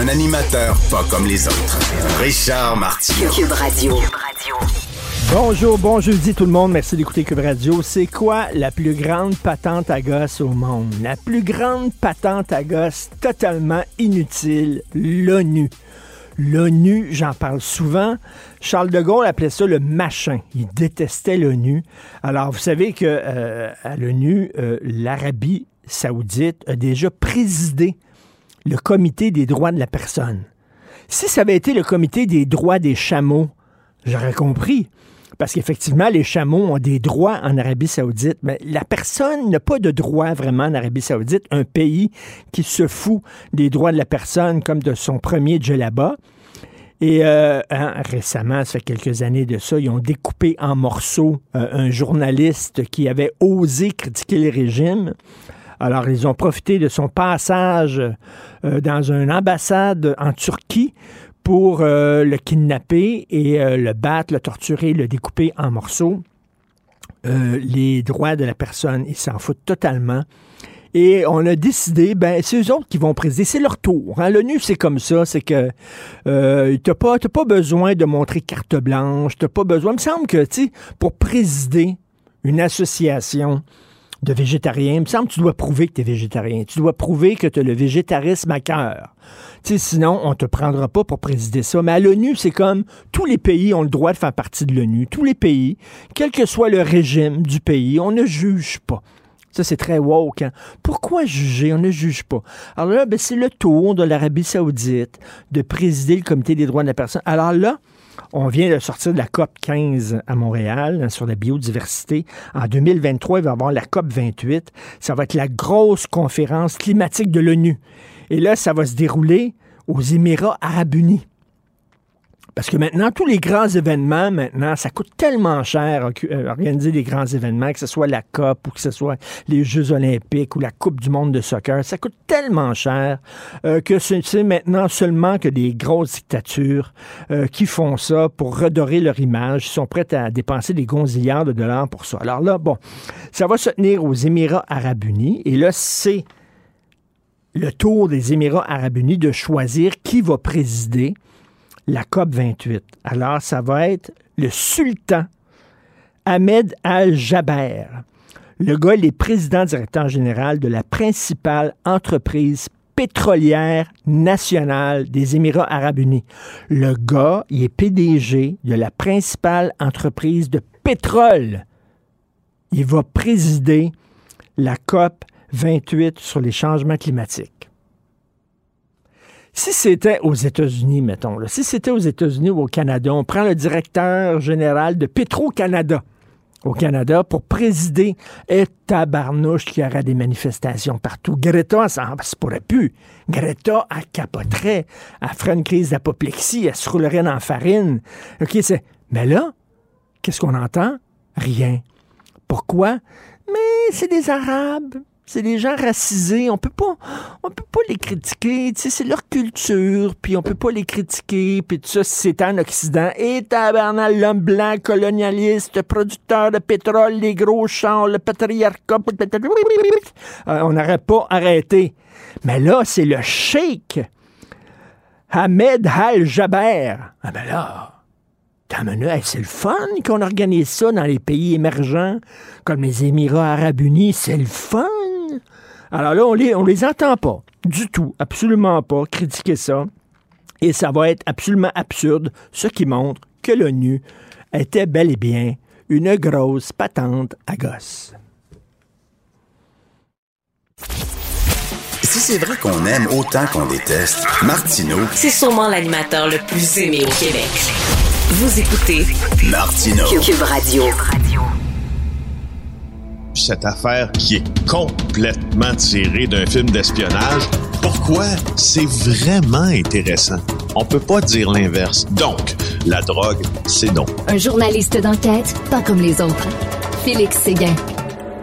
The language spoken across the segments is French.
Un animateur pas comme les autres. Richard Martineau. Cube Radio. Bonjour, bon jeudi tout le monde. Merci d'écouter Cube Radio. C'est quoi la plus grande patente à gosse au monde? La plus grande patente à gosse totalement inutile, l'ONU. L'ONU, j'en parle souvent. Charles de Gaulle appelait ça le machin. Il détestait l'ONU. Alors, vous savez que euh, à l'ONU, euh, l'Arabie saoudite a déjà présidé le comité des droits de la personne. Si ça avait été le comité des droits des chameaux, j'aurais compris. Parce qu'effectivement, les chameaux ont des droits en Arabie saoudite, mais la personne n'a pas de droits vraiment en Arabie saoudite, un pays qui se fout des droits de la personne comme de son premier djellaba. Et euh, hein, récemment, ça fait quelques années de ça, ils ont découpé en morceaux euh, un journaliste qui avait osé critiquer le régime. Alors, ils ont profité de son passage euh, dans une ambassade en Turquie pour euh, le kidnapper et euh, le battre, le torturer, le découper en morceaux. Les droits de la personne, ils s'en foutent totalement. Et on a décidé, ben, c'est eux autres qui vont présider, c'est leur tour. Hein. L'ONU, c'est comme ça, c'est que euh, t'as pas, besoin de montrer carte blanche, t'as pas besoin. Il me semble que, tu pour présider une association de végétariens, il me semble que tu dois prouver que tu es végétarien. Tu dois prouver que tu as le végétarisme à cœur. Sinon, on te prendra pas pour présider ça. Mais à l'ONU, c'est comme tous les pays ont le droit de faire partie de l'ONU. Tous les pays, quel que soit le régime du pays, on ne juge pas. Ça, c'est très woke. Hein? Pourquoi juger? On ne juge pas. Alors là, ben, c'est le tour de l'Arabie saoudite de présider le Comité des droits de la personne. Alors là, on vient de sortir de la COP 15 à Montréal sur la biodiversité. En 2023, il va y avoir la COP 28. Ça va être la grosse conférence climatique de l'ONU. Et là, ça va se dérouler aux Émirats arabes unis. Parce que maintenant, tous les grands événements, maintenant, ça coûte tellement cher euh, organiser des grands événements, que ce soit la COP ou que ce soit les Jeux olympiques ou la Coupe du monde de soccer. Ça coûte tellement cher euh, que c'est maintenant seulement que des grosses dictatures euh, qui font ça pour redorer leur image, sont prêtes à dépenser des gonzillards de dollars pour ça. Alors là, bon, ça va se tenir aux Émirats arabes unis. Et là, c'est le tour des Émirats arabes unis de choisir qui va présider la COP 28. Alors, ça va être le sultan Ahmed Al-Jaber. Le gars, il est président directeur général de la principale entreprise pétrolière nationale des Émirats arabes unis. Le gars, il est PDG de la principale entreprise de pétrole. Il va présider la COP 28 sur les changements climatiques. Si c'était aux États-Unis, mettons, là, si c'était aux États-Unis ou au Canada, on prend le directeur général de Petro-Canada au Canada pour présider et tabarnouche qu'il y aura des manifestations partout. Greta, ça ne pourrait plus. Greta, elle capoterait. Elle ferait une crise d'apoplexie. Elle se roulerait dans la farine. OK, c'est... Mais là, qu'est-ce qu'on entend? Rien. Pourquoi? Mais c'est des Arabes. C'est des gens racisés. On peut pas, on peut pas les critiquer. C'est leur culture. Puis on peut pas les critiquer. Puis tout ça, c'est en Occident. Et tabarnak, l'homme blanc, colonialiste, producteur de pétrole, les gros champs, le patriarcat. Euh, on n'aurait pas arrêté. Mais là, c'est le sheikh Ahmed Al-Jaber. Ah ben là, c'est le fun qu'on organise ça dans les pays émergents, comme les Émirats arabes unis. C'est le fun. Alors là, on les, on les entend pas du tout, absolument pas, critiquer ça. Et ça va être absolument absurde, ce qui montre que l'ONU était bel et bien une grosse patente à gosse. Si c'est vrai qu'on aime autant qu'on déteste, Martineau, C'est sûrement l'animateur le plus aimé au Québec. Vous écoutez Martineau, Cube Radio. Cette affaire qui est complètement tirée d'un film d'espionnage. Pourquoi? C'est vraiment intéressant? On peut pas dire l'inverse. Donc, la drogue, c'est non. Un journaliste d'enquête, pas comme les autres. Félix Séguin.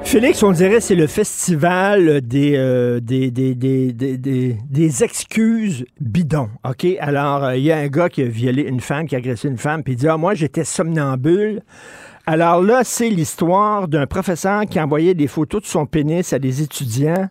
Félix, on dirait c'est le festival des, euh, des, des, des, des, des excuses bidons. OK? Alors, euh, il y a un gars qui a violé une femme, qui a agressé une femme, puis il dit Ah, moi, j'étais somnambule. Alors là, c'est l'histoire d'un professeur qui envoyait des photos de son pénis à des étudiants,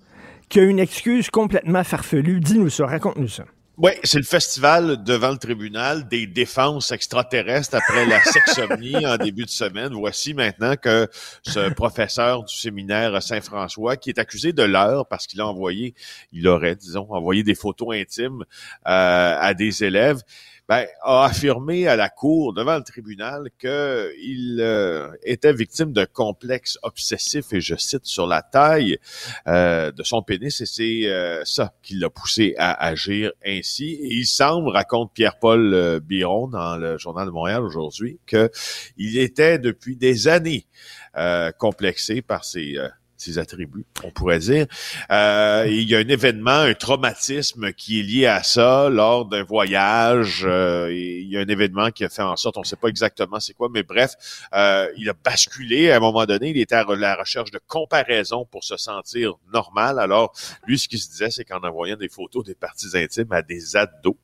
qui a une excuse complètement farfelue. Dis-nous ça, raconte-nous ça. Oui, c'est le festival devant le tribunal des défenses extraterrestres après la sexomnie en début de semaine. Voici maintenant que ce professeur du séminaire Saint-François, qui est accusé de l'heure parce qu'il a envoyé, il aurait, disons, envoyé des photos intimes euh, à des élèves, ben, a affirmé à la cour, devant le tribunal, qu'il euh, était victime d'un complexe obsessif, et je cite, sur la taille euh, de son pénis, et c'est euh, ça qui l'a poussé à agir ainsi. Et il semble, raconte Pierre-Paul Biron dans le Journal de Montréal aujourd'hui, qu'il était depuis des années complexé par ses ses attributs, on pourrait dire. Euh, il y a un événement, un traumatisme qui est lié à ça lors d'un voyage. Euh, il y a un événement qui a fait en sorte, on ne sait pas exactement c'est quoi, mais bref, euh, il a basculé à un moment donné. Il était à la recherche de comparaison pour se sentir normal. Alors, lui, ce qu'il se disait, c'est qu'en envoyant des photos des parties intimes à des ados,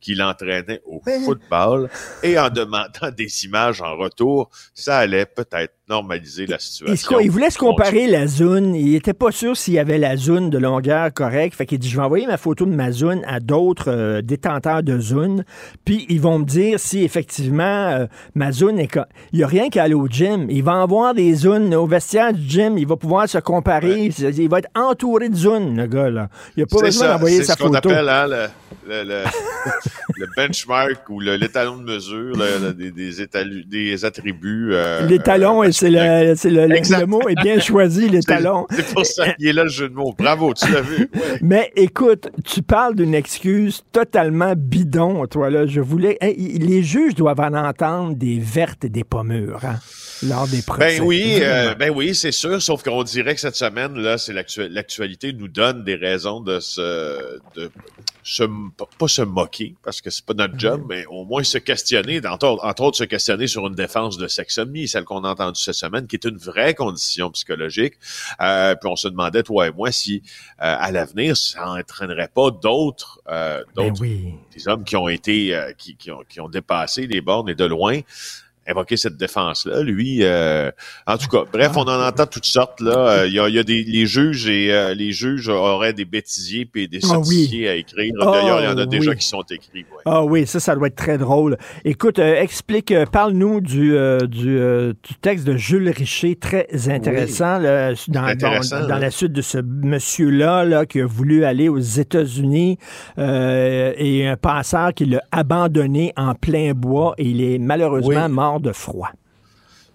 qu'il entraînait au football et en demandant des images en retour, ça allait peut-être normaliser la situation. Il, voulait se comparer la zone. Il était pas sûr s'il y avait la zone de longueur correcte. Fait qu'il dit, je vais envoyer ma photo de ma zone à d'autres euh, détenteurs de zone. Puis ils vont me dire si effectivement euh, ma zone est... Il y a rien qu'à aller au gym. Il va avoir des zones au vestiaire du gym. Il va pouvoir se comparer. Il va être entouré de zones, le gars. Là. Il a pas besoin d'envoyer sa photo. C'est ce qu'on appelle hein, le, le, le, benchmark ou l'étalon de mesure des, des, des, attributs. Euh, L'étalon est c'est le, c'est le, le, mot est bien choisi, les talons. C'est pour ça qu'il est là le jeu de mots. Bravo, tu l'as vu. Mais écoute, tu parles d'une excuse totalement bidon, toi là. Je voulais. les juges doivent en entendre des vertes et des pommures hein, lors des procès. Ben oui, euh, ben oui, c'est sûr. Sauf qu'on dirait que cette semaine là, c'est l'actualité nous donne des raisons de se, de se, pas se moquer parce que c'est pas notre job, mais au moins se questionner, entre, entre autres se questionner sur une défense de sexomie, celle qu'on a entendue cette semaine, qui est une vraie condition psychologique. Euh, puis on se demandait, toi et moi, si euh, à l'avenir, ça n'entraînerait pas d'autres euh, ben d'autres des hommes qui ont été euh, qui, qui, ont, qui ont dépassé les bornes et de loin invoquer cette défense-là. Lui, euh, en tout cas, bref, on en entend toutes sortes. Là, euh, il y, a, y a des les juges et euh, les juges auraient des bêtisiers puis des ah certifiés à écrire. D'ailleurs, il y en a ah déjà qui sont écrits. Ah oui, ça, ça doit être très drôle. Écoute, explique, parle-nous du, du, du, texte de Jules Richer, très intéressant, dans, intéressant, dans, la suite de ce monsieur-là là, qui a voulu aller aux États-Unis et un passeur qui l'a abandonné en plein bois et il est malheureusement mort de froid.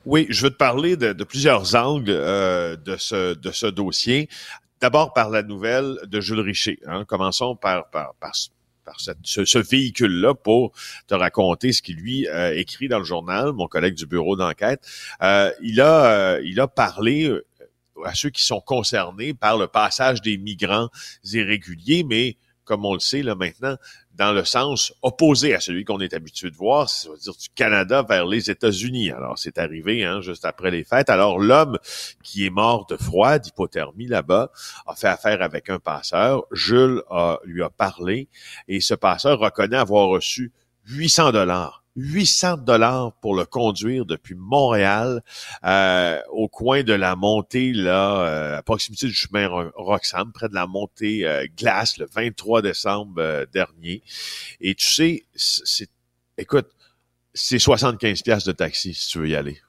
Oui, je veux te parler de, plusieurs angles euh, de, ce, dossier. D'abord par la nouvelle de Jules Richer. Hein. Commençons par, ce, véhicule-là pour te raconter ce qu'il lui a écrit dans le journal, mon collègue du bureau d'enquête. Euh, euh, il a parlé à ceux qui sont concernés par le passage des migrants irréguliers, mais comme on le sait là maintenant, dans le sens opposé à celui qu'on est habitué de voir, c'est-à-dire du Canada vers les États-Unis. Alors, c'est arrivé hein, juste après les fêtes. Alors, l'homme qui est mort de froid, d'hypothermie là-bas, a fait affaire avec un passeur. Jules lui a parlé et ce passeur reconnaît avoir reçu 800 dollars. 800 dollars pour le conduire depuis Montréal euh, au coin de la montée là euh, à proximité du chemin Roxham près de la montée euh, Glace le 23 décembre dernier. Et tu sais c'est écoute c'est 75 pièces de taxi si tu veux y aller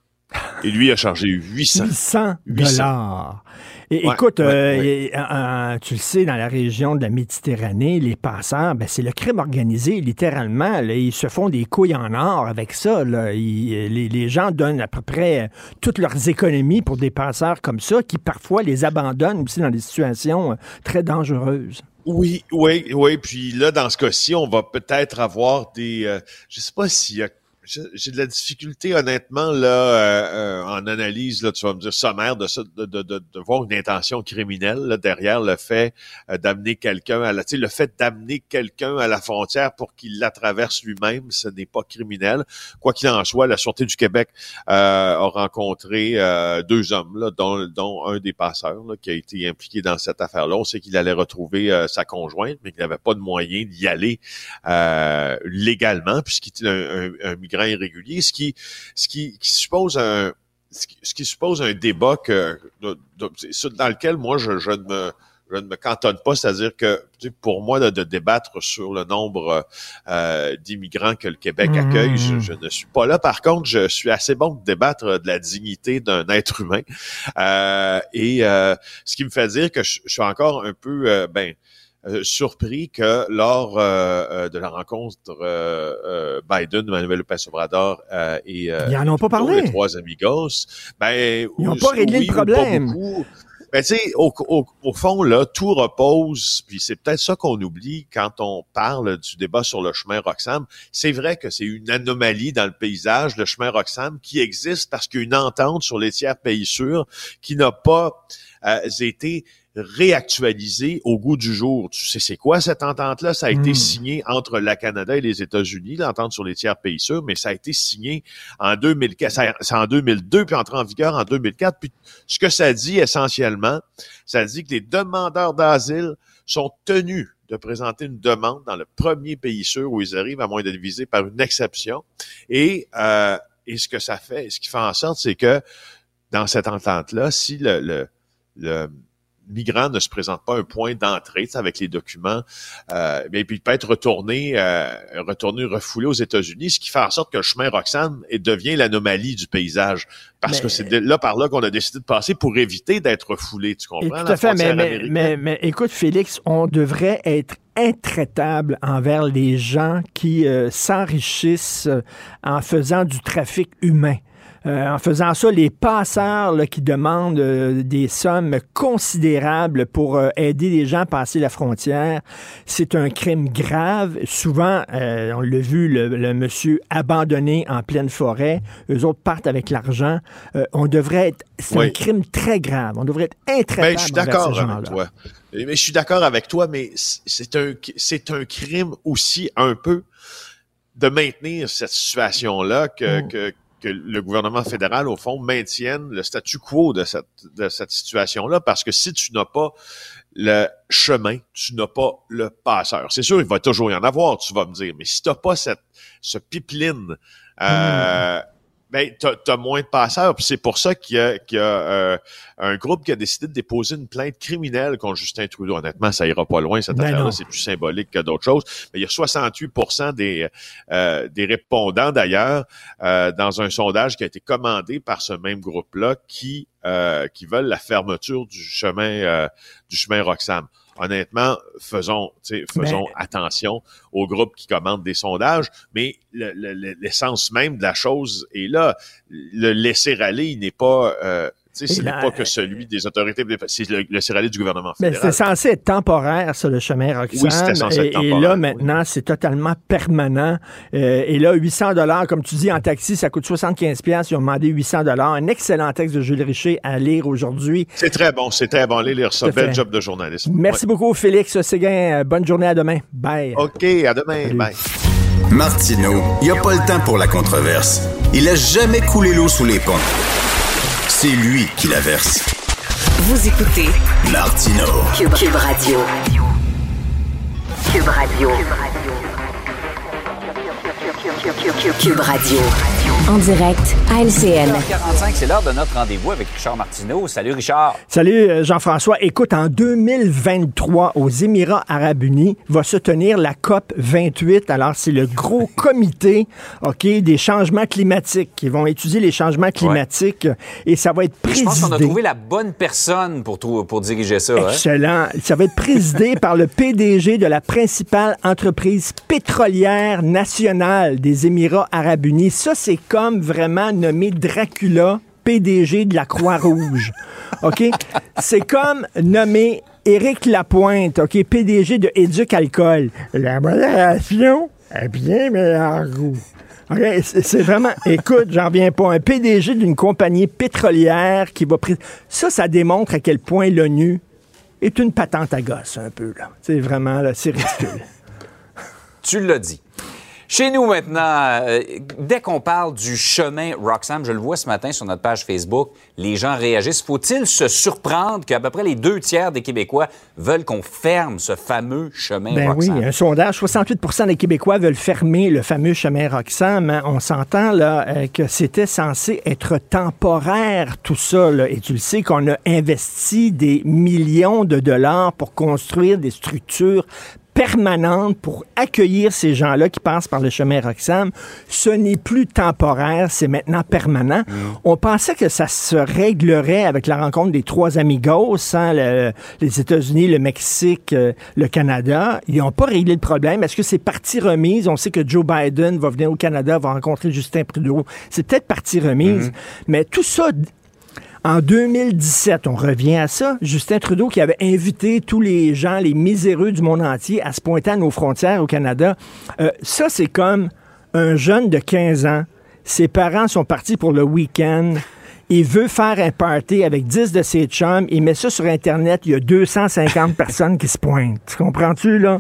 et lui a chargé 800. 800 dollars. écoute, euh, euh, tu le sais, dans la région de la Méditerranée, les passeurs, ben, c'est le crime organisé, littéralement. ils se font des couilles en or avec ça. les, gens donnent à peu près toutes leurs économies pour des passeurs comme ça, qui parfois les abandonnent aussi dans des situations euh, très dangereuses. Oui, oui, oui. Puis là, dans ce cas-ci, on va peut-être avoir des... je sais pas s'il y a j'ai de la difficulté, honnêtement, là, euh, euh, en analyse, là, tu vas me dire sommaire, de, de, de, de, voir une intention criminelle là, derrière le fait euh, d'amener quelqu'un à la, le fait d'amener quelqu'un à la frontière pour qu'il la traverse lui-même, ce n'est pas criminel. Quoi qu'il en soit, la Sûreté du Québec a rencontré deux hommes, là, dont, dont un des passeurs là, qui a été impliqué dans cette affaire-là. On sait qu'il allait retrouver sa conjointe, mais qu'il n'avait pas de moyen d'y aller légalement, puisqu'il était un, un, un irrégulier, ce qui, ce qui, suppose un, ce qui, suppose un débat que, dans lequel moi je, je ne me je ne me cantonne pas, c'est-à-dire que pour moi, de, débattre sur le nombre euh, d'immigrants que le Québec mmh. accueille, je, ne suis pas là. Par contre, je suis assez bon de débattre de la dignité d'un être humain. Euh, et euh, ce qui me fait dire que je, je suis encore un peu, ben, euh, surpris que lors euh, euh, de la rencontre Biden, Manuel Lopez Obrador et ils en ont pas parlé. les trois amigos, ben ils n'ont pas réglé le problème. Ben, tu sais, au, au, au, fond, là, tout repose, puis c'est peut-être ça qu'on oublie quand on parle du débat sur le chemin Roxham. C'est vrai que c'est une anomalie dans le paysage, le chemin Roxham, qui existe parce qu'il y a une entente sur les tiers pays sûrs qui n'a pas été réactualisé au goût du jour. Tu sais, c'est quoi cette entente-là? Ça a été hmm. signé entre la Canada et les États-Unis, l'entente sur les tiers pays sûrs, mais ça a été signé en 2004, c'est en 2002, puis entré en vigueur en 2004. Puis ce que ça dit essentiellement, ça dit que les demandeurs d'asile sont tenus de présenter une demande dans le premier pays sûr où ils arrivent, à moins d'être visés par une exception. Et, euh, et ce que ça fait, ce qui fait en sorte, c'est que dans cette entente-là, si le, le, le migrant ne se présente pas un point d'entrée avec les documents, euh, bien, puis il peut être retourné, euh, retourné refoulé aux États-Unis, ce qui fait en sorte que le chemin Roxane devient l'anomalie du paysage. Parce que c'est là par là qu'on a décidé de passer pour éviter d'être refoulé, tu comprends? Tout à fait, mais, mais, mais, écoute, Félix, on devrait être intraitable envers les gens qui euh, s'enrichissent en faisant du trafic humain. Euh, en faisant ça, les passeurs qui demandent euh, des sommes considérables pour euh, aider les gens à passer la frontière, c'est un crime grave. Souvent, on l'a vu, le, monsieur abandonné en pleine forêt, eux autres partent avec l'argent. on devrait être, c'est un crime très grave. On devrait être intraitable. Ben, je suis d'accord avec toi. Mais je suis d'accord avec toi, mais c'est un, c'est un crime aussi un peu de maintenir cette situation-là que, mm. que, que le gouvernement fédéral, au fond, maintienne le statu quo de cette, de cette situation-là, parce que si tu n'as pas le chemin, tu n'as pas le passeur. C'est sûr, il va toujours y en avoir, tu vas me dire, mais si tu n'as pas cette, ce pipeline euh, hmm ben, tu as, moins de passeurs. Puis c'est pour ça qu'il y a, y a euh, un groupe qui a décidé de déposer une plainte criminelle contre Justin Trudeau. Honnêtement, ça ira pas loin, cette ben affaire-là. C'est plus symbolique que d'autres choses. Mais il y a 68 des, euh, des répondants, d'ailleurs, euh, dans un sondage qui a été commandé par ce même groupe-là, qui, qui veulent la fermeture du chemin, du chemin Roxham honnêtement, faisons, faisons attention aux groupes qui commandent des sondages, mais l'essence même de la chose est là. Le laisser aller, il n'est pas euh, ce n'est pas que celui des autorités, c'est le, le du gouvernement fédéral. c'est censé être temporaire, ça, le chemin Roxane. Oui, c'était censé être temporaire. Et, là, maintenant, c'est totalement permanent. Euh, et là, 800 dollars, comme tu dis, en taxi, ça coûte 75 pièces. Ils ont demandé 800 dollars. Un excellent texte de Jules Richer à lire aujourd'hui. C'est très bon, c'est très bon. Allez lire ça. Bel job de journaliste. Merci beaucoup, Félix Séguin. Euh, bonne journée, à demain. Bye. OK, à demain. Bye. Martineau, il n'y a pas le temps pour la controverse. Il a jamais coulé l'eau sous les ponts. C'est lui qui la verse. Vous écoutez Martino Cube, Radio. Cube Radio. Cube Radio. En direct à LCN. 45, c'est l'heure de notre rendez-vous avec Richard Martineau. Salut Richard. Salut euh, Jean-François. Écoute, en 2023, aux Émirats arabes unis, va se tenir la COP 28. Alors, c'est le gros comité OK, des changements climatiques qui vont étudier les changements climatiques et ça va être présidé. Je pense qu'on a trouvé la bonne personne pour, pour diriger ça. Hein? Excellent. Ça va être présidé par le PDG de la principale entreprise pétrolière nationale des Émirats arabes unis. Ça, c'est comme vraiment nommé Dracula PDG de la Croix-Rouge. OK? C'est comme nommer Éric Lapointe, OK, PDG de Éduc Alcool. La modération a bien meilleur goût. OK, c'est vraiment. Écoute, j'en reviens pas. Un PDG d'une compagnie pétrolière qui va. Ça, ça démontre à quel point l'ONU est une patente à gosse, un peu. C'est vraiment, là, c'est ridicule. Tu l'as dit. Chez nous maintenant, euh, dès qu'on parle du chemin Roxham, je le vois ce matin sur notre page Facebook, les gens réagissent. Faut-il se surprendre qu'à peu près les deux tiers des Québécois veulent qu'on ferme ce fameux chemin Ben oui, Roxham? un sondage, 68% des Québécois veulent fermer le fameux chemin Roxham. hein. On s'entend là euh, que c'était censé être temporaire tout ça. là. Et tu le sais qu'on a investi des millions de dollars pour construire des structures permanentes pour accueillir ces gens-là qui passent par le chemin Roxham. Ce n'est plus temporaire, c'est maintenant permanent. On pensait que ça se réglerait avec la rencontre des trois amigos, hein, le- les États-Unis, le Mexique, euh, le Canada. Ils n'ont pas réglé le problème. Est-ce que c'est partie remise? On sait que Joe Biden va venir au Canada, va rencontrer Justin Trudeau. C'est peut-être partie remise. Mais tout ça, en 2017, on revient à ça, Justin Trudeau qui avait invité tous les gens, les miséreux du monde entier à se pointer à nos frontières au Canada. Euh, ça, c'est comme un jeune de 15 ans. Ses parents sont partis pour le week-end. Il veut faire un party avec 10 de ses chums. Il met ça sur Internet. Il y a 250 personnes qui se pointent. Tu comprends-tu, là?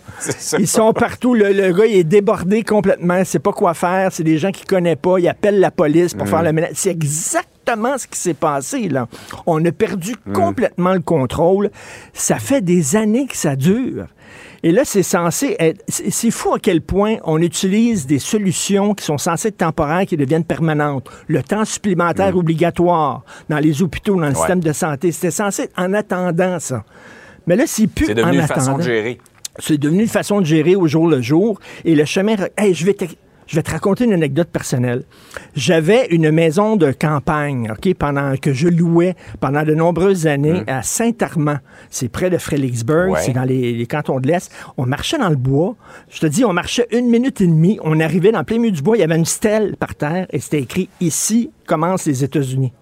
Ils sont partout. Le, le gars, il est débordé complètement. Il sait pas quoi faire. C'est des gens qu'il connaît pas. Il appelle la police pour faire le ménage. C'est exactement ce qui s'est passé, là. On a perdu complètement le contrôle. Ça fait des années que ça dure. Et là, c'est censé être. C'est fou à quel point on utilise des solutions qui sont censées être temporaires, qui deviennent permanentes. Le temps supplémentaire obligatoire dans les hôpitaux, dans le système de santé. C'était censé être en attendant ça. Mais là, c'est plus C'est devenu en une façon de gérer. C'est devenu une façon de gérer au jour le jour. Et le chemin. Hey, je vais. Je vais te raconter une anecdote personnelle. J'avais une maison de campagne, OK, pendant que je louais pendant de nombreuses années à Saint-Armand. C'est près de Fredericksburg, Ouais. c'est dans les, les cantons de l'Est. On marchait dans le bois. Je te dis, on marchait une minute et demie. On arrivait dans plein milieu du bois. Il y avait une stèle par terre et c'était écrit Ici commencent les États-Unis.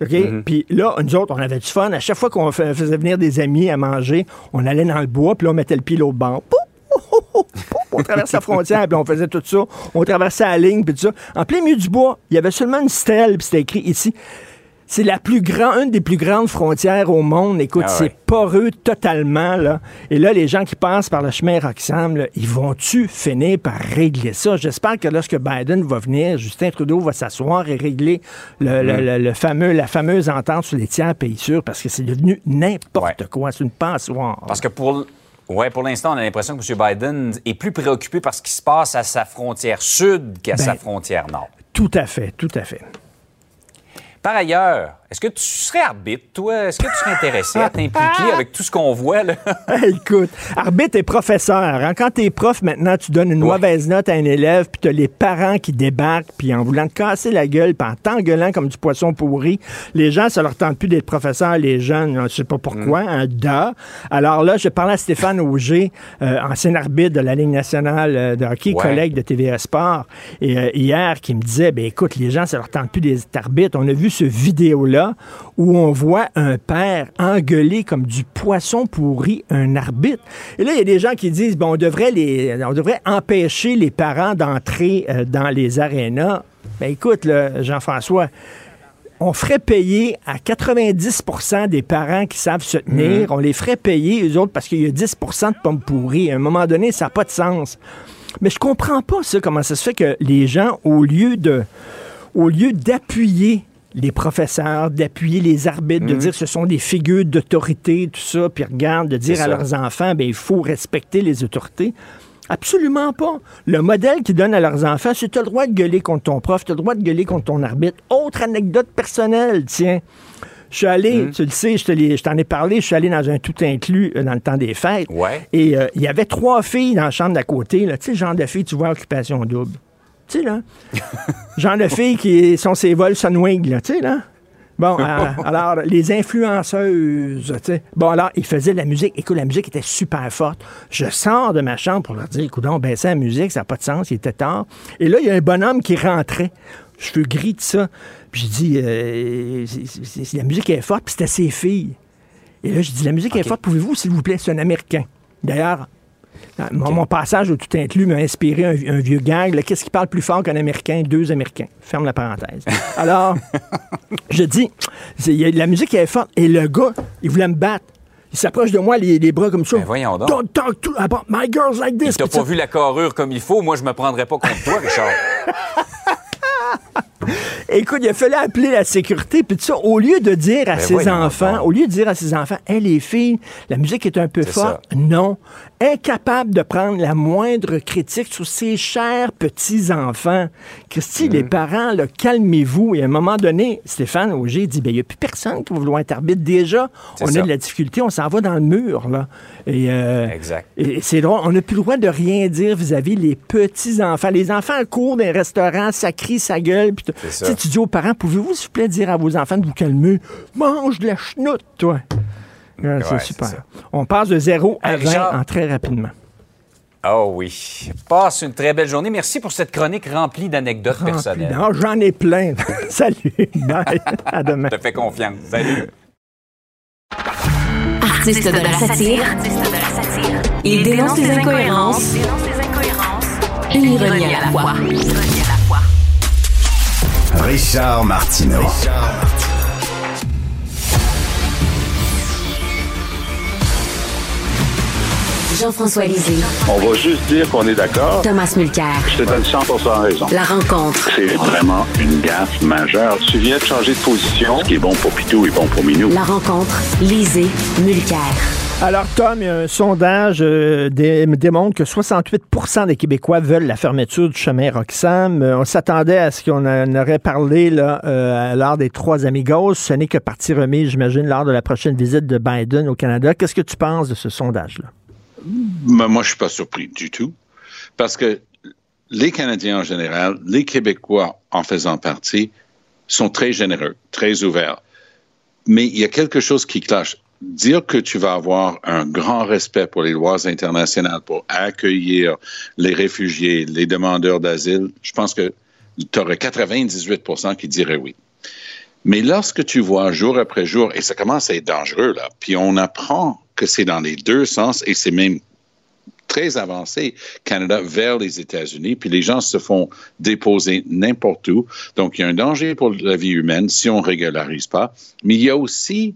OK? Puis là, nous autres, on avait du fun. À chaque fois qu'on fa- faisait venir des amis à manger, on allait dans le bois, puis là, on mettait le pied l'autre bord. Pouf! On traverse la frontière, puis on faisait tout ça. On traversait la ligne, puis tout ça. En plein milieu du bois, il y avait seulement une stèle, puis c'était écrit ici. C'est la plus grande, une des plus grandes frontières au monde. Écoute, Ah c'est poreux totalement, là. Et là, les gens qui passent par le chemin Roxham, là, ils vont-tu finir par régler ça? J'espère que lorsque Biden va venir, Justin Trudeau va s'asseoir et régler le, le- le- le fameux, la fameuse entente sur les tiers pays sûrs, parce que c'est devenu n'importe Ouais. quoi. C'est une passoire. Parce que pour, ouais, pour l'instant, on a l'impression que M. Biden est plus préoccupé par ce qui se passe à sa frontière sud qu'à Ben, sa frontière nord. Tout à fait, tout à fait. Par ailleurs, est-ce que tu serais arbitre, toi? Est-ce que tu serais intéressé à t'impliquer avec tout ce qu'on voit, là? Écoute, arbitre et professeur. hein. Quand t'es prof, maintenant, tu donnes une Ouais. mauvaise note à un élève, puis t'as les parents qui débarquent, puis en voulant te casser la gueule, puis en t'engueulant comme du poisson pourri. Les gens, ça leur tente plus d'être professeur, les jeunes, je sais pas pourquoi, Mm. un da. Alors là, je parlais à Stéphane Auger, euh, ancien arbitre de la Ligue nationale euh, de hockey, Ouais. collègue de TVA Sport, et euh, hier, qui me disait, ben écoute, les gens, ça leur tente plus d'être arbitres. On a vu ce vidéo-là où on voit un père engueuler comme du poisson pourri un arbitre. Et là, il y a des gens qui disent, bon, on devrait, les, on devrait empêcher les parents d'entrer euh, dans les arénas. Ben écoute, Jean-François, on ferait payer à 90% des parents qui savent se tenir, on les ferait payer, eux autres, parce qu'il y a 10% de pommes pourries. À un moment donné, ça n'a pas de sens. Mais je comprends pas ça, comment ça se fait que les gens, au lieu de au lieu d'appuyer les professeurs, d'appuyer les arbitres, de dire que ce sont des figures d'autorité, tout ça, puis regarde, de dire à ça. leurs enfants, ben il faut respecter les autorités. Absolument pas. Le modèle qu'ils donnent à leurs enfants, c'est tu as le droit de gueuler contre ton prof, tu as le droit de gueuler contre ton arbitre. Autre anecdote personnelle, tiens. Je suis allé, Mm. tu le sais, je t'en ai parlé, je suis allé dans un tout inclus euh, dans le temps des fêtes. Ouais. Et euh, il y avait trois filles dans la chambre d'à côté, là. tu sais, le genre de filles, tu vois, occupation double. Tu sais, là. genre de filles qui sont ces vols Sunwing, là, tu sais, là. Bon, euh, alors, les influenceuses, tu sais. Bon, alors, ils faisaient de la musique. Écoute, la musique était super forte. Je sors de ma chambre pour leur dire, écoute, on baissait la musique, ça n'a pas de sens, il était tard. Et là, il y a un bonhomme qui rentrait. Cheveux gris, tout ça. Puis je dis, euh, la musique est forte, puis c'était ses filles. Et là, je dis, la musique est forte, pouvez-vous, s'il vous plaît, c'est un Américain. D'ailleurs, Mon, mon passage au tout inclus m'a inspiré un, un vieux gag. là. Qu'est-ce qui parle plus fort qu'un Américain? Deux Américains. Ferme la parenthèse. Alors, je dis, y a- la musique est forte et le gars, il voulait me battre. Il s'approche de moi, les, les bras comme ça. Ben voyons donc. Don't talk to about my girls like this. T'as pas ça- vu la carrure comme il faut, moi je me prendrais pas contre toi, Richard. Écoute, il a fallu appeler la sécurité, puis ça, au lieu de dire à Ben ses enfants, au lieu de dire à ses enfants, hey les filles, la musique est un peu forte, non, incapable de prendre la moindre critique sur ses chers petits-enfants. Christy, les parents, là, calmez-vous. Et à un moment donné, Stéphane Auger dit, ben il n'y a plus personne qui va vouloir être arbitre. Déjà, on a de la difficulté, on s'en va dans le mur, là. Et, euh, Exact. et c'est drôle, on n'a plus le droit de rien dire vis-à-vis les petits-enfants. Les enfants courent dans les restaurants, ça crie, ça gueule. puis tu dis aux parents, pouvez-vous, s'il vous plaît, dire à vos enfants de vous calmer? Mange de la chenoute, toi. Ouais, c'est Ouais, super. On passe de 0 à Hey, 20 Richard. en très rapidement. Oh oui. Passe une très belle journée. Merci pour cette chronique remplie d'anecdotes personnelles. Non, J'en ai plein. Salut. Bye. À demain. Je te fais confiance. Salut. Artiste de la satire, il dénonce les incohérences et l'ironie à la fois. Richard Martineau. Jean-François Lisée, On va juste dire qu'on est d'accord. Thomas Mulcair. Je te donne 100 raison. La rencontre. C'est vraiment une gaffe majeure. Tu viens de changer de position. Ce qui est bon pour Pitou est bon pour Minou. La rencontre. Lisée. Mulcair. Alors, Tom, il y a un sondage euh, dé- démontre que 68% des Québécois veulent la fermeture du chemin Roxham. Euh, on s'attendait à ce qu'on en aurait parlé là, euh, lors des trois amigos. Ce n'est que partie remise, j'imagine, lors de la prochaine visite de Biden au Canada. Qu'est-ce que tu penses de ce sondage-là? Mais moi, je suis pas surpris du tout. Parce que les Canadiens en général, les Québécois en faisant partie, sont très généreux, très ouverts. Mais il y a quelque chose qui cloche. Dire que tu vas avoir un grand respect pour les lois internationales, pour accueillir les réfugiés, les demandeurs d'asile, je pense que tu aurais 98% qui diraient oui. Mais lorsque tu vois jour après jour, et ça commence à être dangereux, là, puis on apprend que c'est dans les deux sens, et c'est même très avancé, Canada vers les États-Unis, puis les gens se font déposer n'importe où. Donc, il y a un danger pour la vie humaine si on régularise pas. Mais il y a aussi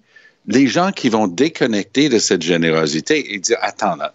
les gens qui vont déconnecter de cette générosité et dire, attends, là,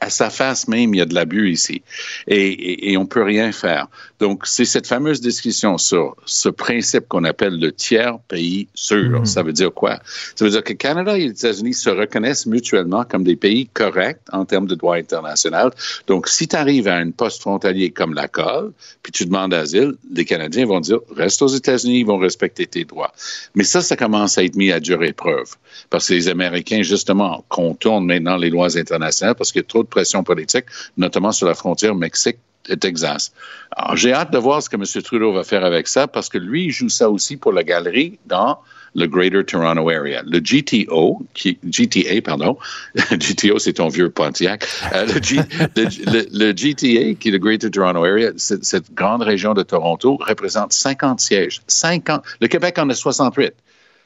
à sa face même, il y a de l'abus ici. Et, et, et on peut rien faire. Donc, c'est cette fameuse discussion sur ce principe qu'on appelle le tiers pays sûr. Ça veut dire quoi? Ça veut dire que Canada et les États-Unis se reconnaissent mutuellement comme des pays corrects en termes de droit international. Donc, si tu arrives à une poste frontalier comme la Colle, puis tu demandes asile, les Canadiens vont dire, reste aux États-Unis, ils vont respecter tes droits. Mais ça, ça commence à être mis à dure épreuve. Parce que les Américains, justement, contournent maintenant les lois internationales parce qu'il y a trop de pression politique, notamment sur la frontière Mexique Texas. Alors, j'ai hâte de voir ce que M. Trudeau va faire avec ça parce que lui, il joue ça aussi pour la galerie dans le Greater Toronto Area. Le GTO, GTA, pardon, GTO, c'est ton vieux Pontiac. Euh, le, le, GTA, qui est le Greater Toronto Area, cette, cette grande région de Toronto, représente 50 sièges. 50. Le Québec en a 68.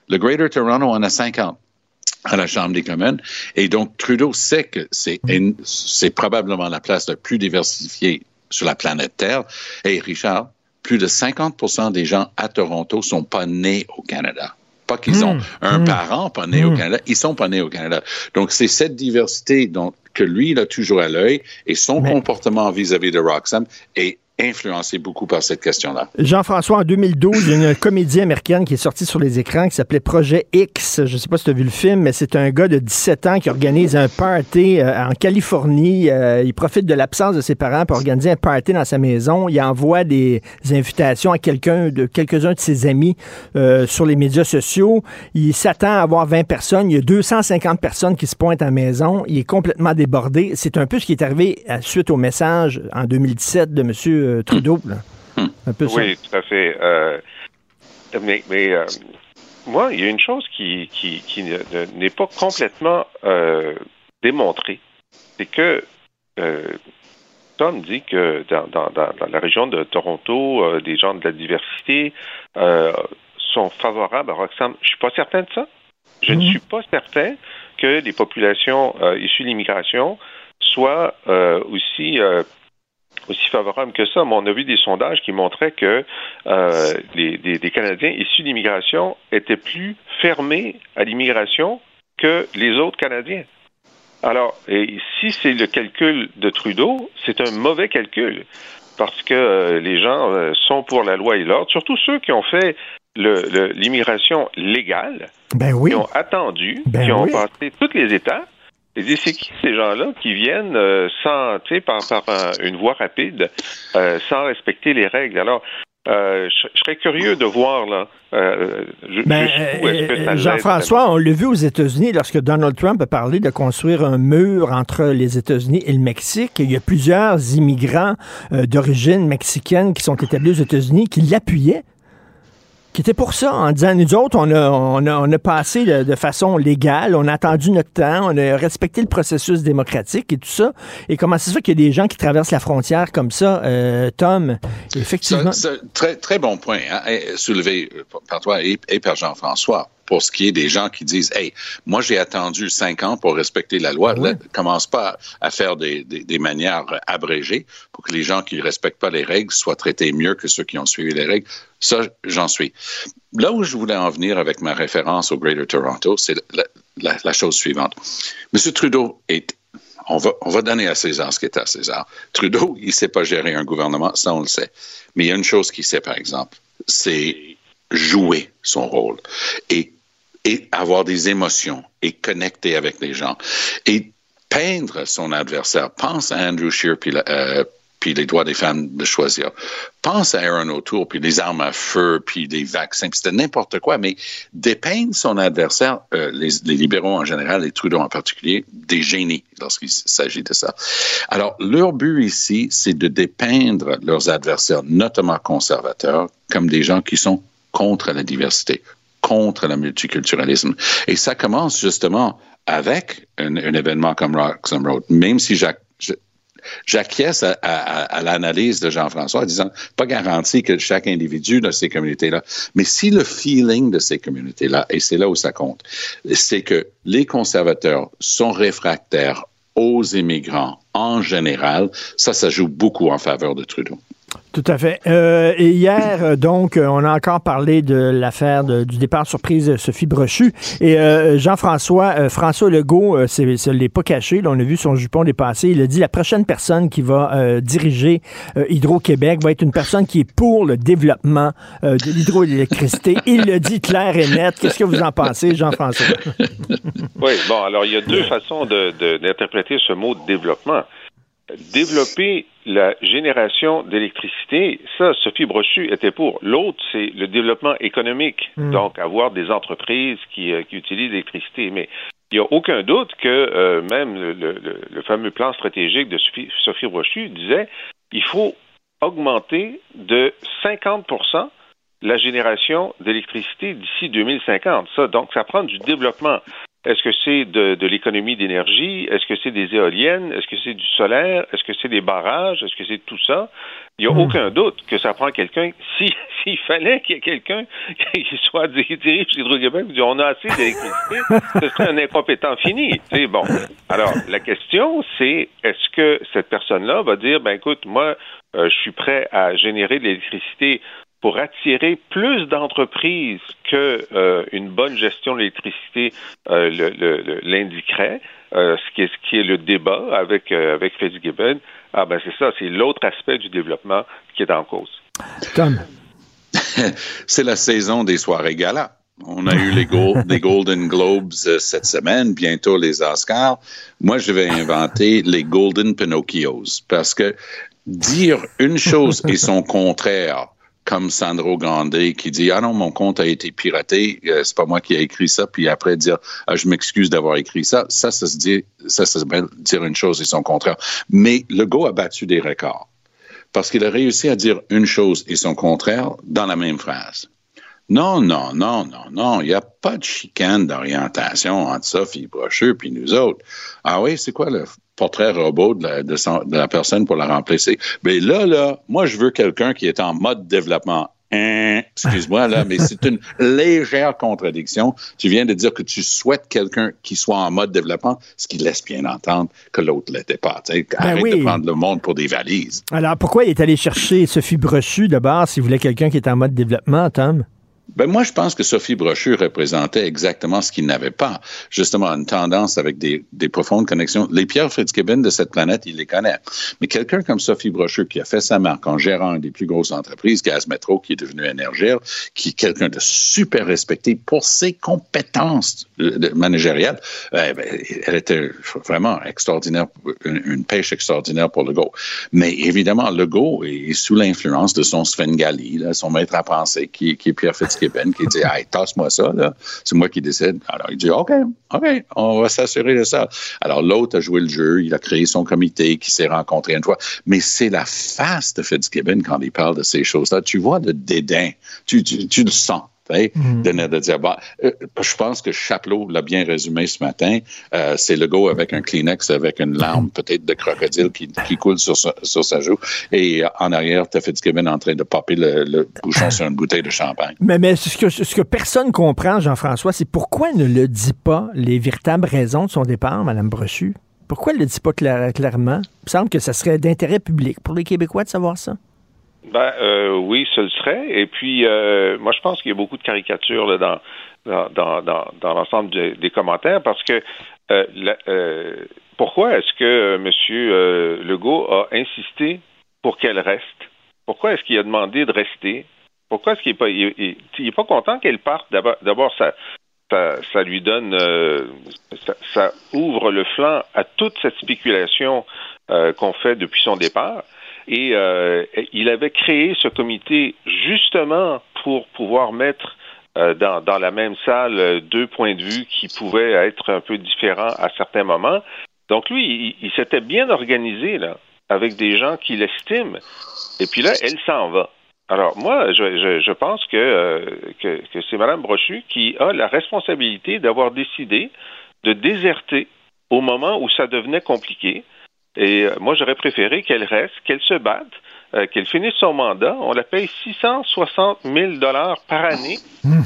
Le Greater Toronto en a 50 à la Chambre des communes. Et donc, Trudeau sait que c'est probablement la place la plus diversifiée sur la planète Terre. Et Richard, plus de 50% des gens à Toronto sont pas nés au Canada. Pas qu'ils ont un parent pas né au Canada, ils sont pas nés au Canada. Donc, c'est cette diversité dont, que lui, il a toujours à l'œil et son comportement vis-à-vis de Roxham est influencé beaucoup par cette question-là. Jean-François, en 2012, il y a une comédie américaine qui est sortie sur les écrans qui s'appelait Projet X. Je ne sais pas si tu as vu le film, mais c'est un gars de 17 ans qui organise un party euh, en Californie. Euh, il profite de l'absence de ses parents pour organiser un party dans sa maison. Il envoie des invitations à quelqu'un de quelques-uns de ses amis euh, sur les médias sociaux. Il s'attend à avoir 20 personnes. Il y a 250 personnes qui se pointent à la maison. Il est complètement débordé. C'est un peu ce qui est arrivé à- suite au message en 2017 de M. Trudeau. là. Un peu ça. Oui, tout à fait. Euh, mais mais euh, moi, il y a une chose qui, qui, qui ne- ne- n'est pas complètement euh, démontrée. C'est que euh, Tom dit que dans, dans, dans, dans la région de Toronto, euh, des gens de la diversité euh, sont favorables à Roxham. Je suis pas certain de ça. Je ne suis pas certain que les populations euh, issues de l'immigration soit euh, aussi euh, aussi favorable que ça. Mais on a vu des sondages qui montraient que euh, les, des, des Canadiens issus d'immigration étaient plus fermés à l'immigration que les autres Canadiens. Alors, et si c'est le calcul de Trudeau, c'est un mauvais calcul parce que euh, les gens euh, sont pour la loi et l'ordre, surtout ceux qui ont fait l'immigration légale, Ben oui. qui ont attendu, Ben qui ont oui. passé toutes les étapes. Et c'est qui ces gens-là qui viennent euh, sans, tu sais, par, par euh, une voie rapide, euh, sans respecter les règles? Alors, euh, je je serais curieux de voir là. Euh, Ben, euh, Jean-François, on l'a vu aux États-Unis lorsque Donald Trump a parlé de construire un mur entre les États-Unis et le Mexique. Il y a plusieurs immigrants euh, d'origine mexicaine qui sont établis aux États-Unis qui l'appuyaient qui étaient pour ça, en disant, nous autres, on a, on a, on a passé de, façon légale, on a attendu notre temps, on a respecté le processus démocratique et tout ça. Et comment c'est ça qu'il y a des gens qui traversent la frontière comme ça, euh, Tom? Effectivement. Très, très bon point hein, soulevé par toi et par Jean-François. Pour ce qui est des gens qui disent, hey, moi j'ai attendu cinq ans pour respecter la loi. Là, commence pas à faire des, des, des manières abrégées pour que les gens qui ne respectent pas les règles soient traités mieux que ceux qui ont suivi les règles. Ça, j'en suis. Là où je voulais en venir avec ma référence au Greater Toronto, c'est la, la- la chose suivante. Monsieur Trudeau est on va, on va donner à César ce qui est à César. Trudeau, il ne sait pas gérer un gouvernement, ça on le sait. Mais il y a une chose qu'il sait, par exemple, c'est jouer son rôle et, et avoir des émotions et connecter avec les gens et peindre son adversaire. Pense à Andrew Scheer puis, euh, puis les droits des femmes de choisir. Pense à Aaron O'Toole puis les armes à feu puis les vaccins. puis C'était n'importe quoi, mais dépeindre son adversaire, euh, les, les libéraux en général et Trudeau en particulier, des génies lorsqu'il s'agit de ça. Alors, leur but ici, c'est de dépeindre leurs adversaires, notamment conservateurs, comme des gens qui sont contre la diversité, contre le multiculturalisme. Et ça commence justement avec un, événement comme Roxham Road, même si j'acquiesce à, à- à l'analyse de Jean-François en disant pas garanti que chaque individu de ces communautés-là, mais si le feeling de ces communautés-là, et c'est là où ça compte, c'est que les conservateurs sont réfractaires aux immigrants en général, ça, ça joue beaucoup en faveur de Trudeau. Tout à fait. Euh, et hier, euh, donc, euh, on a encore parlé de l'affaire de- du départ surprise de Sophie Brochu. Et euh, Jean-François, euh, François Legault, c'est- ça ne l'est pas caché. Là, on a vu son jupon dépasser. Il a dit la prochaine personne qui va diriger Hydro-Québec va être une personne qui est pour le développement de l'hydroélectricité. Il le dit clair et net. Qu'est-ce que vous en pensez, Jean-François? Oui, bon, alors il y a deux façons de- de- d'interpréter ce mot développement. Développer la génération d'électricité, ça, Sophie Brochu était pour. L'autre, c'est le développement économique, Mm. donc avoir des entreprises qui, euh, qui utilisent l'électricité. Mais il n'y a aucun doute que euh, même le, le- le- le fameux plan stratégique de Sophie, Sophie Brochu disait il faut augmenter de 50% la génération d'électricité d'ici 2050. Ça, donc, ça prend du développement. Est-ce que c'est de, de l'économie d'énergie? Est-ce que c'est des éoliennes? Est-ce que c'est du solaire? Est-ce que c'est des barrages? Est-ce que c'est tout ça? Il n'y a aucun doute que ça prend quelqu'un. Si, s'il fallait qu'il y ait quelqu'un qui soit dirige chez Hydro-Québec, on a assez d'électricité, ce serait un incompétent fini. C'est bon. Alors, la question, c'est est-ce que cette personne-là va dire, ben écoute, moi, euh, je suis prêt à générer de l'électricité pour attirer plus d'entreprises que euh, une bonne gestion de l'électricité euh, le- le- le- l'indiquerait, euh, ce, qui est, ce qui est le débat avec, euh, avec Fitzgibbon. Ah ben c'est ça, c'est l'autre aspect du développement qui est en cause. Tom. c'est la saison des soirées gala. On a eu les, les Golden Globes euh, cette semaine, bientôt les Oscars. Moi, je vais inventer les Golden Pinocchios parce que dire une chose et son contraire, comme Sandro Grandet qui dit ah non mon compte a été piraté, euh, c'est pas moi qui ai écrit ça, puis après dire ah, je m'excuse d'avoir écrit ça, ça ça se dit ça ça s'appelle dire une chose et son contraire. Mais Legault a battu des records parce qu'il a réussi à dire une chose et son contraire dans la même phrase. Non, non, non, non, non, il n'y a pas de chicane d'orientation entre Sophie Brocheux puis nous autres. Ah oui, c'est quoi le portrait robot de la, de son- de la personne pour la remplacer? Mais là, là, moi, je veux quelqu'un qui est en mode développement. Hein, excuse-moi là, mais c'est une légère contradiction. Tu viens de dire que tu souhaites quelqu'un qui soit en mode développement, ce qui laisse bien entendre que l'autre l'était pas. Sais, Arrête oui. de prendre le monde pour des valises. Alors, pourquoi il est allé chercher Sophie Brochu d'abord s'il voulait quelqu'un qui est en mode développement, Tom? Ben moi, je pense que Sophie Brochu représentait exactement ce qu'il n'avait pas. Justement, une tendance avec des, des profondes connexions. Les Pierre Fitzgibbon de cette planète, il les connaît. Mais quelqu'un comme Sophie Brochu, qui a fait sa marque en gérant une des plus grosses entreprises, Gaz Métro, qui est devenu Énergir, qui est quelqu'un de super respecté pour ses compétences managériales, euh, ben, elle était vraiment extraordinaire, une, une pêche extraordinaire pour Legault. Mais évidemment, Legault est sous l'influence de son Svengali, là, son maître à penser, qui, qui est Pierre Fitzgibbon, qui dit Hey, tasse-moi ça, là. c'est moi qui décide. Alors, il dit OK, OK, on va s'assurer de ça. Alors, l'autre a joué le jeu, il a créé son comité qui s'est rencontré une fois. Mais c'est la face de Fitzgibbon quand il parle de ces choses-là. Tu vois le dédain, tu, le sens. De, de dire, bah, euh, je pense que Chapelot l'a bien résumé ce matin. Euh, c'est le go avec un Kleenex, avec une larme peut-être de crocodile qui, qui coule sur sa, sur sa joue. Et euh, en arrière, tu as Fitzgibbon en train de popper le, le bouchon sur une bouteille de champagne. Mais, mais ce, que, ce que personne comprend, Jean-François, c'est pourquoi elle ne le dit pas les véritables raisons de son départ, Mme Brochu? Pourquoi elle ne le dit pas clair- clairement? Il me semble que ça serait d'intérêt public pour les Québécois de savoir ça. Ben euh, oui, ce serait. Et puis, euh, moi, je pense qu'il y a beaucoup de caricatures dans l'ensemble de- des commentaires parce que euh, euh, pourquoi est-ce que euh, euh, Legault a insisté pour qu'elle reste? Pourquoi est-ce qu'il a demandé de rester? Pourquoi est-ce qu'il n'est pas il, pas content qu'elle parte? D'abord, ça, ça lui donne ça, ça ouvre le flanc à toute cette spéculation qu'on fait depuis son départ. Et euh, il avait créé ce comité justement pour pouvoir mettre euh, dans, la même salle euh, deux points de vue qui pouvaient être un peu différents à certains moments. Donc lui, il, s'était bien organisé là, avec des gens qui l'estiment. Et puis là, elle s'en va. Alors moi, je, je, pense que c'est Mme Brochu qui a la responsabilité d'avoir décidé de déserter au moment où ça devenait compliqué. Et euh, moi, j'aurais préféré qu'elle reste, qu'elle se batte, euh, qu'elle finisse son mandat. On la paye 660 000 dollars par année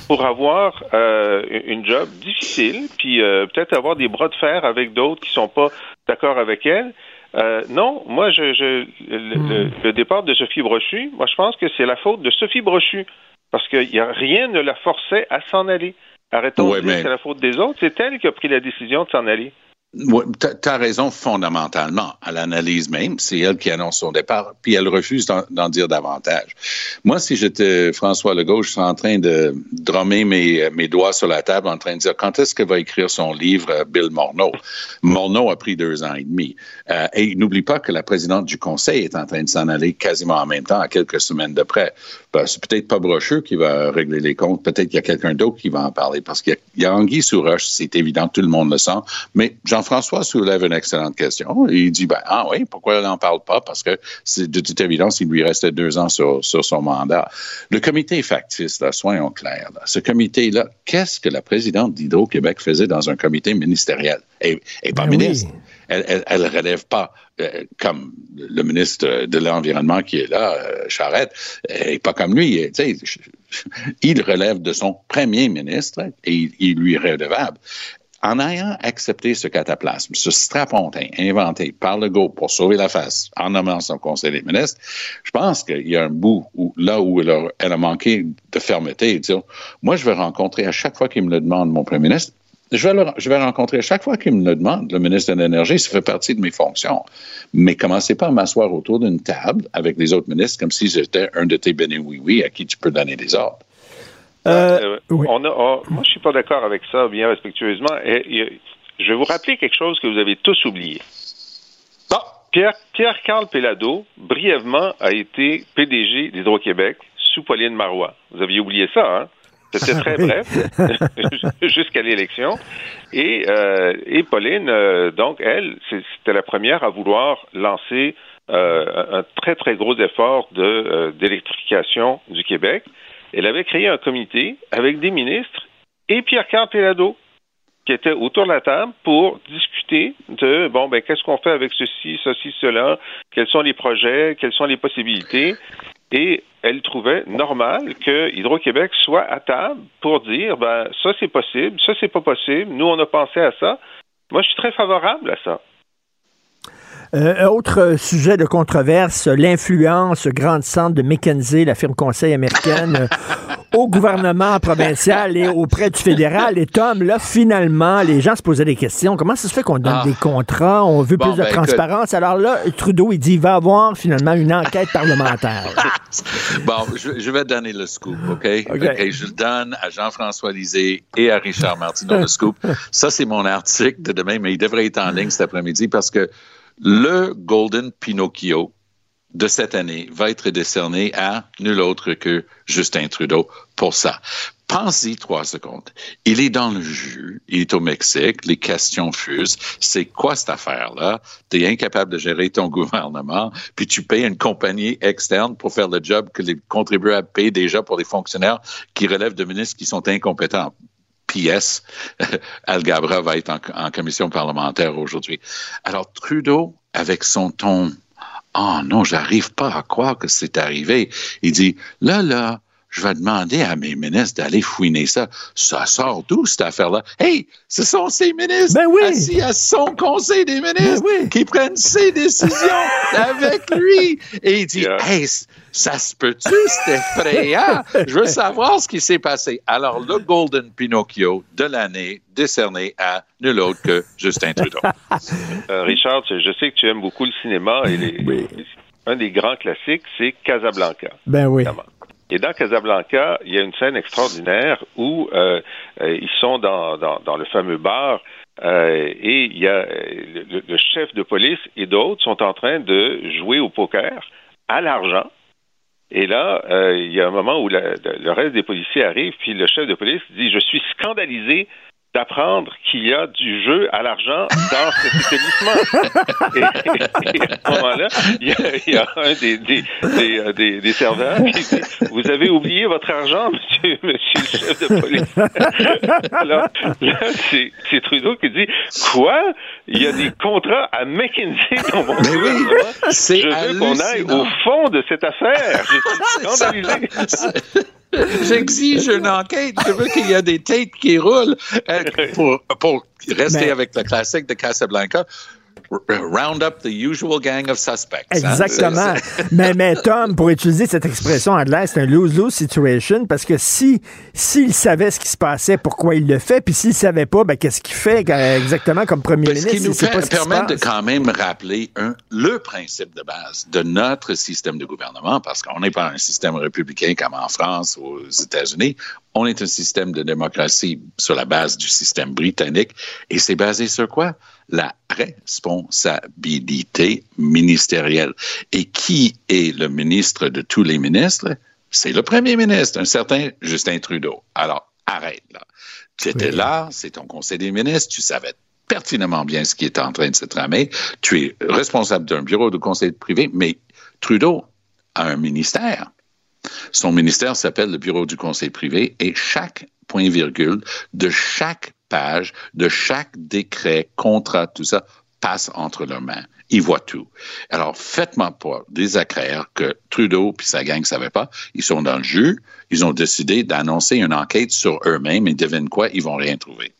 pour avoir euh, une job difficile, puis euh, peut-être avoir des bras de fer avec d'autres qui sont pas d'accord avec elle. Euh, non, moi, je, je le, le- le départ de Sophie Brochu, moi, je pense que c'est la faute de Sophie Brochu, parce que y a, rien ne la forçait à s'en aller. Arrêtons Ouais, de dire mais- que c'est la faute des autres. C'est elle qui a pris la décision de s'en aller. Tu as raison fondamentalement. À l'analyse même, c'est elle qui annonce son départ, puis elle refuse d'en dire davantage. Moi, si j'étais François Legault, je serais en train de drummer mes, doigts sur la table en train de dire quand est-ce qu'elle va écrire son livre, euh, Bill Morneau? Morneau a pris deux ans et demi. Euh, et n'oublie pas que la présidente du Conseil est en train de s'en aller quasiment en même temps, à quelques semaines de près. Ben, c'est peut-être pas Brocheux qui va régler les comptes, peut-être qu'il y a quelqu'un d'autre qui va en parler, parce qu'il y a, y Anguille sous roche, c'est évident, tout le monde le sent. Mais Jean-François soulève une excellente question. Il dit, ben, ah oui, pourquoi elle n'en parle pas? Parce que c'est de toute évidence, il lui restait deux ans sur, sur son mandat. Le comité factice, là, soyons clairs, là, ce comité-là, qu'est-ce que la présidente d'Hydro-Québec faisait dans un comité ministériel? Elle n'est pas Ben oui. ministre. Elle, elle, elle relève pas euh, comme le ministre de l'Environnement qui est là, euh, Charette, et pas comme lui. Il relève de son premier ministre et il, il lui est redevable. En ayant accepté ce cataplasme, ce strapontin inventé par le GO pour sauver la face en nommant son conseil des ministres, je pense qu'il y a un bout où, là où elle a, manqué de fermeté et dire, moi, je vais rencontrer à chaque fois qu'il me le demande, mon premier ministre, je vais, le, je vais rencontrer à chaque fois qu'il me le demande, le ministre de l'Énergie, ça fait partie de mes fonctions. Mais commencez pas à m'asseoir autour d'une table avec les autres ministres comme si j'étais un de tes bénis oui-oui à qui tu peux donner des ordres? Euh, oui. on a, on- moi, je suis pas d'accord avec ça, bien respectueusement. Et, et, je vais vous rappeler quelque chose que vous avez tous oublié. Ah! Pierre, Pierre Carl Pellado, brièvement, a été PDG d'Hydro-Québec sous Pauline Marois. Vous aviez oublié ça, hein? C'était très bref, jusqu'à l'élection. Et, euh, et Pauline, euh, donc, elle, c'était la première à vouloir lancer euh, un très, très gros effort de, euh, d'électrification du Québec. Elle avait créé un comité avec des ministres et Pierre-Carl Pellado, qui étaient autour de la table pour discuter de, bon, ben, qu'est-ce qu'on fait avec ceci, ceci, cela, quels sont les projets, quelles sont les possibilités. Et elle trouvait normal que Hydro-Québec soit à table pour dire, ben, ça c'est possible, ça c'est pas possible, nous on a pensé à ça. Moi, je suis très favorable à ça. Euh, autre sujet de controverse, l'influence grandissante de McKinsey, la firme conseil américaine, euh, au gouvernement provincial et auprès du fédéral. Et Tom, là, finalement, les gens se posaient des questions. Comment ça se fait qu'on donne Ah. des contrats? On veut Bon, plus de ben, transparence. Alors là, Trudeau, il dit, il va avoir finalement une enquête parlementaire. Bon, je, je vais donner le scoop. OK, je le donne à Jean-François Lisée et à Richard Martineau, le scoop. Ça, c'est mon article de demain, mais il devrait être en ligne cet après-midi parce que le Golden Pinocchio de cette année va être décerné à nul autre que Justin Trudeau pour ça. Pensez trois secondes. Il est dans le jus, il est au Mexique, les questions fusent. C'est quoi cette affaire-là? Tu es incapable de gérer ton gouvernement, puis tu payes une compagnie externe pour faire le job que les contribuables payent déjà pour les fonctionnaires qui relèvent de ministres qui sont incompétents. PS, Al Gabra va être en, en commission parlementaire aujourd'hui. Alors, Trudeau, avec son ton, oh non, j'arrive pas à croire que c'est arrivé. Il dit, là, là, je vais demander à mes ministres d'aller fouiner ça. Ça sort d'où, cette affaire-là? Hey, ce sont ces ministres Ben oui. assis à son conseil des ministres Ben oui. qui prennent ces décisions avec lui. Et il dit, Yeah. hey, ça se peut-tu? C'est effrayant? Je veux savoir ce qui s'est passé. Alors, le Golden Pinocchio de l'année décerné à nul autre que Justin Trudeau. Euh, Richard, je sais que tu aimes beaucoup le cinéma et les- un des grands classiques, c'est Casablanca. Ben oui. évidemment. Et dans Casablanca, il y a une scène extraordinaire où euh, euh, ils sont dans, dans, le fameux bar euh, et il y a le, chef de police et d'autres sont en train de jouer au poker à l'argent. Et là, il y a un moment où le reste des policiers arrivent, puis le chef de police dit Je suis scandalisé d'apprendre qu'il y a du jeu à l'argent dans cet établissement. et, et- et à ce moment-là, il y a, il y a un des, des, des, euh, des- des serveurs qui dit Vous avez oublié votre argent, monsieur, monsieur le chef de police. là, là, c'est c'est Trudeau qui dit Quoi? Il y a des contrats à McKinsey dans mon Mais oui, gouvernement. c'est Je veux qu'on aille au fond de cette affaire. Je suis scandalisé. J'exige une enquête. Je veux qu'il y ait des têtes qui roulent. Euh, pour, pour rester Mais- avec le classique de Casablanca, round up the usual gang of suspects. hein? Exactement. mais, mais Tom, pour utiliser cette expression anglaise, c'est un lose-lose situation parce que si s'il savait ce qui se passait, pourquoi il le fait, puis s'il savait pas, ben qu'est-ce qu'il fait euh, exactement comme premier Ben, Ce ministre qui nous fait, pas ce qui se permet de quand même rappeler un, le principe de base de notre système de gouvernement, parce qu'on n'est pas un système républicain comme en France ou aux États-Unis. On est un système de démocratie sur la base du système britannique. Et c'est basé sur quoi? La responsabilité ministérielle. Et qui est le ministre de tous les ministres? C'est le premier ministre, un certain Justin Trudeau. Alors, arrête là. Tu étais Oui. là, c'est ton conseil des ministres, tu savais pertinemment bien ce qui est en train de se tramer. Tu es responsable d'un bureau de conseil privé, mais Trudeau a un ministère. Son ministère s'appelle le Bureau du conseil privé et chaque point-virgule de chaque page, de chaque décret, contrat, tout ça, passe entre leurs mains. Ils voient tout. Alors, faites-moi pas désacraire que Trudeau puis sa gang ne savaient pas. Ils sont dans le jus. Ils ont décidé d'annoncer une enquête sur eux-mêmes et devine quoi? Ils vont rien trouver.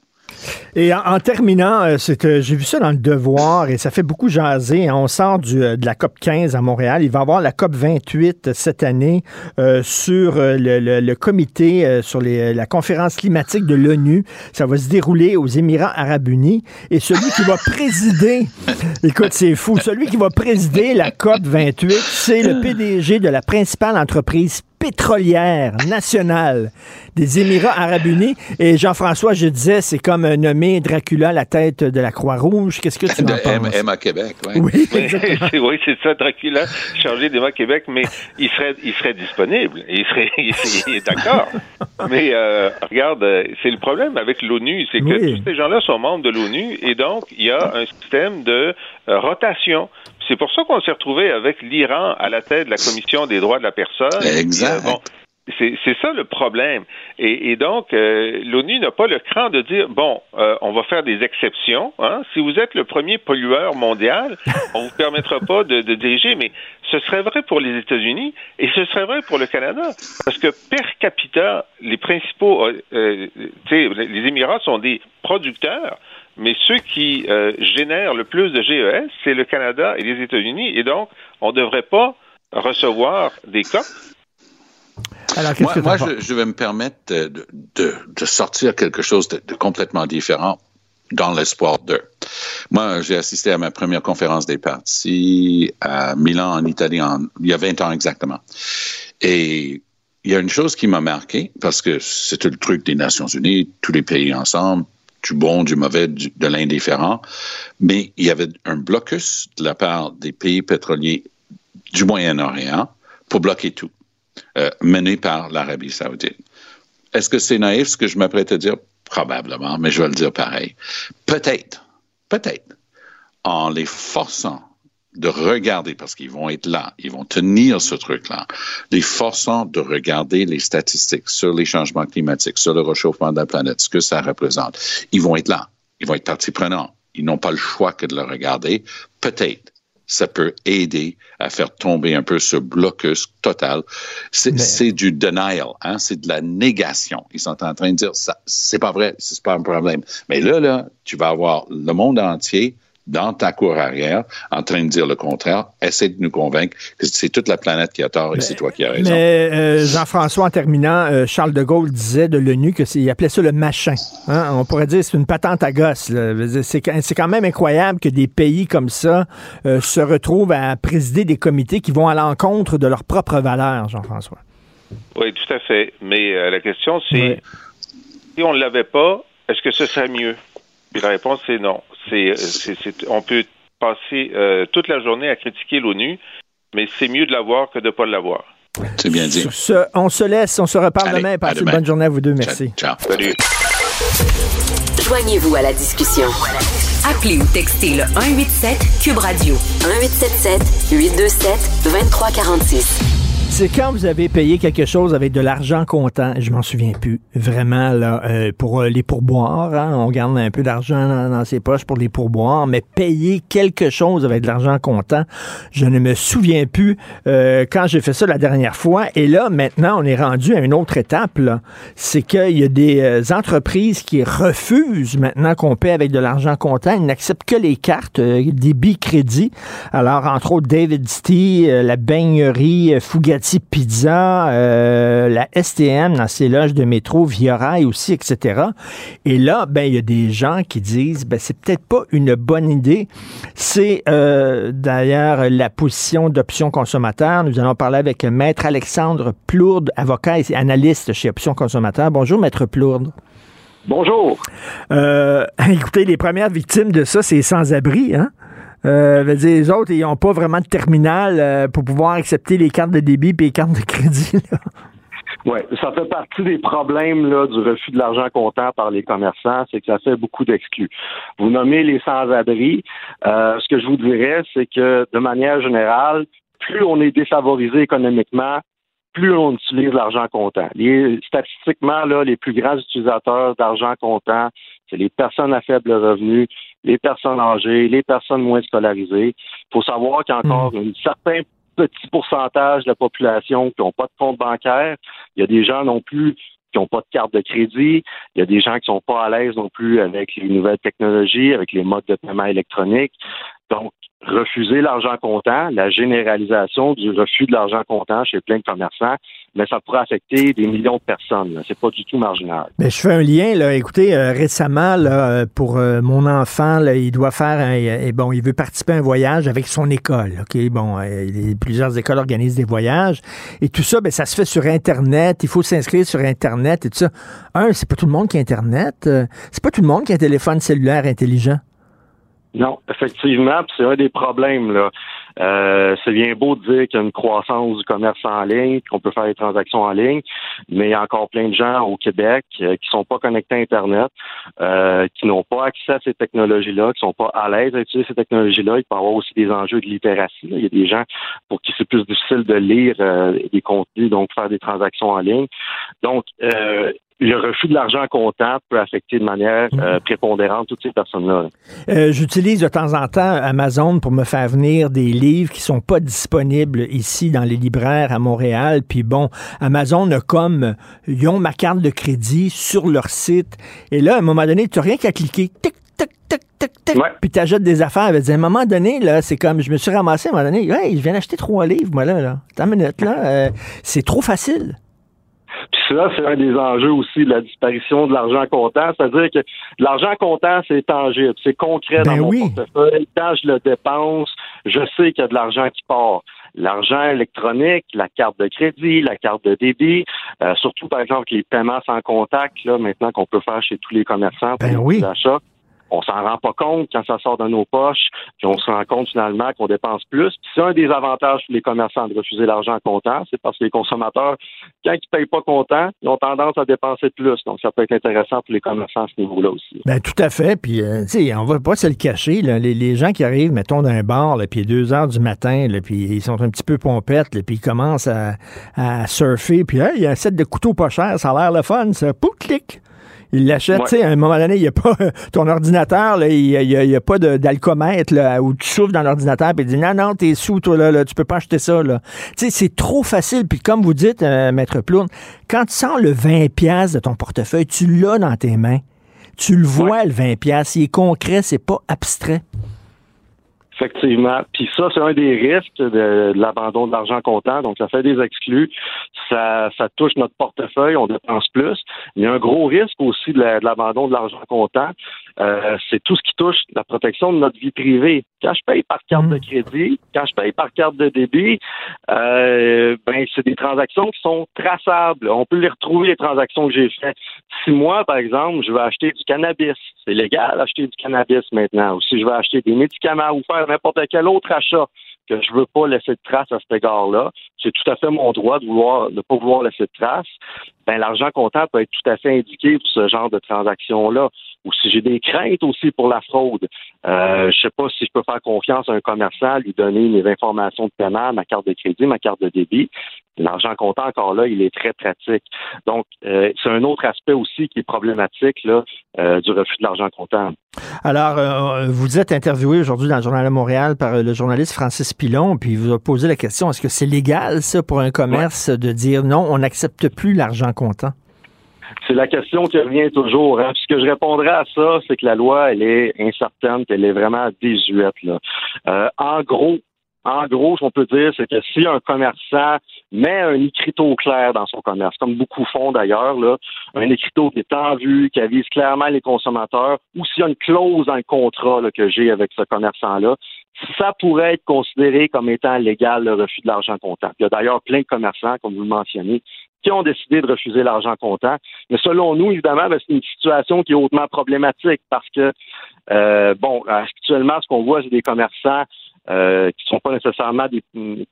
Et en, en terminant, euh, c'est que j'ai vu ça dans le Devoir et ça fait beaucoup jaser. hein. On sort du, euh, de la COP 15 à Montréal. Il va y avoir la COP 28 cette année euh, sur euh, le, le- le comité euh, sur les- la conférence climatique de l'ONU. Ça va se dérouler aux Émirats arabes unis. Et celui qui va présider, écoute, c'est fou, celui qui va présider la COP 28, c'est le PDG de la principale entreprise pétrolière nationale des Émirats arabes unis. Et Jean-François, je disais, c'est comme euh, nommer Dracula à la tête de la Croix-Rouge. Qu'est-ce que tu en M- penses? Emma Québec, ouais. Oui, Oui, c'est- ça, Dracula, changer d'Emma Québec, mais il serait, il serait disponible. Il serait, il, il est d'accord. Mais euh, regarde, euh, c'est le problème avec l'ONU, c'est que Oui. tous ces gens-là sont membres de l'ONU et donc il y a un système de euh, rotation. C'est pour ça qu'on s'est retrouvé avec l'Iran à la tête de la Commission des droits de la personne. Exact. Euh, bon, C'est ça le problème. Et, et donc, euh, l'ONU n'a pas le cran de dire, bon, euh, on va faire des exceptions. Hein? Si vous êtes le premier pollueur mondial, on vous permettra pas de, de diriger, mais ce serait vrai pour les États-Unis et ce serait vrai pour le Canada. Parce que per capita, les principaux, euh, les Émirats sont des producteurs, mais ceux qui euh, génèrent le plus de GES, c'est le Canada et les États-Unis. Et donc, on ne devrait pas recevoir des COP Alors, qu'est-ce Moi, que moi, je, je vais me permettre de, de, de sortir quelque chose de, de complètement différent dans l'espoir d'eux. Moi, j'ai assisté à ma première conférence des partis à Milan, en Italie, en, il y a 20 ans exactement. Et il y a une chose qui m'a marqué, parce que c'était le truc des Nations Unies, tous les pays ensemble, du bon, du mauvais, de l'indifférent, mais il y avait un blocus de la part des pays pétroliers du Moyen-Orient pour bloquer tout, euh, mené par l'Arabie saoudite. Est-ce que c'est naïf ce que je m'apprête à dire? Probablement, mais je vais le dire pareil. Peut-être, peut-être, en les forçant de regarder, parce qu'ils vont être là, ils vont tenir ce truc-là, les forçant de regarder les statistiques sur les changements climatiques, sur le réchauffement de la planète, ce que ça représente. Ils vont être là, ils vont être partie prenante. Ils n'ont pas le choix que de le regarder. Peut-être ça peut aider à faire tomber un peu ce blocus total. C'est Mais- c'est du denial, hein? c'est de la négation. Ils sont en train de dire ça, c'est pas vrai, c'est pas un problème. Mais là, là, tu vas avoir le monde entier dans ta cour arrière en train de dire le contraire. Essaie de nous convaincre que c'est toute la planète qui a tort et c'est toi qui as raison. Mais euh, Jean-François, en terminant, euh, Charles de Gaulle disait de l'ONU que c'est- il appelait ça le machin. Hein? On pourrait dire que c'est une patente à gosse. C'est quand c'est quand même incroyable que des pays comme ça euh, se retrouvent à présider des comités qui vont à l'encontre de leurs propres valeurs, Jean-François. Oui, tout à fait. Mais euh, la question, c'est si on ne l'avait pas, est-ce que ce serait mieux? Puis la réponse, c'est non. C'est, euh, c'est, c'est- on peut passer euh, toute la journée à critiquer l'ONU, mais c'est mieux de l'avoir que de ne pas l'avoir. C'est bien dit. Sur ce, on se laisse, on se reparle Allez, demain. Passez une bonne journée à vous deux. Merci. Ciao. Salut. Joignez-vous à la discussion. Appelez ou textez le 187 Cube Radio 1877 827 2346. C'est quand vous avez payé quelque chose avec de l'argent comptant, je m'en souviens plus, vraiment, là, euh, pour euh, les pourboires, hein, on garde un peu d'argent dans, ses poches pour les pourboires, mais payer quelque chose avec de l'argent comptant, je ne me souviens plus euh, quand j'ai fait ça la dernière fois. Et là, maintenant, on est rendu à une autre étape, c'est qu'il y a des euh, entreprises qui refusent maintenant qu'on paie avec de l'argent comptant, ils n'acceptent que les cartes, euh, des crédits. Alors, entre autres, David Stee, euh, la baignerie euh, Fugatti Pizza, euh, la STM dans ses loges de métro, Via Rail aussi, etc. Et là, ben, il y a des gens qui disent, ben, c'est peut-être pas une bonne idée. C'est euh, d'ailleurs la position d'Option Consommateur. Nous allons parler avec Maître Alexandre Plourde, avocat et analyste chez Option Consommateur. Bonjour, Maître Plourde. Bonjour. Euh, écoutez, les premières victimes de ça, c'est sans-abri, hein? Euh, les autres, ils n'ont pas vraiment de terminal euh, pour pouvoir accepter les cartes de débit et les cartes de crédit. Ouais, ça fait partie des problèmes là, du refus de l'argent comptant par les commerçants, c'est que ça fait beaucoup d'exclus. Vous nommez les sans-abri. Euh, ce que je vous dirais, c'est que de manière générale, plus on est défavorisé économiquement, plus on utilise l'argent comptant. Statistiquement, là, les plus grands utilisateurs d'argent comptant, c'est les personnes à faible revenu, les personnes âgées, les personnes moins scolarisées. Il faut savoir qu'il y a encore un certain petit pourcentage de la population qui n'ont pas de compte bancaire. Il y a des gens non plus qui n'ont pas de carte de crédit. Il y a des gens qui sont pas à l'aise non plus avec les nouvelles technologies, avec les modes de paiement électronique. Donc, refuser l'argent comptant, la généralisation du refus de l'argent comptant chez plein de commerçants, mais ça pourrait affecter des millions de personnes. C'est pas du tout marginal. Mais je fais un lien, là. Écoutez, euh, récemment, là, euh, pour euh, mon enfant, là, il doit faire un, et bon, il veut participer à un voyage avec son école. OK, bon, euh, plusieurs écoles organisent des voyages. Et tout ça, ben, ça se fait sur Internet. Il faut s'inscrire sur Internet et tout ça. Un, c'est pas tout le monde qui a Internet. Euh, c'est pas tout le monde qui a un téléphone cellulaire intelligent. Non, effectivement, c'est un des problèmes. Là. Euh, c'est bien beau de dire qu'il y a une croissance du commerce en ligne, qu'on peut faire des transactions en ligne, mais il y a encore plein de gens au Québec euh, qui sont pas connectés à Internet, euh, qui n'ont pas accès à ces technologies-là, qui sont pas à l'aise à utiliser ces technologies-là. Il peut y avoir aussi des enjeux de littératie. Il y a des gens pour qui c'est plus difficile de lire euh, des contenus, donc faire des transactions en ligne. Donc, euh, le refus de l'argent comptant peut affecter de manière euh, prépondérante toutes ces personnes-là. Euh, J'utilise de temps en temps Amazon pour me faire venir des livres qui sont pas disponibles ici dans les libraires à Montréal. Puis bon, Amazon a comme ils ont ma carte de crédit sur leur site. Et là, à un moment donné, tu n'as rien qu'à cliquer. Tic, tic, tic, tic, tic. Puis tu achètes des affaires. Elle dit, à un moment donné, là, c'est comme je me suis ramassé à un moment donné. Hey, je viens d'acheter trois livres, moi là. là. Attends une minute, là. Euh, c'est trop facile. Puis ça, c'est un des enjeux aussi de la disparition de l'argent comptant. C'est-à-dire que l'argent comptant, c'est tangible, c'est concret Ben dans mon oui. portefeuille. Quand je le dépense, je sais qu'il y a de l'argent qui part. L'argent électronique, la carte de crédit, la carte de débit, euh, surtout par exemple les paiements sans contact, là, maintenant qu'on peut faire chez tous les commerçants pour Ben les oui. achats. On s'en rend pas compte quand ça sort de nos poches, puis on se rend compte finalement qu'on dépense plus. Puis c'est un des avantages pour les commerçants de refuser l'argent comptant, c'est parce que les consommateurs, quand ils payent pas comptant, ils ont tendance à dépenser plus. Donc ça peut être intéressant pour les commerçants à ce niveau-là aussi. Ben, tout à fait. Puis, euh, tu sais, on va pas se le cacher. là. Les, les gens qui arrivent, mettons, d'un bar, là, puis 2 heures du matin, là, puis ils sont un petit peu pompettes, là, puis ils commencent à, à surfer. Puis, il y a un set de couteaux pas cher, ça a l'air le fun, ça. Pouf, clic! Ils l'achètent, Ouais. tu sais, à un moment donné, il n'y a pas ton ordinateur, là, il n'y a, il y a- il y a pas d'alcomètre là, où tu souffles dans l'ordinateur puis il dit non, non, t'es sous, toi, là, là, tu peux pas acheter ça. Là. Tu sais, c'est trop facile. Puis comme vous dites, euh, Maître Plourde, quand tu sors le 20$ piastres de ton portefeuille, tu l'as dans tes mains. Tu le vois, le 20$, piastres. il est concret, c'est pas abstrait. Effectivement. Puis ça, c'est un des risques de, de l'abandon de l'argent comptant. Donc, ça fait des exclus. Ça, ça touche notre portefeuille, on dépense plus. Il y a un gros risque aussi de la- de l'abandon de l'argent comptant. Euh, c'est tout ce qui touche la protection de notre vie privée. Quand je paye par carte de crédit, quand je paye par carte de débit, euh, ben c'est des transactions qui sont traçables. On peut les retrouver les transactions que j'ai faites. Si moi, par exemple, je veux acheter du cannabis, c'est légal d'acheter du cannabis maintenant. Ou si je veux acheter des médicaments ou faire n'importe quel autre achat que je veux pas laisser de trace à cet égard-là, c'est tout à fait mon droit de vouloir de pas vouloir laisser de trace. Ben l'argent comptant peut être tout à fait indiqué pour ce genre de transaction-là. Ou si j'ai des craintes aussi pour la fraude, euh, je sais pas si je peux faire confiance à un commerçant, lui donner mes informations de paiement, ma carte de crédit, ma carte de débit. L'argent comptant, encore là, il est très pratique. Donc, euh, c'est un autre aspect aussi qui est problématique là, euh, du refus de l'argent comptant. Alors, euh, vous êtes interviewé aujourd'hui dans le Journal de Montréal par le journaliste Francis Pilon, puis il vous a posé la question, est-ce que c'est légal, ça, pour un commerce de dire non, on n'accepte plus l'argent comptant? C'est la question qui revient toujours. Hein. Ce que je répondrai à ça, c'est que la loi, elle est incertaine, qu'elle est vraiment désuète. Euh, en gros, en gros, ce qu'on peut dire, c'est que si un commerçant met un écriteau clair dans son commerce, comme beaucoup font d'ailleurs, un écriteau qui est en vue, qui avise clairement les consommateurs, ou s'il y a une clause dans le contrat que j'ai avec ce commerçant-là, ça pourrait être considéré comme étant légal le refus de l'argent comptant. Il y a d'ailleurs plein de commerçants, comme vous le mentionnez, qui ont décidé de refuser l'argent comptant. Mais selon nous, évidemment, ben, c'est une situation qui est hautement problématique parce que, euh, bon, actuellement, ce qu'on voit, c'est des commerçants euh, qui ne sont pas nécessairement des,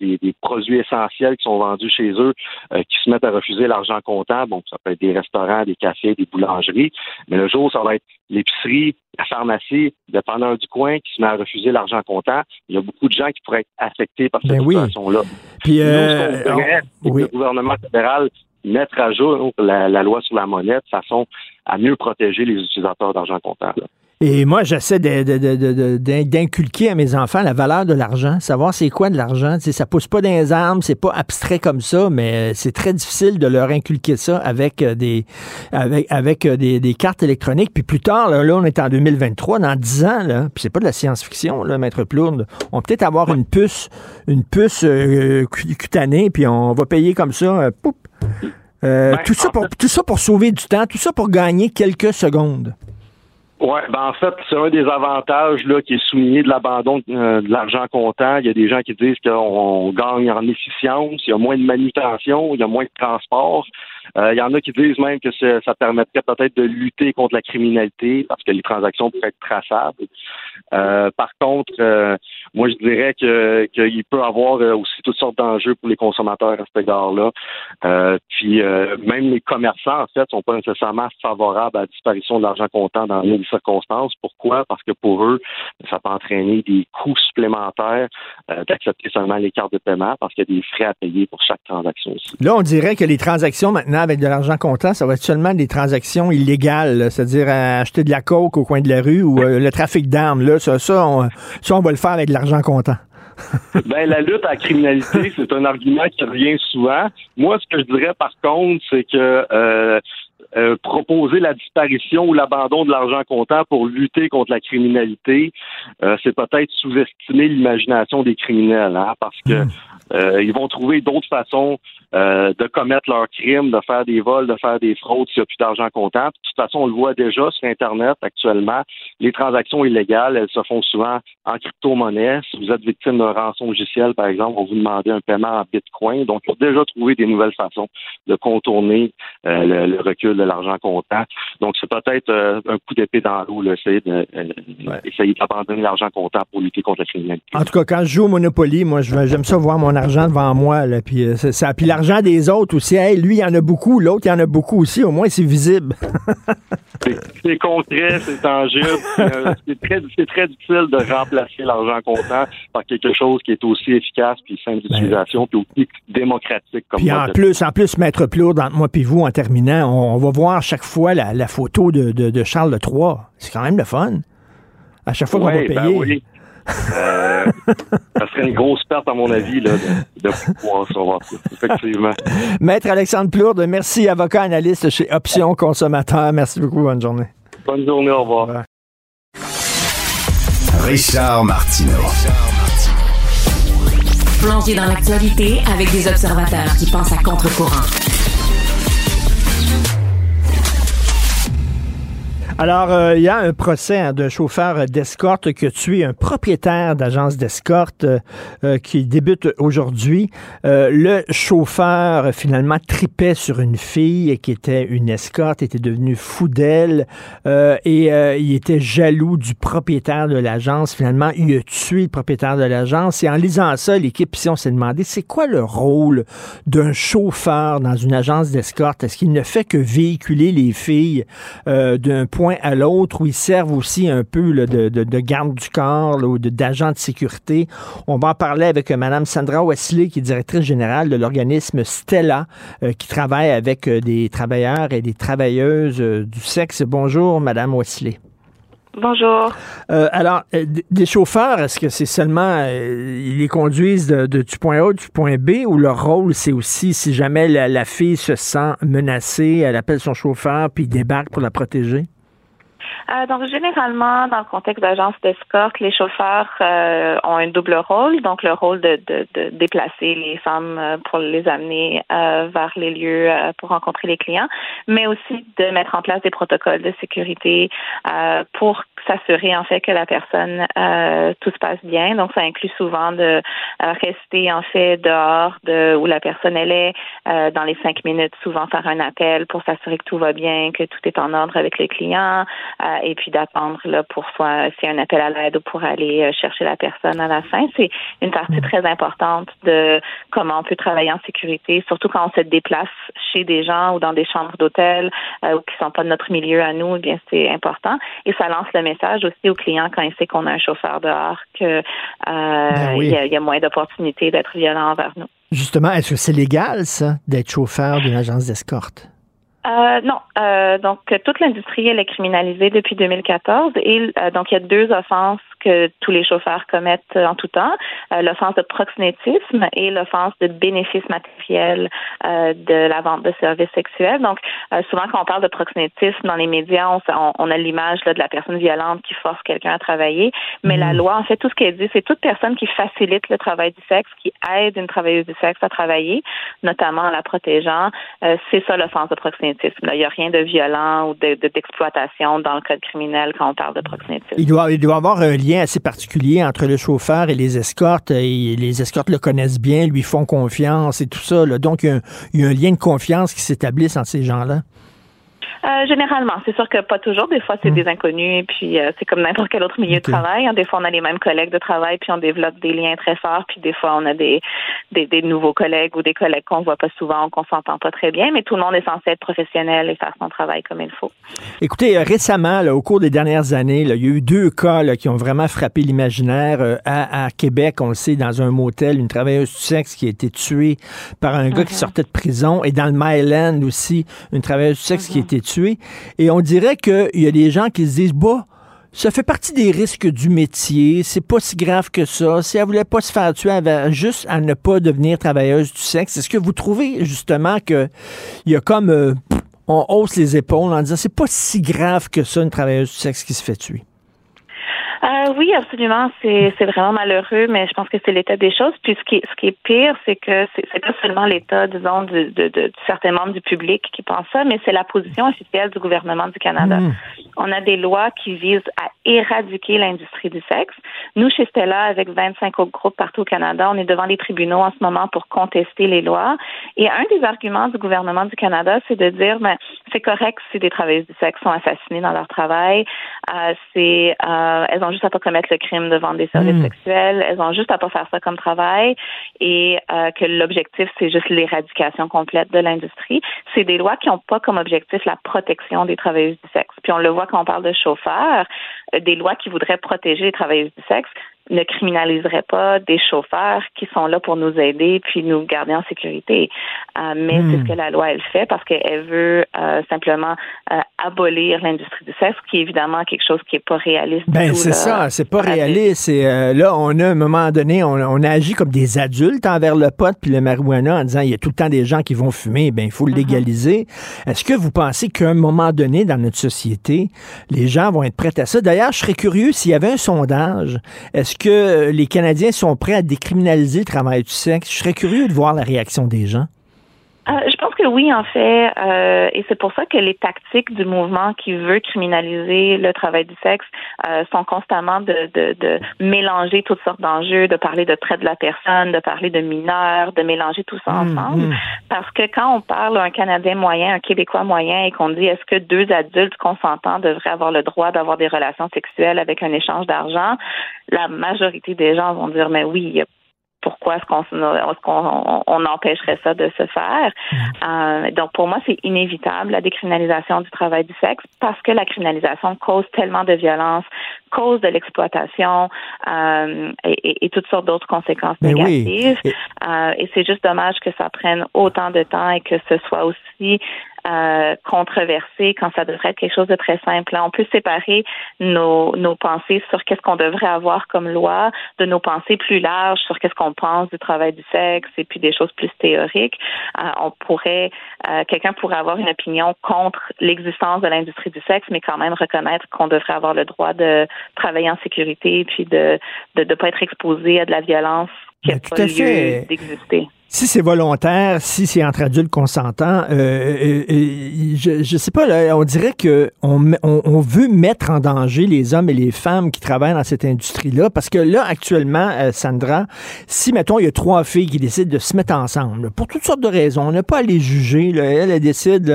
des, des, produits essentiels qui sont vendus chez eux, euh, qui se mettent à refuser l'argent comptant. Bon, ça peut être des restaurants, des cafés, des boulangeries, mais le jour, ça va être l'épicerie, la pharmacie, dépendant du coin, qui se met à refuser l'argent comptant. Il y a beaucoup de gens qui pourraient être affectés par cette Ben oui. situation-là. Puis, Nous, ce euh, voudrait, oui. le gouvernement fédéral mettre à jour la, la loi sur la monnaie de façon à mieux protéger les utilisateurs d'argent comptant. Et moi, j'essaie d'inculquer à mes enfants la valeur de l'argent, savoir c'est quoi de l'argent. Ça pousse pas dans les armes, c'est pas abstrait comme ça, mais c'est très difficile de leur inculquer ça avec euh, des avec, avec euh, des, des cartes électroniques. Puis plus tard, là, là, on est en 2023, dans 10 ans, là, puis c'est pas de la science-fiction, là, Maître Plourde. On peut peut-être avoir une puce, une puce euh, cu- cutanée, puis on va payer comme ça, euh, poup. Euh, Ben, tout, ça en pour, fait- tout ça pour sauver du temps, tout ça pour gagner quelques secondes. Oui, ben en fait, c'est un des avantages là, qui est souligné de l'abandon euh, de l'argent comptant. Il y a des gens qui disent qu'on gagne en efficience, il y a moins de manutention, il y a moins de transport. Il y en a qui disent même que ça permettrait peut-être de lutter contre la criminalité parce que les transactions pourraient être traçables. par contre, moi, je dirais que qu'il peut y avoir aussi toutes sortes d'enjeux pour les consommateurs à cet égard-là. puis même les commerçants, en fait, sont pas nécessairement favorables à la disparition de l'argent comptant dans les circonstances. Pourquoi? Parce que pour eux, ça peut entraîner des coûts supplémentaires euh, d'accepter seulement les cartes de paiement parce qu'il y a des frais à payer pour chaque transaction aussi. Là, on dirait que les transactions maintenant avec de l'argent comptant, ça va être seulement des transactions illégales, c'est-à-dire acheter de la coke au coin de la rue ou euh, le trafic d'armes. Là, ça, ça on, ça, on va le faire avec de l'argent comptant. ben, la lutte à la criminalité, c'est un argument qui revient souvent. Moi, ce que je dirais par contre, c'est que euh, euh, proposer la disparition ou l'abandon de l'argent comptant pour lutter contre la criminalité, euh, c'est peut-être sous-estimer l'imagination des criminels, hein, parce que hmm. Euh, ils vont trouver d'autres façons euh, de commettre leurs crimes, de faire des vols, de faire des fraudes s'il n'y a plus d'argent comptant. De toute façon, on le voit déjà sur Internet actuellement. Les transactions illégales, elles se font souvent en crypto-monnaie. Si vous êtes victime d'un rançon logiciel, par exemple, on vous demander un paiement en bitcoin. Donc, il faut déjà trouver des nouvelles façons de contourner euh, le, recul de l'argent comptant. Donc, c'est peut-être euh, un coup d'épée dans l'eau, essayer d'abandonner l'argent comptant pour lutter contre la criminalité. En tout cas, quand je joue au Monopoly, moi, j'aime ça voir mon argent devant moi. Là, puis, ça, puis l'argent des autres aussi. lui, il y en a beaucoup, l'autre, il y en a beaucoup aussi. Au moins, c'est visible. c'est concret, c'est tangible. Euh, c'est très, très, difficile de remplacer l'argent comptant par quelque chose qui est aussi efficace, puis simple ben. d'utilisation, puis aussi démocratique. Comme puis en plus, en plus, Maître Plourde, entre moi et vous, en terminant, on, va voir chaque fois la, photo de, Charles III. C'est quand même le fun. À chaque fois qu'on va ben payer. Euh, ça serait une grosse perte, à mon avis, là, de, pouvoir savoir ça. Effectivement. Maître Alexandre Plourde, merci, avocat analyste chez Options Consommateurs. Merci beaucoup. Bonne journée. Bonne journée. Au revoir. Richard Martineau. Plongé dans l'actualité avec des observateurs qui pensent à contre-courant. Alors, euh, il y a un procès hein, d'un chauffeur d'escorte qui a tué un propriétaire d'agence d'escorte euh, euh, qui débute aujourd'hui. le chauffeur, finalement, tripait sur une fille qui était une escorte, était devenu fou d'elle et il était jaloux du propriétaire de l'agence. Finalement, il a tué le propriétaire de l'agence. Et en lisant ça, l'équipe ici, on s'est demandé, c'est quoi le rôle d'un chauffeur dans une agence d'escorte? Est-ce qu'il ne fait que véhiculer les filles d'un point à l'autre, où ils servent aussi un peu de, garde du corps ou d'agent de, sécurité. On va en parler avec euh, Mme Sandra Wesley, qui est directrice générale de l'organisme Stella, euh, qui travaille avec euh, des travailleurs et des travailleuses du sexe. Bonjour, Mme Wesley. Bonjour. alors, des chauffeurs, est-ce que c'est seulement, ils les conduisent de, du point A du point B ou leur rôle, c'est aussi, si jamais la, la, fille se sent menacée, elle appelle son chauffeur puis il débarque pour la protéger? Euh, donc, généralement, dans le contexte d'agence d'escorte, les chauffeurs euh, ont un double rôle. Donc, le rôle de, de, de déplacer les femmes euh, pour les amener vers les lieux pour rencontrer les clients, mais aussi de mettre en place des protocoles de sécurité pour s'assurer en fait que la personne tout se passe bien. Donc, ça inclut souvent de rester en fait dehors de où la personne elle est dans les cinq minutes, souvent faire un appel pour s'assurer que tout va bien, que tout est en ordre avec les clients et puis d'attendre là pour soit c'est un appel à l'aide ou pour aller euh, chercher la personne à la fin. C'est une partie très importante de comment on peut travailler en sécurité, surtout quand on se déplace chez des gens ou dans des chambres d'hôtel euh, ou qui sont pas de notre milieu à nous. Eh bien, c'est important et ça lance le message aussi aux clients quand ils savent qu'on a un chauffeur dehors que euh, ben il, y a, moins d'opportunités d'être violent envers nous. Justement, est-ce que c'est légal ça d'être chauffeur d'une agence d'escorte? Euh, non. Euh, donc, toute l'industrie, elle est criminalisée depuis 2014 et euh, donc, il y a deux offenses que tous les chauffeurs commettent en tout temps, euh, l'offense de proxénétisme et l'offense de bénéfice matériel euh, de la vente de services sexuels. Donc, euh, souvent quand on parle de proxénétisme dans les médias, on, on a l'image de la personne violente qui force quelqu'un à travailler, mais la mm. loi, en fait, tout ce qu'elle dit, c'est toute personne qui facilite le travail du sexe, qui aide une travailleuse du sexe à travailler, notamment en la protégeant. c'est ça l'offense de proxénétisme. Il n'y a rien de violent ou d'exploitation de, dans le code criminel quand on parle de proxénétisme. Il doit, il doit avoir un lien lien assez particulier entre le chauffeur et les escortes. Et les escortes le connaissent bien, lui font confiance et tout ça. Donc, il y, a un, lien de confiance qui s'établit entre ces gens-là. Euh, généralement, c'est sûr que pas toujours. Des fois, c'est hmm. des inconnus, et puis euh, c'est comme n'importe quel autre milieu de travail. Hein. Des fois, on a les mêmes collègues de travail, puis on développe des liens très forts. Puis des fois, on a des, des, nouveaux collègues ou des collègues qu'on voit pas souvent, qu'on s'entend pas très bien. Mais tout le monde est censé être professionnel et faire son travail comme il faut. Écoutez, euh, récemment, au cours des dernières années, il y a eu deux cas qui ont vraiment frappé l'imaginaire. À, Québec, on le sait, dans un motel, une travailleuse du sexe qui a été tuée par un gars qui mhm. sortait de prison. Et dans le Myland aussi, une travailleuse du sexe qui a mhm. été tuée. Et on dirait qu'il y a des gens qui se disent, bah, ça fait partie des risques du métier, c'est pas si grave que ça. Si elle voulait pas se faire tuer, elle avait juste à ne pas devenir travailleuse du sexe. Est-ce que vous trouvez justement que il y a comme euh, on hausse les épaules en disant c'est pas si grave que ça une travailleuse du sexe qui se fait tuer? Euh, oui, absolument. C'est, vraiment malheureux, mais je pense que c'est l'état des choses. Puis ce qui, ce qui est pire, c'est que c'est, pas seulement l'état, disons, de, de, de, certains membres du public qui pensent ça, mais c'est la position officielle du gouvernement du Canada. Mmh. On a des lois qui visent à éradiquer l'industrie du sexe. Nous, chez Stella, avec 25 autres groupes partout au Canada, on est devant les tribunaux en ce moment pour contester les lois. Et un des arguments du gouvernement du Canada, c'est de dire, ben, c'est correct si des travailleuses du sexe sont assassinées dans leur travail. Euh, c'est, euh, elles ont juste à pas commettre le crime de vendre des services hmm. sexuels. Elles ont juste à pas faire ça comme travail et euh, que l'objectif, c'est juste l'éradication complète de l'industrie. C'est des lois qui n'ont pas comme objectif la protection des travailleuses du sexe. Puis on le voit quand on parle de chauffeurs, euh, des lois qui voudraient protéger les travailleuses du sexe ne criminaliserait pas des chauffeurs qui sont là pour nous aider puis nous garder en sécurité. Euh, mais c'est ce hmm. que la loi elle fait parce qu'elle veut euh, simplement euh, abolir l'industrie du sexe, qui est évidemment quelque chose qui est pas réaliste. Ben c'est ça, c'est pas réaliste. Et là, on a à un moment donné, on, a agi comme des adultes envers le pot puis le marijuana en disant il y a tout le temps des gens qui vont fumer, ben il faut le mm-hmm. légaliser. Est-ce que vous pensez qu'à un moment donné dans notre société, les gens vont être prêts à ça? D'ailleurs, je serais curieux s'il y avait un sondage. Est-ce que euh, les Canadiens sont prêts à décriminaliser le travail du sexe? Je serais curieux de voir la réaction des gens. Euh, je pense que oui, en fait, euh, et c'est pour ça que les tactiques du mouvement qui veut criminaliser le travail du sexe sont constamment de, de, mélanger toutes sortes d'enjeux, de parler de traite de la personne, de parler de mineurs, de mélanger tout ça mmh, ensemble. Mmh. Parce que quand on parle d'un Canadien moyen, un Québécois moyen, et qu'on dit est-ce que deux adultes consentants devraient avoir le droit d'avoir des relations sexuelles avec un échange d'argent, la majorité des gens vont dire mais oui, il y a pourquoi est-ce qu'on est on, empêcherait ça de se faire. Euh, Donc pour moi, c'est inévitable la décriminalisation du travail du sexe parce que la criminalisation cause tellement de violence, cause de l'exploitation euh, et, toutes sortes d'autres conséquences ben négatives. Euh, et c'est juste dommage que ça prenne autant de temps et que ce soit aussi euh, controversé quand ça devrait être quelque chose de très simple. on peut séparer nos, nos pensées sur qu'est-ce qu'on devrait avoir comme loi de nos pensées plus larges sur qu'est-ce qu'on pense du travail du sexe et puis des choses plus théoriques. Euh, on pourrait, euh, quelqu'un pourrait avoir une opinion contre l'existence de l'industrie du sexe, mais quand même reconnaître qu'on devrait avoir le droit de travailler en sécurité puis de de ne pas être exposé à de la violence qui n'a pas lieu d'exister si c'est volontaire, si c'est entre adultes consentants, euh, euh, euh, je, je sais pas, là, on dirait que on, on, veut mettre en danger les hommes et les femmes qui travaillent dans cette industrie-là, parce que là, actuellement, Sandra, si, mettons, il y a trois filles qui décident de se mettre ensemble, pour toutes sortes de raisons, on n'a pas à les juger, là, elle, elle décide,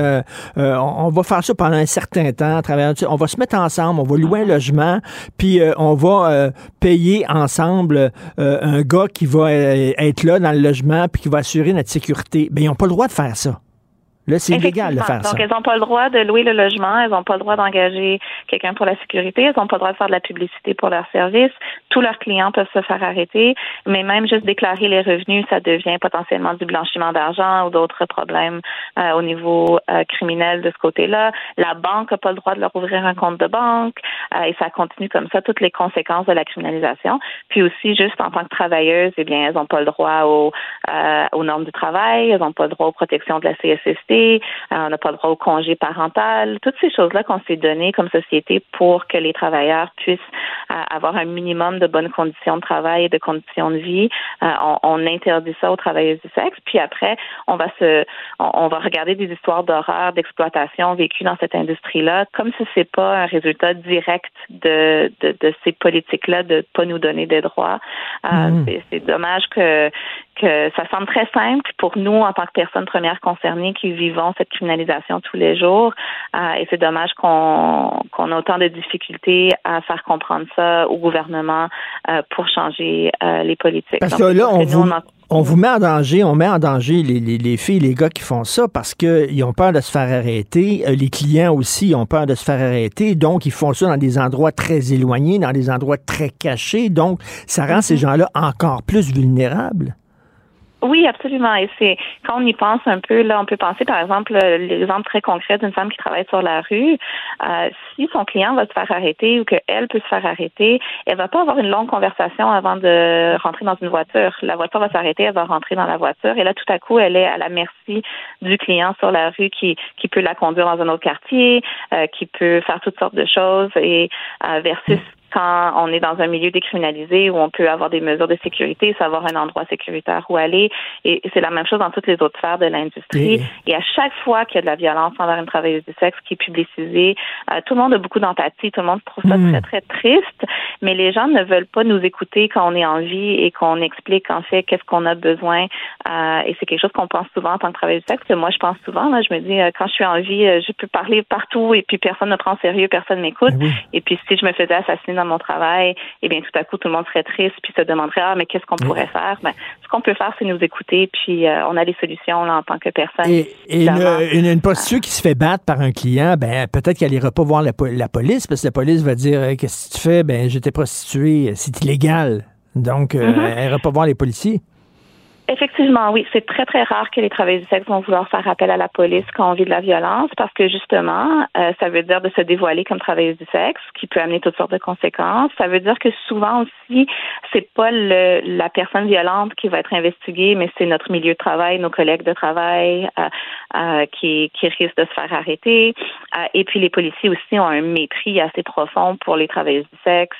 on, va faire ça pendant un certain temps, à travers, on va se mettre ensemble, on va louer un logement, puis on va payer ensemble un gars qui va être là dans le logement, puis qui va assurer notre sécurité. Ben, ils n'ont pas le droit de faire ça. Là, c'est illégal de faire ça. Donc, elles n'ont pas le droit de louer le logement, elles n'ont pas le droit d'engager quelqu'un pour la sécurité, elles n'ont pas le droit de faire de la publicité pour leurs services. Tous leurs clients peuvent se faire arrêter, mais même juste déclarer les revenus, ça devient potentiellement du blanchiment d'argent ou d'autres problèmes euh, au niveau euh, criminel de ce côté-là. La banque n'a pas le droit de leur ouvrir un compte de banque euh, et ça continue comme ça, toutes les conséquences de la criminalisation. Puis aussi, juste en tant que travailleuses, eh bien, elles n'ont pas le droit aux, aux normes du travail, elles n'ont pas le droit aux protections de la CSST maternité, euh, on n'a pas le droit au congé parental, toutes ces choses-là qu'on s'est données comme société pour que les travailleurs puissent euh, avoir un minimum de bonnes conditions de travail et de conditions de vie. Euh, on, on, interdit ça aux travailleuses du sexe, puis après, on va se, on, on va regarder des histoires d'horreur, d'exploitation vécues dans cette industrie-là, comme si c'est pas un résultat direct de, de, de ces politiques-là de pas nous donner des droits. Mmh. C'est dommage que que ça semble très simple pour nous en tant que personnes premières concernées qui vivons cette criminalisation tous les jours. Euh, et c'est dommage qu'on qu'on a autant de difficultés à faire comprendre ça au gouvernement euh, pour changer euh, les politiques. Parce que là, on vous, on vous met en danger, on met en danger les, les, les filles, les gars qui font ça parce qu'ils ont peur de se faire arrêter. Les clients aussi ont peur de se faire arrêter. Donc, ils font ça dans des endroits très éloignés, dans des endroits très cachés. Donc, ça rend ces gens-là encore plus vulnérables. Oui, absolument. Et c'est quand on y pense un peu, là, on peut penser par exemple l'exemple très concret d'une femme qui travaille sur la rue. Euh, si son client va se faire arrêter ou qu'elle peut se faire arrêter, elle va pas avoir une longue conversation avant de rentrer dans une voiture. La voiture va s'arrêter, elle va rentrer dans la voiture et là tout à coup elle est à la merci du client sur la rue qui qui peut la conduire dans un autre quartier, euh, qui peut faire toutes sortes de choses et euh, versus quand on est dans un milieu décriminalisé où on peut avoir des mesures de sécurité, savoir un endroit sécuritaire où aller. Et c'est la même chose dans toutes les autres sphères de l'industrie. Et à chaque fois qu'il y a de la violence envers une travailleuse du sexe qui est publicisée, euh, tout le monde a beaucoup d'empathie, tout le monde trouve ça très, très triste, mais les gens ne veulent pas nous écouter quand on est en vie et qu'on explique en fait qu'est-ce qu'on a besoin. Euh, et c'est quelque chose qu'on pense souvent en tant que travailleuse du sexe. moi, je pense souvent, là, je me dis, euh, quand je suis en vie, je peux parler partout et puis personne ne prend sérieux, personne m'écoute. Ben et puis si je me faisais assassiner mon travail, eh bien, tout à coup, tout le monde serait triste, puis se demanderait, ah, mais qu'est-ce qu'on pourrait faire? Ben, ce qu'on peut faire, c'est nous écouter, puis euh, on a des solutions là, en tant que personne. Et, une, prostituée qui se fait battre par un client, ben, peut-être qu'elle n'ira pas voir la, police, parce que la police va dire, qu'est-ce que tu fais? Ben, j'étais prostituée, c'est illégal. Donc, euh, mm-hmm. elle n'ira pas voir les policiers. Effectivement, oui. C'est très, très rare que les travailleurs du sexe vont vouloir faire appel à la police quand on vit de la violence parce que justement, euh, ça veut dire de se dévoiler comme travailleuse du sexe, qui peut amener toutes sortes de conséquences. Ça veut dire que souvent aussi, c'est pas le, la personne violente qui va être investiguée, mais c'est notre milieu de travail, nos collègues de travail euh, euh, qui, qui risquent de se faire arrêter. et puis les policiers aussi ont un mépris assez profond pour les travailleuses du sexe.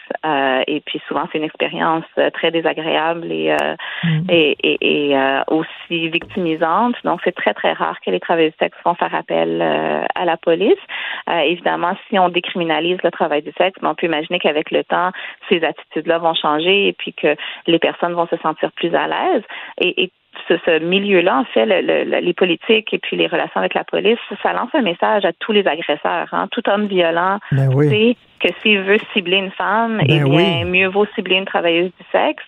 et puis souvent, c'est une expérience très désagréable et, mm. et, et et euh, aussi victimisante. Donc, c'est très, très rare que les travailleurs du sexe vont faire appel euh, à la police. Euh, évidemment, si on décriminalise le travail du sexe, on peut imaginer qu'avec le temps, ces attitudes-là vont changer et puis que les personnes vont se sentir plus à l'aise. Et, et ce, milieu-là, en fait, les politiques et puis les relations avec la police, ça lance un message à tous les agresseurs. Hein. Tout homme violent ben oui. Que s'il veut cibler une femme, ben eh bien, mieux vaut cibler une travailleuse du sexe.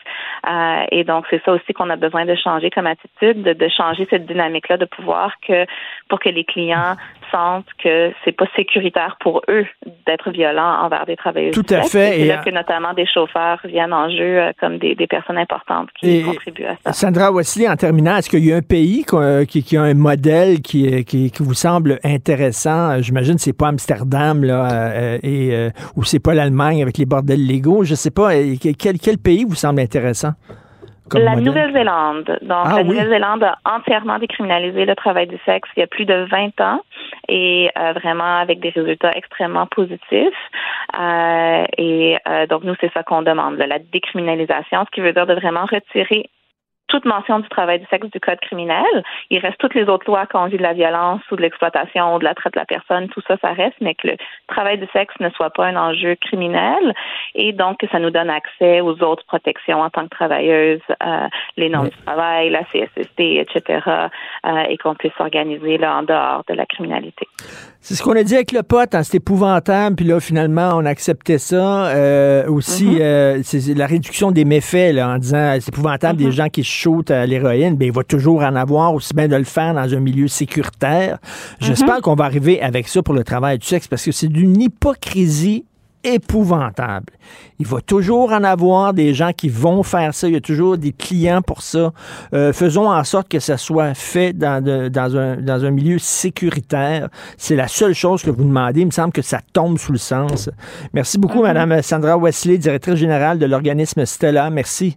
Euh, et donc, c'est ça aussi qu'on a besoin de changer comme attitude, de, de changer cette dynamique-là, de pouvoir que, pour que les clients sentent que c'est pas sécuritaire pour eux d'être violents envers des travailleurs. Tout à fait. Et là que notamment des chauffeurs viennent en jeu euh, comme des, des, personnes importantes qui contribuent à ça. Sandra Wesley, en terminant, est-ce qu'il y a un pays qui, qui, a un modèle qui, qui, qui vous semble intéressant? J'imagine que c'est pas Amsterdam là, euh, et, euh, ou c'est pas l'Allemagne avec les bordels légaux. Je sais pas. Quel, quel pays vous semble intéressant? la Nouvelle-Zélande. Donc, ah la Nouvelle-Zélande a entièrement décriminalisé le travail du sexe il y a plus de 20 ans et euh, vraiment avec des résultats extrêmement positifs. Euh, et euh, donc, nous, c'est ça qu'on demande, la décriminalisation, ce qui veut dire de vraiment retirer toute mention du travail du sexe du code criminel. Il reste toutes les autres lois quand on vit de la violence ou de l'exploitation ou de la traite de la personne, tout ça, ça reste, mais que le travail du sexe ne soit pas un enjeu criminel et donc que ça nous donne accès aux autres protections en tant que travailleuse, euh, les normes du travail, la CSST, etc., euh, et qu'on puisse s'organiser là en dehors de la criminalité. C'est ce qu'on a dit avec le pote, hein, c'est épouvantable, puis là, finalement, on acceptait ça. Euh, aussi, euh, c'est la réduction des méfaits, là, en disant c'est épouvantable des mm-hmm. gens qui shootent à l'héroïne, bien, il va toujours en avoir, aussi bien de le faire dans un milieu sécuritaire. J'espère mm-hmm. qu'on va arriver avec ça pour le travail du sexe, parce que c'est d'une hypocrisie épouvantable. Il va toujours en avoir des gens qui vont faire ça. Il y a toujours des clients pour ça. Euh, faisons en sorte que ça soit fait dans, dans, un, dans un milieu sécuritaire. C'est la seule chose que vous demandez. Il me semble que ça tombe sous le sens. Merci beaucoup, mm-hmm. Madame Sandra Wesley, directrice générale de l'organisme Stella. Merci.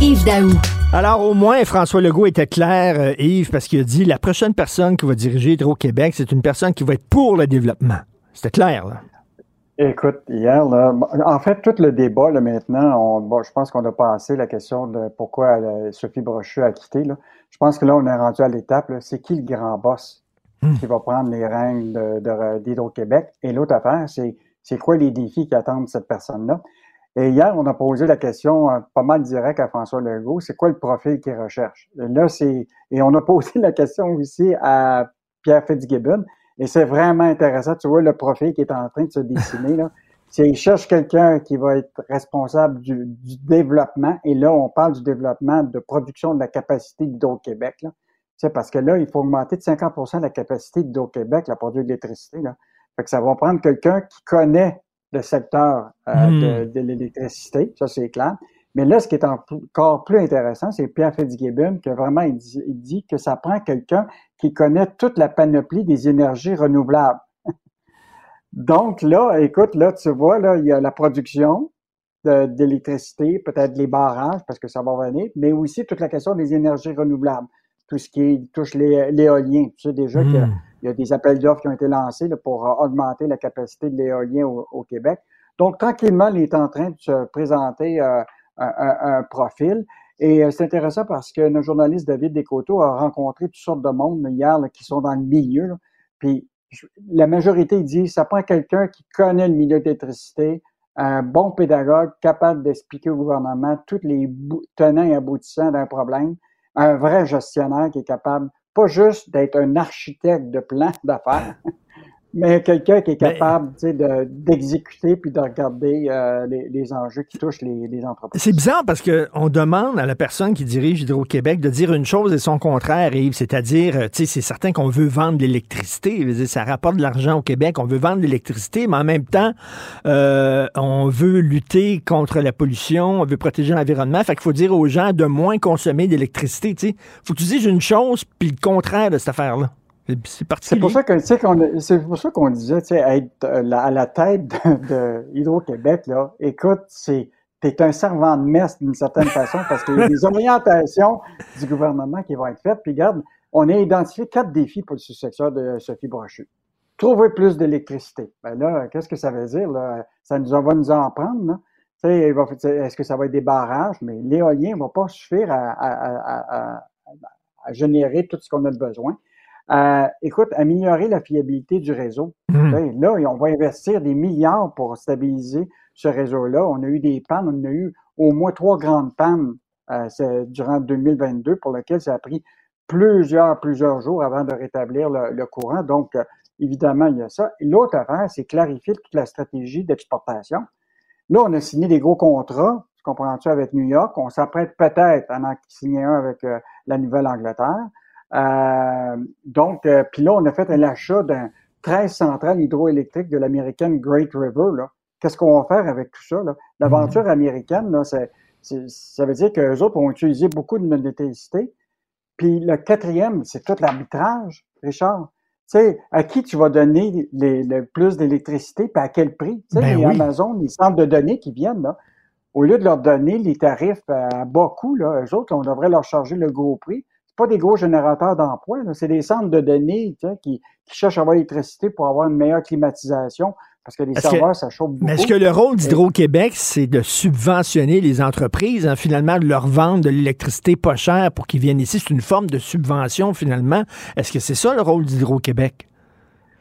Yves Daou. Alors, au moins, François Legault était clair, euh, Yves, parce qu'il a dit la prochaine personne qui va diriger Hydro-Québec, c'est une personne qui va être pour le développement. C'était clair, là. Écoute, hier, là, en fait, tout le débat, là, maintenant, on, je pense qu'on a passé la question de pourquoi euh, Sophie Brochu a quitté. Là. Je pense que là, on est rendu à l'étape, c'est qui le grand boss hmm. qui va prendre les règnes d'Hydro-Québec? Et l'autre affaire, c'est c'est quoi les défis qui attendent cette personne-là? Et hier, on a posé la question euh, pas mal direct à François Legault, c'est quoi le profil qu'il recherche? Et là, c'est et on a posé la question aussi à Pierre Fitzgibbon, et c'est vraiment intéressant. Tu vois le profil qui est en train de se dessiner là. C'est il cherche quelqu'un qui va être responsable du, développement, et là, on parle du développement de production de la capacité d'Hydro-Québec. Là. C'est parce que là, il faut augmenter de 50% la capacité d'Hydro-Québec, la produire de l'électricité. Là. Fait que ça va prendre quelqu'un qui connaît le secteur euh, hmm. de, l'électricité, ça c'est clair. Mais là, ce qui est encore plus intéressant, c'est Pierre Fitzgibbon qui vraiment il dit, que ça prend quelqu'un qui connaît toute la panoplie des énergies renouvelables. Donc là, écoute, là, tu vois, là, il y a la production d'électricité, peut-être les barrages, parce que ça va venir, mais aussi toute la question des énergies renouvelables, tout ce qui touche l'éolien. Tu sais déjà que hmm il y a des appels d'offres qui ont été lancés pour euh, augmenter la capacité de l'éolien au, Québec. Donc, tranquillement, il est en train de se présenter euh, un, profil. Et euh, c'est intéressant parce que notre journaliste David Descoteaux a rencontré toutes sortes de monde hier qui sont dans le milieu. Puis la majorité dit ça prend quelqu'un qui connaît le milieu d'électricité, un bon pédagogue capable d'expliquer au gouvernement tous les tenants et aboutissants d'un problème, un vrai gestionnaire qui est capable pas juste d'être un architecte de plan d'affaires, mais quelqu'un qui est capable d'exécuter puis de regarder euh, les, enjeux qui touchent les, entreprises. C'est bizarre parce qu'on demande à la personne qui dirige Hydro-Québec de dire une chose et son contraire, Yves. C'est-à-dire, euh, c'est certain qu'on veut vendre l'électricité. Ça rapporte de l'argent au Québec. On veut vendre l'électricité, mais en même temps, euh, on veut lutter contre la pollution, on veut protéger l'environnement. Fait qu'il faut dire aux gens de moins consommer d'électricité. Il faut que tu dises une chose puis le contraire de cette affaire-là. C'est pour ça que c'est pour ça qu'on disait, tu sais, être euh, à la tête de, Hydro-Québec, là, écoute, c'est t'es un servant de messe d'une certaine façon parce qu'il y a des orientations du gouvernement qui vont être faites. Puis regarde, on a identifié quatre défis pour le successeur de Sophie Brochu. Trouver plus d'électricité. Ben là, qu'est-ce que ça veut dire? Là? Ça nous, va nous en prendre. Est-ce que ça va être des barrages? Mais l'éolien ne va pas suffire à, à générer tout ce qu'on a besoin. Euh, écoute, améliorer la fiabilité du réseau. Hmm. Là, on va investir des milliards pour stabiliser ce réseau-là. On a eu des pannes, on a eu au moins trois grandes pannes euh, durant 2022 pour lesquelles ça a pris plusieurs, plusieurs jours avant de rétablir le, courant. Donc, euh, évidemment, il y a ça. L'autre affaire, c'est clarifier toute la stratégie d'exportation. Là, on a signé des gros contrats, comprends-tu, avec New York. On s'apprête peut-être à en signer un avec la Nouvelle-Angleterre. Euh, donc, euh, puis là, on a fait un achat d'un 13 centrales hydroélectriques de l'américaine Great River. Qu'est-ce qu'on va faire avec tout ça? L'aventure mm-hmm. américaine, là, ça veut dire qu'eux autres ont utilisé beaucoup de l'électricité. Puis le quatrième, c'est tout l'arbitrage, Richard. Tu sais, à qui tu vas donner le plus d'électricité, puis à quel prix? Tu sais, ben les Amazon, les centres de données qui viennent, là, au lieu de leur donner les tarifs à bas coût, là, eux autres, on devrait leur charger le gros prix pas des gros générateurs d'emplois, c'est des centres de données qui, cherchent à avoir l'électricité pour avoir une meilleure climatisation. Parce que les serveurs, ça chauffe beaucoup. Mais est-ce que le rôle d'Hydro-Québec, c'est de subventionner les entreprises, hein, finalement, de leur vendre de l'électricité pas chère pour qu'ils viennent ici? C'est une forme de subvention, finalement. Est-ce que c'est ça le rôle d'Hydro-Québec?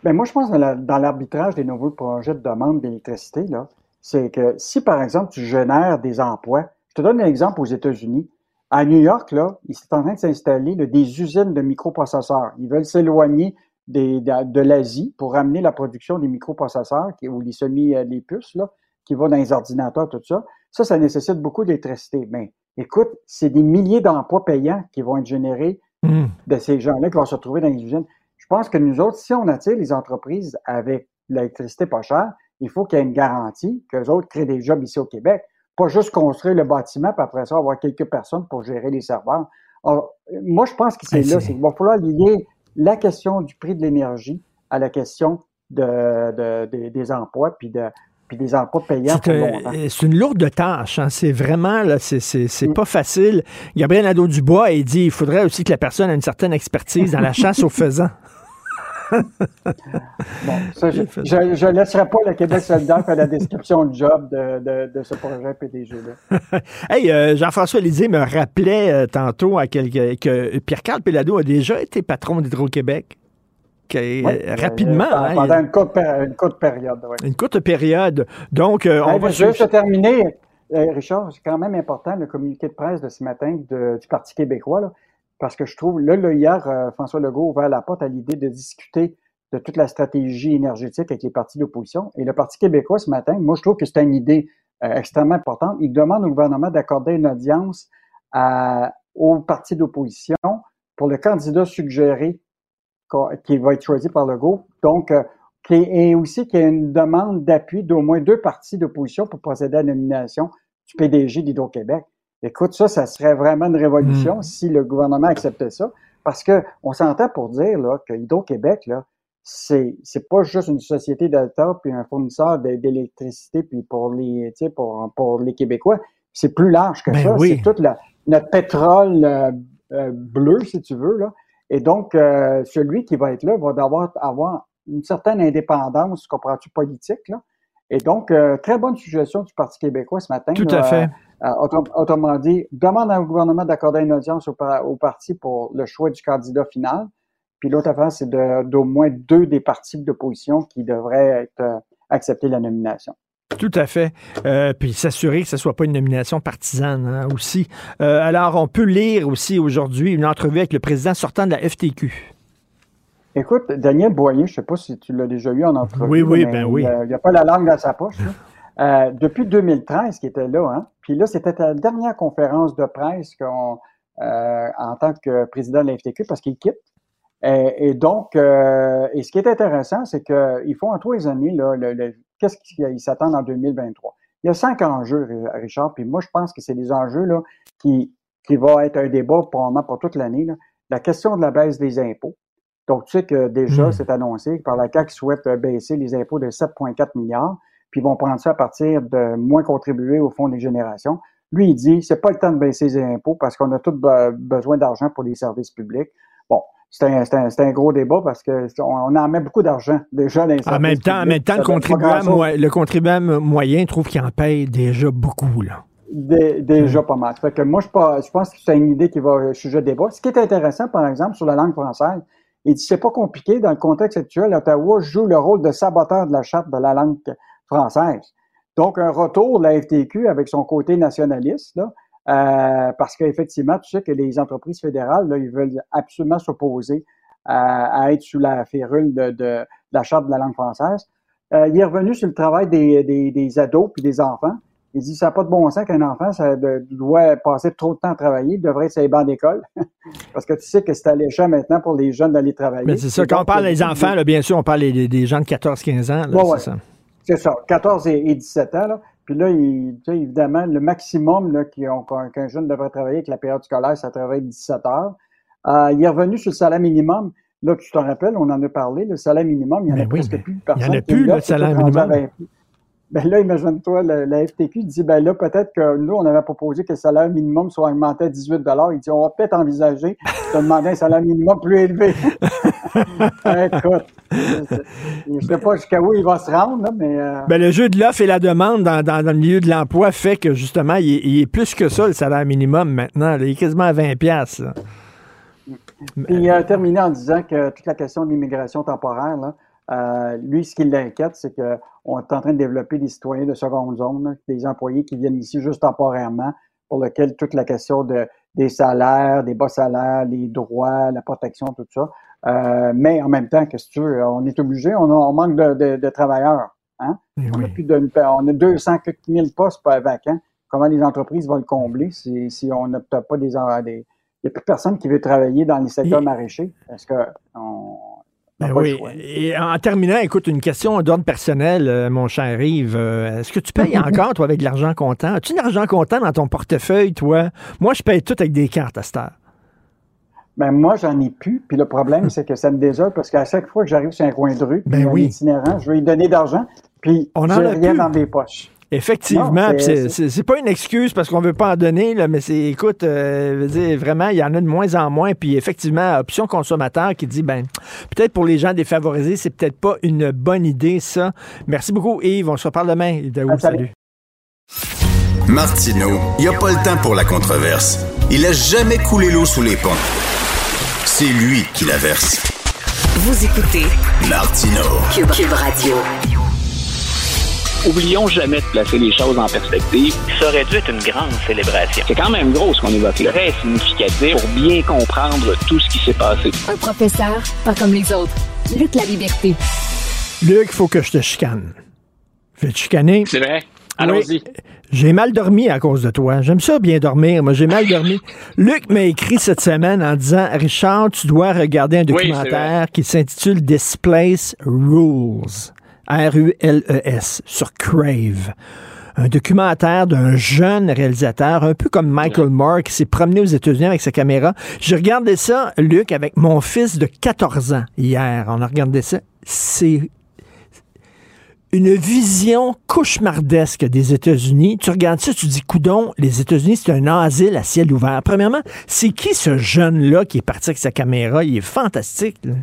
Bien, moi, je pense que dans l'arbitrage des nouveaux projets de demande d'électricité, c'est que si, par exemple, tu génères des emplois, je te donne un exemple aux États-Unis. À New York, là, il est en train de s'installer des usines de microprocesseurs. Ils veulent s'éloigner de, l'Asie pour ramener la production des microprocesseurs ou les semi, les puces, là, qui vont dans les ordinateurs, tout ça. Ça, ça nécessite beaucoup d'électricité. Mais écoute, c'est des milliers d'emplois payants qui vont être générés Hmm. de ces gens-là qui vont se retrouver dans les usines. Je pense que nous autres, si on attire les entreprises avec l'électricité pas chère, il faut qu'il y ait une garantie qu'eux autres créent des jobs ici au Québec. Pas juste construire le bâtiment, puis après ça, avoir quelques personnes pour gérer les serveurs. Alors, moi, je pense que c'est Ben, là. c'est- qu'il va falloir lier la question du prix de l'énergie à la question de, de- des- des emplois, puis, de, puis des emplois payants C'est c'est une lourde tâche. hein. C'est vraiment, là, c'est, c'est, c'est pas facile. Gabriel Nadeau-Dubois, il dit il faudrait aussi que la personne ait une certaine expertise dans la chasse aux faisans. Bon, ça, je ne laisserai pas le Québec solidaire faire la description du job de, de, de ce projet PDG-là. hey, euh, Jean-François Lisée me rappelait euh, tantôt à quelque- que Pierre-Carl Pelado a déjà été patron d'Hydro-Québec. Euh, Oui, rapidement. euh, hein, pendant une courte, péri- une courte période. oui. une courte période. Donc, on Hey, va juste terminer. Richard, c'est quand même important le communiqué de presse de ce matin de- du Parti québécois, là, parce que je trouve, là, hier, euh, François Legault a ouvert la porte à l'idée de discuter de toute la stratégie énergétique avec les partis d'opposition. Et le Parti québécois, ce matin, moi, je trouve que c'est une idée euh, extrêmement importante. Il demande au gouvernement d'accorder une audience aux partis d'opposition pour le candidat suggéré qui va être choisi par Legault. Donc, euh, et aussi qu'il y a une demande d'appui d'au moins deux partis d'opposition pour procéder à la nomination du PDG d'Hydro-Québec. Écoute, ça, ça serait vraiment une révolution Mm. si le gouvernement acceptait ça. Parce que on s'entend pour dire là, que Hydro-Québec, là, c'est, c'est pas juste une société d'État puis un fournisseur d'électricité puis pour les, pour, pour les Québécois. C'est plus large que Ben ça. oui. C'est tout la- notre pétrole euh, euh, bleu, si tu veux, là. Et donc, euh, celui qui va être là va devoir avoir une certaine indépendance, comprends-tu, politique, là. Et donc, euh, très bonne suggestion du Parti québécois ce matin. Tout là, à fait. Euh, autrement, dit, demande au gouvernement d'accorder une audience au, par- au parti pour le choix du candidat final. Puis l'autre affaire, c'est de- d'au moins deux des partis d'opposition qui devraient être, euh, accepter la nomination. Tout à fait. Euh, puis s'assurer que ce ne soit pas une nomination partisane hein, aussi. Euh, alors, on peut lire aussi aujourd'hui une entrevue avec le président sortant de la FTQ. Écoute, Daniel Boyer, je ne sais pas si tu l'as déjà eu en entrevue. Oui, oui, mais ben oui. Il n'a pas la langue dans sa poche. Euh, depuis 2013, qui était là, hein, puis là, c'était la dernière conférence de presse qu'on, euh, en tant que président de la FTQ, parce qu'il quitte. Et, et donc, euh, et ce qui est intéressant, c'est qu'ils font en trois années, là, le, le- qu'est-ce qu'ils s'attendent en 2023. Il y a cinq enjeux, Richard, puis moi, je pense que c'est des enjeux là, qui, qui vont être un débat probablement pour toute l'année. là. La question de la baisse des impôts. Donc, tu sais que déjà, Mm. c'est annoncé que par la CAQ souhaite baisser les impôts de 7,4 milliards, puis ils vont prendre ça à partir de moins contribuer au Fonds des générations. Lui, il dit, c'est pas le temps de baisser les impôts parce qu'on a tous be- besoin d'argent pour les services publics. Bon, c'est un, gros débat parce que on, en met beaucoup d'argent déjà dans les En même temps, en publics. même temps Ça le, contribuable, grand-chose. moi- le contribuable moyen trouve qu'il en paye déjà beaucoup. Là. Dé- déjà pas mal. Fait que moi, je pense que c'est une idée qui va euh, sujet de débat. Ce qui est intéressant, par exemple, sur la langue française, il dit c'est pas compliqué dans le contexte actuel. Ottawa joue le rôle de saboteur de la charte de la langue française. Donc, un retour de la FTQ avec son côté nationaliste, là, euh, parce qu'effectivement, tu sais que les entreprises fédérales, là, ils veulent absolument s'opposer à, à être sous la férule de, de- de la charte de la langue française. Euh, il est revenu sur le travail des, des, des ados puis des enfants. Il dit ça n'a pas de bon sens qu'un enfant ça de- doit passer trop de temps à travailler, il devrait être sur les bancs d'école. Parce que tu sais que c'est alléchant maintenant pour les jeunes d'aller travailler. Mais c'est ça, quand on parle a des enfants, là, bien sûr, on parle des, des gens de 14-15 ans. là, Bon, c'est ouais. ça. C'est ça, 14 et, et 17 ans. Là. Puis là, il, évidemment, le maximum là, qu'un jeune devrait travailler avec la période scolaire, ça travaille 17 heures. Euh, il est revenu sur le salaire minimum. Là, tu te rappelles, on en a parlé, le salaire minimum, il n'y en a Ben presque plus. il y en a plus, l'a, le salaire minimum. 20. Ben là, imagine-toi, la FTQ dit, ben là, peut-être que nous, on avait proposé que le salaire minimum soit augmenté à 18 Il dit, on va peut-être envisager de demander un salaire minimum plus élevé. Écoute, je ne sais pas jusqu'à où il va se rendre, mais... euh, Ben, le jeu de l'offre et la demande dans, dans- dans le milieu de l'emploi fait que justement, il est, il est plus que ça, le salaire minimum maintenant. là. Il est quasiment à 20 piastres. là. Puis il a terminé en disant que toute la question de l'immigration temporaire, là, euh, lui, ce qui l'inquiète, c'est qu'on est en train de développer des citoyens de seconde zone, là, des employés qui viennent ici juste temporairement, pour lequel toute la question de, des salaires, des bas salaires, les droits, la protection, tout ça. Euh, mais en même temps, qu'est-ce que tu veux, on est obligé, on, manque de, de- de travailleurs. Hein? Eh On, a plus de, on a 200 quelques mille postes pas vacants. Comment les entreprises vont le combler si, si on n'obtient pas des, des, n'y a plus personne qui veut travailler dans les secteurs maraîchers. Est-ce que on, ben oui. Et en terminant, écoute, une question d'ordre personnel, euh, mon cher Yves. Euh, est-ce que tu payes encore, toi, avec de l'argent comptant? As-tu de l'argent comptant dans ton portefeuille, toi? Moi, je paye tout avec des cartes à cette heure. Ben moi, j'en ai plus. Puis le problème, c'est que ça me désole parce qu'à chaque fois que j'arrive sur un coin de rue, ben oui. itinérant, je vais lui donner d'argent, puis j'ai rien dans mes poches. Effectivement, c'est pas une excuse parce qu'on veut pas en donner, là, mais c'est, écoute, euh, dire, vraiment, il y en a de moins en moins. Puis effectivement, option consommateur qui dit, ben, peut-être pour les gens défavorisés, c'est peut-être pas une bonne idée, ça. Merci beaucoup, Yves. On se reparle demain. Ah, salut. Martino, il n'y a pas le temps pour la controverse. Il a jamais coulé l'eau sous les ponts. C'est lui qui la verse. Vous écoutez Martino. Cube Radio. Oublions jamais de placer les choses en perspective. Ça aurait dû être une grande célébration. C'est quand même gros ce qu'on évoque là. Très significatif pour bien comprendre tout ce qui s'est passé. Un professeur, pas comme les autres. Luc la liberté. Luc, il faut que je te chicane. Je vais te chicaner. C'est vrai. Allons-y. J'ai mal dormi à cause de toi. J'aime ça bien dormir. Moi, j'ai mal dormi. Luc m'a écrit cette semaine en disant Richard, tu dois regarder un documentaire qui s'intitule Displace Rules. R-U-L-E-S, sur Crave. Un documentaire d'un jeune réalisateur, un peu comme Michael Moore, qui s'est promené aux États-Unis avec sa caméra. J'ai regardé ça, Luc, avec mon fils de 14 ans hier. On a regardé ça. C'est une vision cauchemardesque des États-Unis. Tu regardes ça, tu dis, coudon, les États-Unis, c'est un asile à ciel ouvert. Premièrement, c'est qui ce jeune-là qui est parti avec sa caméra? Il est fantastique. Là.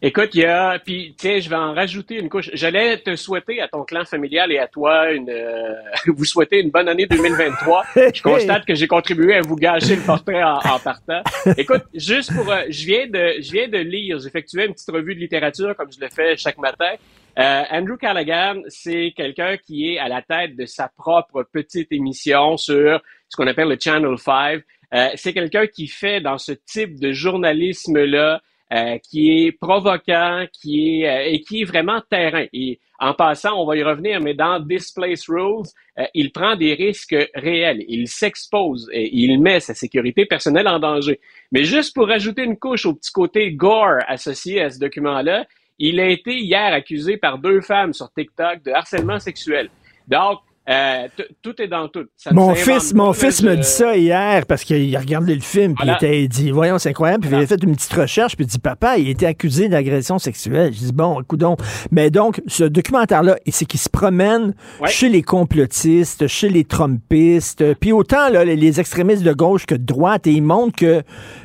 Écoute, il y a, puis tiens, je vais en rajouter une couche. J'allais te souhaiter à ton clan familial et à toi une, euh, vous souhaiter une bonne année 2023. je constate que j'ai contribué à vous gâcher le portrait en, partant. Écoute, juste pour, euh, je viens de, je viens de lire, j'effectuais une petite revue de littérature comme je le fais chaque matin. Euh, Andrew Callaghan, c'est quelqu'un qui est à la tête de sa propre petite émission sur ce qu'on appelle le Channel 5. Euh, c'est quelqu'un qui fait dans ce type de journalisme là euh, qui est provoquant, qui est euh, et qui est vraiment terrain. Et en passant, on va y revenir, mais dans Displace Rules, euh, il prend des risques réels. Il s'expose et il met sa sécurité personnelle en danger. Mais juste pour ajouter une couche au petit côté gore associé à ce document-là, il a été hier accusé par deux femmes sur TikTok de harcèlement sexuel. Donc, euh, tout est dans tout. mon fils, mon fils me dit ça hier parce qu'il a regardé le film puis il était dit voyons c'est incroyable puis il avait fait une petite recherche puis il dit papa il était accusé d'agression sexuelle. Je dis bon donc mais donc ce documentaire là c'est qu'il se promène chez les complotistes, chez les Trumpistes, puis autant là, les extrémistes de gauche que de droite et il montre que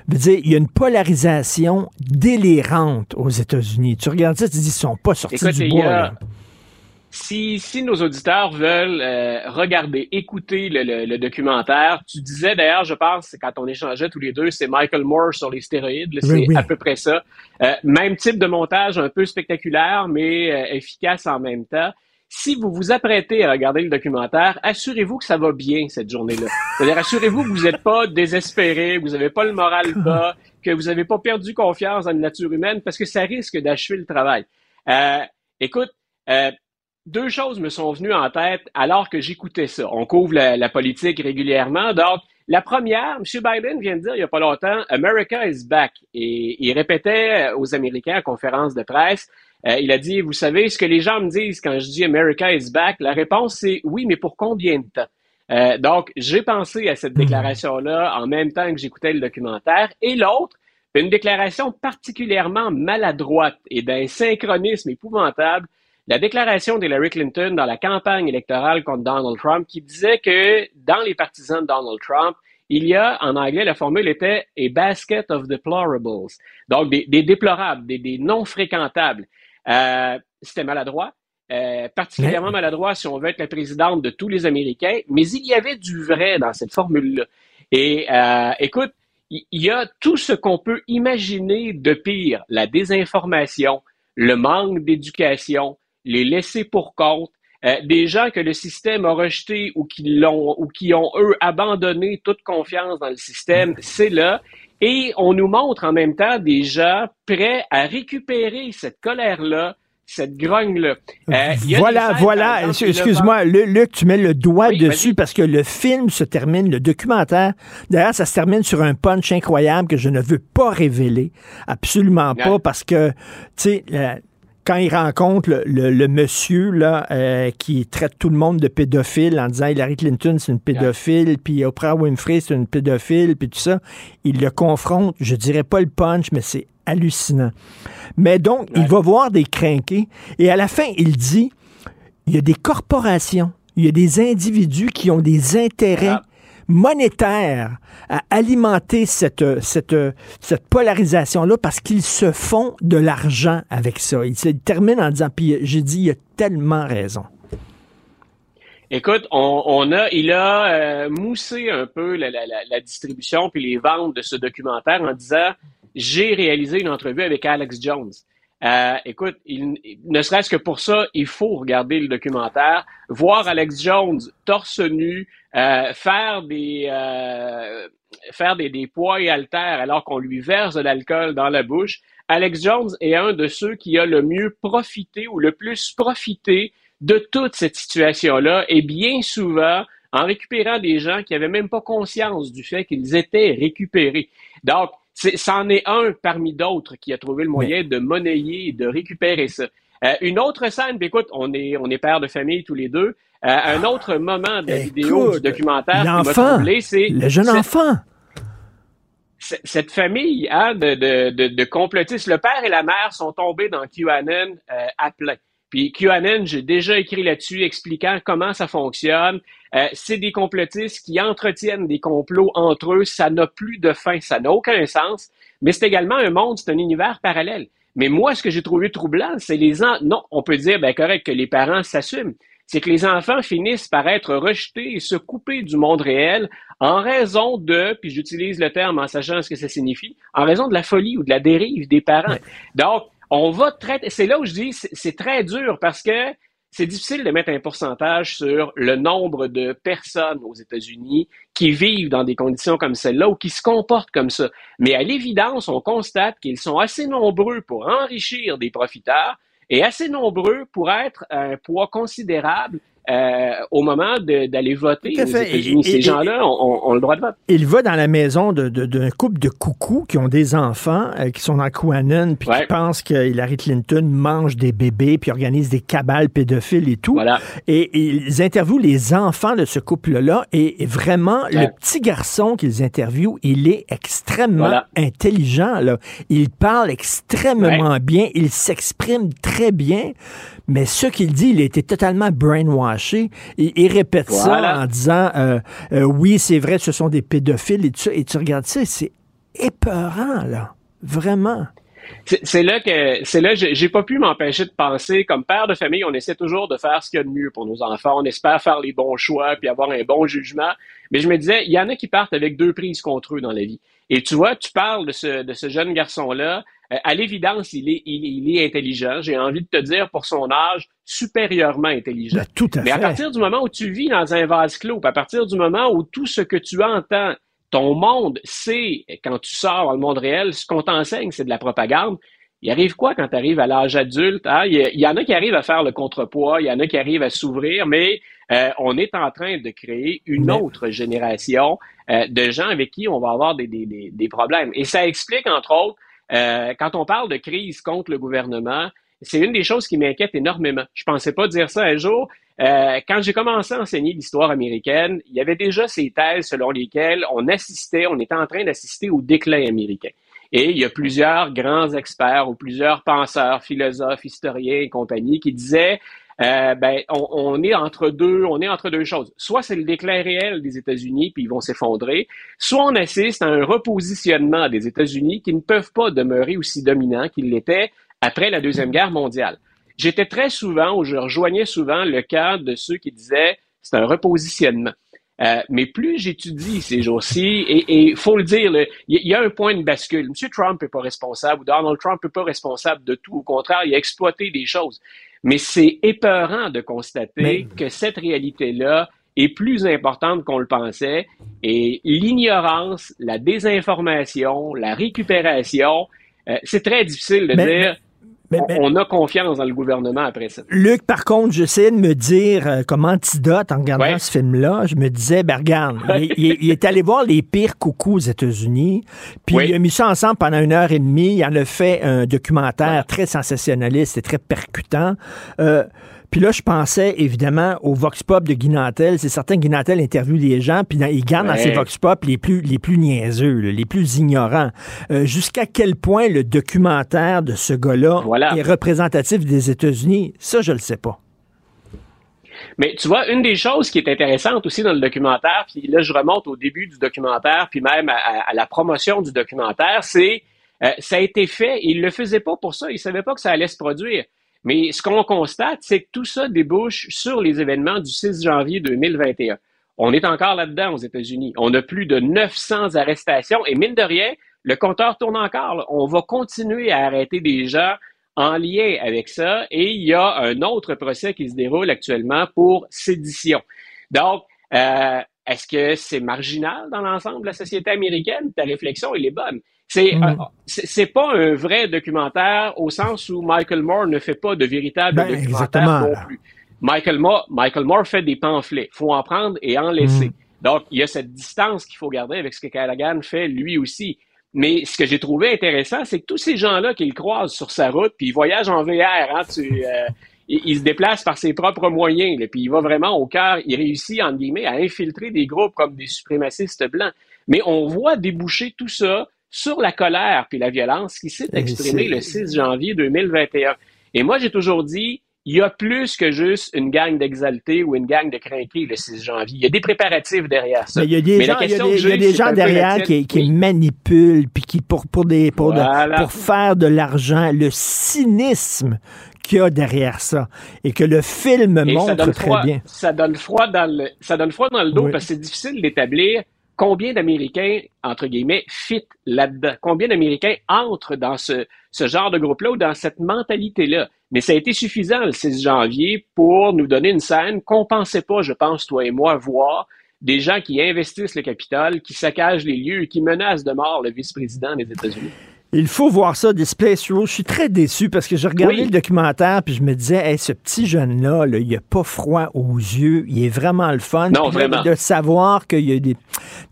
veut dire, il y a une polarisation délirante aux États-Unis. Tu regardes ça tu dis ils sont pas sortis du bois. Si, si nos auditeurs veulent euh, regarder, écouter le, documentaire, tu disais d'ailleurs, je pense, quand on échangeait tous les deux, c'est Michael Moore sur les stéroïdes, c'est à peu près ça. Euh, même type de montage, un peu spectaculaire, mais euh, efficace en même temps. Si vous vous apprêtez à regarder le documentaire, assurez-vous que ça va bien cette journée-là. C'est-à-dire, assurez-vous que vous n'êtes pas désespéré, que vous n'avez pas le moral bas, que vous n'avez pas perdu confiance dans la nature humaine, parce que ça risque d'achever le travail. écoute, deux choses me sont venues en tête alors que j'écoutais ça. On couvre la, politique régulièrement. Donc, la première, M. Biden vient de dire il n'y a pas longtemps, America is back. Et il répétait aux Américains à conférence de presse, euh, il a dit, vous savez, ce que les gens me disent quand je dis America is back, la réponse c'est oui, mais pour combien de temps? Euh, donc, j'ai pensé à cette déclaration-là en même temps que j'écoutais le documentaire. Et l'autre, une déclaration particulièrement maladroite et d'un synchronisme épouvantable la déclaration d'Hillary Clinton dans la campagne électorale contre Donald Trump qui disait que dans les partisans de Donald Trump, il y a, en anglais, la formule était a basket of deplorables. Donc, des, déplorables, des, non fréquentables. Euh, c'était maladroit. Euh, particulièrement maladroit si on veut être la présidente de tous les Américains, mais il y avait du vrai dans cette formule-là. Et euh, écoute, il y a tout ce qu'on peut imaginer de pire, la désinformation, le manque d'éducation, les laisser pour compte, euh, des gens que le système a rejetés ou qui l'ont ou qui ont eux abandonné toute confiance dans le système, c'est là. Et on nous montre en même temps des gens prêts à récupérer cette colère-là cette grogne-là. Euh, voilà, voilà. Excuse-moi, Luc, tu mets le doigt dessus parce que le film se termine, le documentaire, d'ailleurs, ça se termine sur un punch incroyable que je ne veux pas révéler. Absolument pas parce que, tu sais, quand il rencontre le, monsieur là, euh, qui traite tout le monde de pédophile en disant Hillary Clinton c'est une pédophile, puis Oprah Winfrey c'est une pédophile, puis tout ça, il le confronte. Je dirais pas le punch, mais c'est hallucinant. Mais donc, il va voir des crinqués et à la fin, il dit il y a des corporations, il y a des individus qui ont des intérêts monétaires à alimenter cette, polarisation-là parce qu'ils se font de l'argent avec ça. Il termine en disant, puis j'ai dit, il a tellement raison. Écoute, on, a, il a euh, moussé un peu la, la, distribution puis les ventes de ce documentaire en disant j'ai réalisé une entrevue avec Alex Jones. Euh, écoute, il, ne serait-ce que pour ça, il faut regarder le documentaire, voir Alex Jones torse nu, euh, faire des euh, faire des, des, poids et haltères alors qu'on lui verse de l'alcool dans la bouche. Alex Jones est un de ceux qui a le mieux profité ou le plus profité de toute cette situation-là et bien souvent en récupérant des gens qui n'avaient même pas conscience du fait qu'ils étaient récupérés. Donc, c'en est, un parmi d'autres qui a trouvé le moyen de monnayer de récupérer ça. Euh, une autre scène, écoute, on est, on est père de famille tous les deux. Euh, un autre moment de la vidéo du documentaire l'enfant, c'est le jeune enfant. Cette famille hein, de, de, de, de, complotistes, le père et la mère sont tombés dans QAnon euh, à plein. Puis QAnon, j'ai déjà écrit là-dessus expliquant comment ça fonctionne. Euh, c'est des complotistes qui entretiennent des complots entre eux. Ça n'a plus de fin, ça n'a aucun sens. Mais c'est également un monde, c'est un univers parallèle. Mais moi, ce que j'ai trouvé troublant, c'est les non, on peut dire, ben correct, que les parents s'assument. C'est que les enfants finissent par être rejetés et se couper du monde réel en raison de, puis j'utilise le terme en sachant ce que ça signifie, en raison de la folie ou de la dérive des parents. Donc, on va traiter. C'est là où je dis c'est très dur parce que c'est difficile de mettre un pourcentage sur le nombre de personnes aux États-Unis qui vivent dans des conditions comme celle-là ou qui se comportent comme ça. Mais à l'évidence, on constate qu'ils sont assez nombreux pour enrichir des profiteurs et assez nombreux pour être un poids considérable euh, au moment d'aller voter aux États-Unis. Ces gens-là ont, le droit de vote. Il va dans la maison d'un de, couple de coucous qui ont des enfants, euh, qui sont dans QAnon, puis qui pensent que Hillary Clinton mange des bébés, puis organise des cabales pédophiles et tout. Et, ils interviewent les enfants de ce couple-là, et, vraiment, le petit garçon qu'ils interviewent, il est extrêmement intelligent. Là. Il parle extrêmement bien, il s'exprime très bien. Mais ce qu'il dit, il été totalement Et il répète ça en disant euh, euh, oui, c'est vrai, ce sont des pédophiles et. Et tu regardes ça, c'est épeurant, là. Vraiment. C'est là que c'est là j'ai pas pu m'empêcher de penser comme père de famille, on essaie toujours de faire ce qu'il y a de mieux pour nos enfants, on espère faire les bons choix puis avoir un bon jugement, mais je me disais il y en a qui partent avec deux prises contre eux dans la vie. Et tu vois, tu parles de ce de ce jeune garçon là, à l'évidence, il est, il, est intelligent. J'ai envie de te dire, pour son âge, supérieurement intelligent. Ben, tout à Mais à partir du moment où tu vis dans un vase clos, à partir du moment où tout ce que tu entends, ton monde, c'est, quand tu sors dans le monde réel, ce qu'on t'enseigne, c'est de la propagande. Il arrive quoi quand tu arrives à l'âge adulte? Hein? Il, y en a qui arrivent à faire le contrepoids, il y en a qui arrivent à s'ouvrir, mais euh, on est en train de créer une autre génération euh, de gens avec qui on va avoir des, des, des problèmes. Et ça explique, entre autres, euh, quand on parle de crise contre le gouvernement, c'est une des choses qui m'inquiète énormément. Je pensais pas dire ça un jour. Euh, quand j'ai commencé à enseigner l'histoire américaine, il y avait déjà ces thèses selon lesquelles on assistait, on était en train d'assister au déclin américain. Et il y a plusieurs grands experts ou plusieurs penseurs, philosophes, historiens et compagnie qui disaient euh, ben, on, est entre deux, on est entre deux choses. Soit c'est le déclin réel des États-Unis, puis ils vont s'effondrer, soit on assiste à un repositionnement des États-Unis qui ne peuvent pas demeurer aussi dominants qu'ils l'étaient après la Deuxième Guerre mondiale. J'étais très souvent, ou je rejoignais souvent le cas de ceux qui disaient c'est un repositionnement. Euh, mais plus j'étudie ces jours-ci, et il faut le dire, il y, a un point de bascule. M. Trump n'est pas responsable, ou Donald Trump n'est pas responsable de tout. Au contraire, il a exploité des choses. Mais c'est épeurant de constater que cette réalité-là est plus importante qu'on le pensait. Et l'ignorance, la désinformation, la récupération, euh, c'est très difficile de dire on, a confiance dans le gouvernement après ça. Luc, par contre, j'essayais de me dire, euh, comme antidote en regardant ce film-là, je me disais, ben regarde, il, est allé voir les pires coucous aux États-Unis, puis il a mis ça ensemble pendant une heure et demie, il en a fait un documentaire très sensationnaliste et très percutant. Euh, puis là, je pensais évidemment au Vox Pop de Guinantel. C'est certain que Guinantel interviewe des gens, puis il garde dans ses Vox Pop les plus, les plus niaiseux, les plus ignorants. Euh, jusqu'à quel point le documentaire de ce gars-là est représentatif des États-Unis, ça, je le sais pas. Mais tu vois, une des choses qui est intéressante aussi dans le documentaire, puis là, je remonte au début du documentaire, puis même à, la promotion du documentaire, c'est euh, ça a été fait, il le faisait pas pour ça, il savait pas que ça allait se produire. Mais ce qu'on constate, c'est que tout ça débouche sur les événements du 6 janvier 2021. On est encore là-dedans aux États-Unis. On a plus de 900 arrestations et mine de rien, le compteur tourne encore. On va continuer à arrêter des gens en lien avec ça et il y a un autre procès qui se déroule actuellement pour sédition. Donc, euh, est-ce que c'est marginal dans l'ensemble de la société américaine? Ta réflexion, elle est bonne. Mm. C'est c'est pas un vrai documentaire au sens où Michael Moore ne fait pas de véritable ben, documentaire non plus. Michael Moore, Michael Moore fait des pamphlets. Faut en prendre et en laisser. Mm. Donc, il y a cette distance qu'il faut garder avec ce que Callaghan fait lui aussi. Mais ce que j'ai trouvé intéressant, c'est que tous ces gens-là qu'il croise sur sa route, puis il voyage en VR, hein, tu, euh, il, se déplace par ses propres moyens, puis il va vraiment au cœur, il réussit, en guillemets, à infiltrer des groupes comme des suprémacistes blancs. Mais on voit déboucher tout ça sur la colère puis la violence qui s'est exprimée le 6 janvier 2021. Et moi, j'ai toujours dit, il y a plus que juste une gang d'exaltés ou une gang de crinqués le 6 janvier. Il y a des préparatifs derrière ça. Mais il y a des gens, il y a des, gens derrière qui, qui manipulent puis qui pour pour des pour, pour faire de l'argent, le cynisme qu'il y a derrière ça et que le film montre très bien. Ça donne froid dans le ça donne froid dans le dos parce que c'est difficile d'établir combien d'Américains, entre guillemets, fit là-dedans? Combien d'Américains entrent dans ce, genre de groupe-là ou dans cette mentalité-là? Mais ça a été suffisant le 6 janvier pour nous donner une scène qu'on pensait pas, je pense, toi et moi, voir des gens qui investissent le capital, qui saccagent les lieux et qui menacent de mort le vice-président des États-Unis. Il faut voir ça, Displace Rule. Je suis très déçu parce que j'ai regardé le documentaire puis je me disais, hey, ce petit jeune-là, il il a pas froid aux yeux. Il est vraiment le fun. Non, vraiment. De savoir qu'il y a des,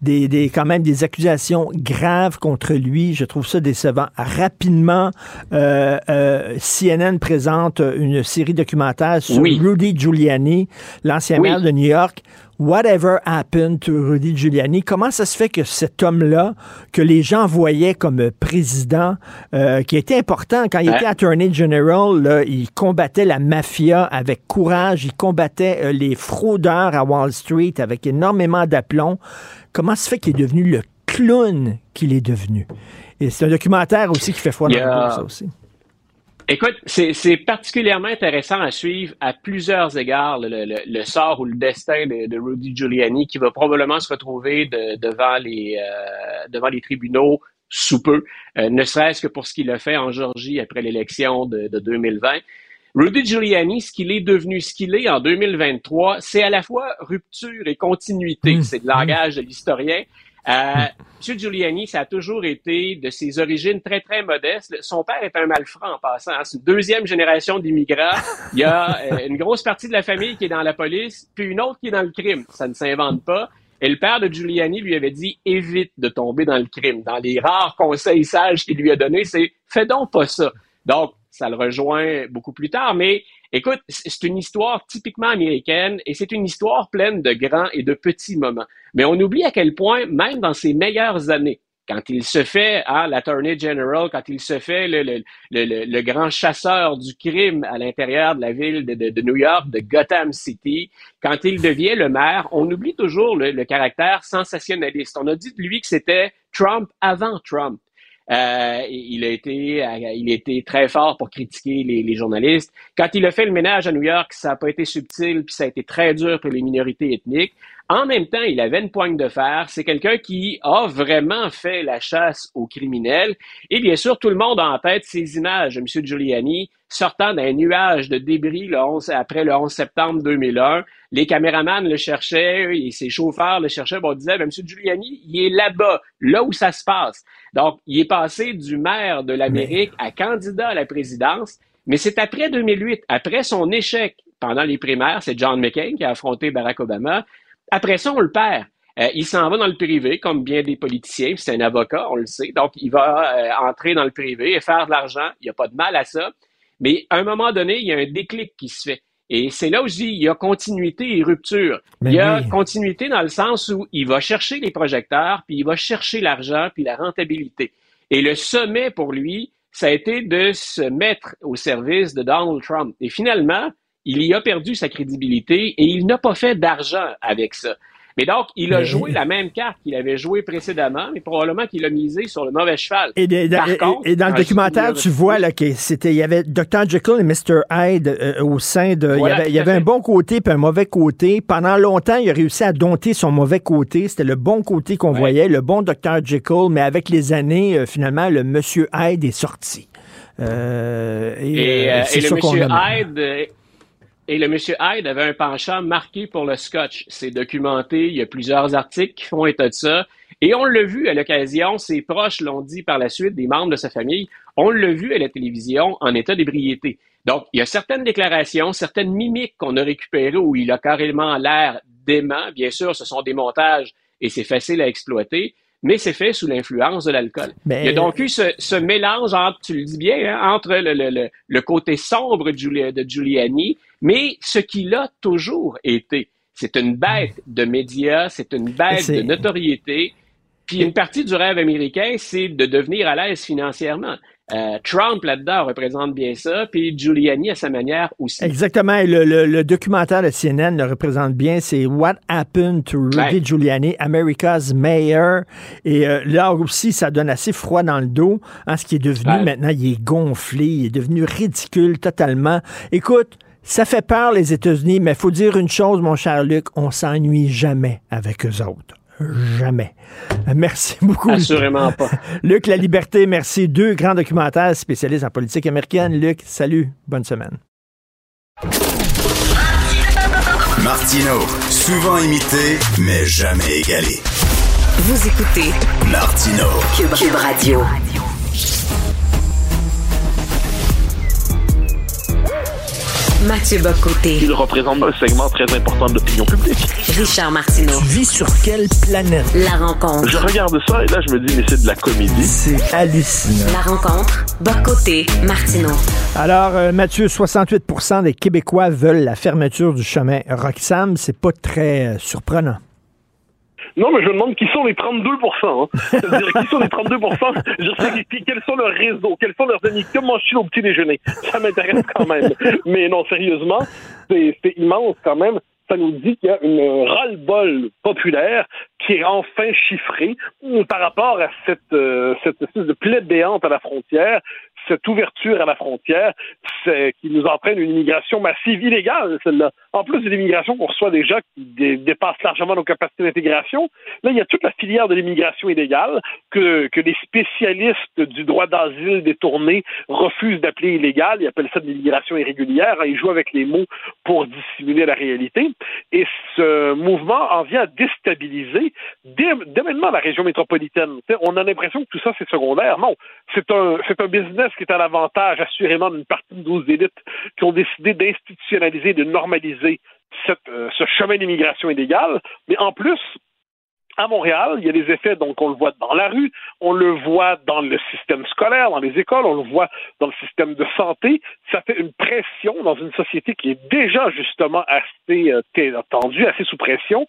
des, des, quand même des accusations graves contre lui, je trouve ça décevant. Rapidement, euh, euh, CNN présente une série documentaire sur Rudy Giuliani, l'ancien maire de New York. Whatever happened to Rudy Giuliani? Comment ça se fait que cet homme-là, que les gens voyaient comme président, euh, qui était important quand il était Attorney General, il combattait la mafia avec courage, il combattait euh, les fraudeurs à Wall Street avec énormément d'aplomb. Comment ça se fait qu'il est devenu le clown qu'il est devenu? Et c'est un documentaire aussi qui fait foi dans le ça aussi. Écoute, c'est particulièrement intéressant à suivre à plusieurs égards le, sort ou le destin de, Rudy Giuliani qui va probablement se retrouver devant, les, euh, devant les tribunaux sous peu, euh, ne serait-ce que pour ce qu'il a fait en Georgie après l'élection de, 2020. Rudy Giuliani, ce qu'il est devenu, ce qu'il est en 2023, c'est à la fois rupture et continuité. Mmh. c'est le langage de l'historien. Euh, M. Giuliani, ça a toujours été de ses origines très, très modestes. Son père est un malfrat en passant. Hein. C'est une deuxième génération d'immigrants. Il y a euh, une grosse partie de la famille qui est dans la police, puis une autre qui est dans le crime. Ça ne s'invente pas. Et le père de Giuliani lui avait dit évite de tomber dans le crime. Dans les rares conseils sages qu'il lui a donnés, c'est fais donc pas ça. Donc, ça le rejoint beaucoup plus tard, mais écoute, c'est une histoire typiquement américaine et c'est une histoire pleine de grands et de petits moments. Mais on oublie à quel point, même dans ses meilleures années, quand il se fait à l'Attorney General, quand il se fait le, grand chasseur du crime à l'intérieur de la ville de, New York, de Gotham City, quand il devient le maire, on oublie toujours le, caractère sensationnaliste. On a dit de lui que c'était Trump avant Trump. Euh, il a été, euh, il été très fort pour critiquer les, les, journalistes. Quand il a fait le ménage à New York, ça n'a pas été subtil, puis ça a été très dur pour les minorités ethniques. En même temps, il avait une poigne de fer. C'est quelqu'un qui a vraiment fait la chasse aux criminels. Et bien sûr, tout le monde a en tête ces images de M. Giuliani sortant d'un nuage de débris le 11, après le 11 septembre 2001. Les caméramans le cherchaient et ses chauffeurs le cherchaient. Bon, on disait, ben, M. Giuliani, il est là-bas, là où ça se passe. Donc, il est passé du maire de l'Amérique à candidat à la présidence. Mais c'est après 2008, après son échec pendant les primaires, c'est John McCain qui a affronté Barack Obama. Après ça, on le perd. Euh, il s'en va dans le privé, comme bien des politiciens. C'est un avocat, on le sait. Donc, il va euh, entrer dans le privé et faire de l'argent. Il n'y a pas de mal à ça. Mais à un moment donné, il y a un déclic qui se fait. Et c'est là où je dis, il y a continuité et rupture. il y a continuité dans le sens où il va chercher les projecteurs, puis il va chercher l'argent, puis la rentabilité. Et le sommet pour lui, ça a été de se mettre au service de Donald Trump. Et finalement, il y a perdu sa crédibilité et il n'a pas fait d'argent avec ça. Mais donc, il a joué la même carte qu'il avait joué précédemment, mais probablement qu'il a misé sur le mauvais cheval. Et, dans le documentaire, tu vois là, que c'était, il y avait Dr. Jekyll et Mr. Hyde euh, au sein de. il y avait, un bon côté et un mauvais côté. Pendant longtemps, il a réussi à dompter son mauvais côté. C'était le bon côté qu'on voyait, le bon Dr. Jekyll, mais avec les années, euh, finalement, le Monsieur Hyde est sorti. Euh, et, et le Monsieur Hyde et le monsieur Hyde avait un penchant marqué pour le scotch. C'est documenté, il y a plusieurs articles qui font état de ça. Et on l'a vu à l'occasion, ses proches l'ont dit par la suite, des membres de sa famille, on l'a vu à la télévision en état d'ébriété. Donc, il y a certaines déclarations, certaines mimiques qu'on a récupérées où il a carrément l'air dément. Bien sûr, ce sont des montages et c'est facile à exploiter, mais c'est fait sous l'influence de l'alcool. Il y a donc eu ce, mélange entre, tu le dis bien, hein, entre le, côté sombre de Giuliani, mais ce qu'il a toujours été. C'est une bête de médias, c'est une bête de notoriété. Puis une partie du rêve américain, c'est de devenir à l'aise financièrement. Euh, Trump là-dedans représente bien ça, puis Giuliani à sa manière aussi. Exactement. Le, documentaire de CNN le représente bien. C'est What Happened to Rudy Giuliani, America's Mayor. Et euh, là aussi, ça donne assez froid dans le dos. Hein, ce qui est devenu maintenant, il est gonflé, il est devenu ridicule totalement. Écoute, ça fait peur les États-Unis, mais il faut dire une chose, mon cher Luc, on s'ennuie jamais avec eux autres jamais. Merci beaucoup. Assurément pas. Luc La Liberté, merci. Deux grands documentaires spécialistes en politique américaine. Luc, salut. Bonne semaine. Martino, souvent imité, mais jamais égalé. Vous écoutez Martino, Cube Radio. Mathieu Bocoté. Il représente un segment très important de l'opinion publique. Richard Martineau. Tu vis sur quelle planète? La rencontre. Je regarde ça et là, je me dis, mais c'est de la comédie. C'est hallucinant. La rencontre. Bocoté, Martineau. Alors, euh, Mathieu, 68% des Québécois veulent la fermeture du chemin Roxham. C'est pas très euh, surprenant. Non, mais je me demande qui sont les 32 hein. Qui sont les 32% Je sais quels sont leurs réseaux, quels sont leurs amis, comment je suis au petit déjeuner. Ça m'intéresse quand même. Mais non, sérieusement, c'est immense quand même. Ça nous dit qu'il y a une ras-le-bol populaire qui est enfin chiffré par rapport à cette, euh, cette espèce de béante à la frontière cette ouverture à la frontière qui nous entraîne une immigration massive illégale, celle-là. En plus de l'immigration qu'on reçoit déjà qui dépasse largement nos capacités d'intégration, là, il y a toute la filière de l'immigration illégale que, les spécialistes du droit d'asile détourné refusent d'appeler illégale. Ils appellent ça de l'immigration irrégulière. Ils jouent avec les mots pour dissimuler la réalité. Et ce mouvement en vient à déstabiliser dès, maintenant la région métropolitaine. on a l'impression que tout ça, c'est secondaire. Non, c'est un, un business qui est à l'avantage assurément d'une partie de nos élites qui ont décidé d'institutionnaliser, de normaliser euh, ce chemin d'immigration illégale. Mais en plus, à Montréal, il y a des effets, donc on le voit dans la rue, on le voit dans le système scolaire, dans les écoles, on le voit dans le système de santé. Ça fait une pression dans une société qui est déjà justement assez euh, tendue, assez sous pression.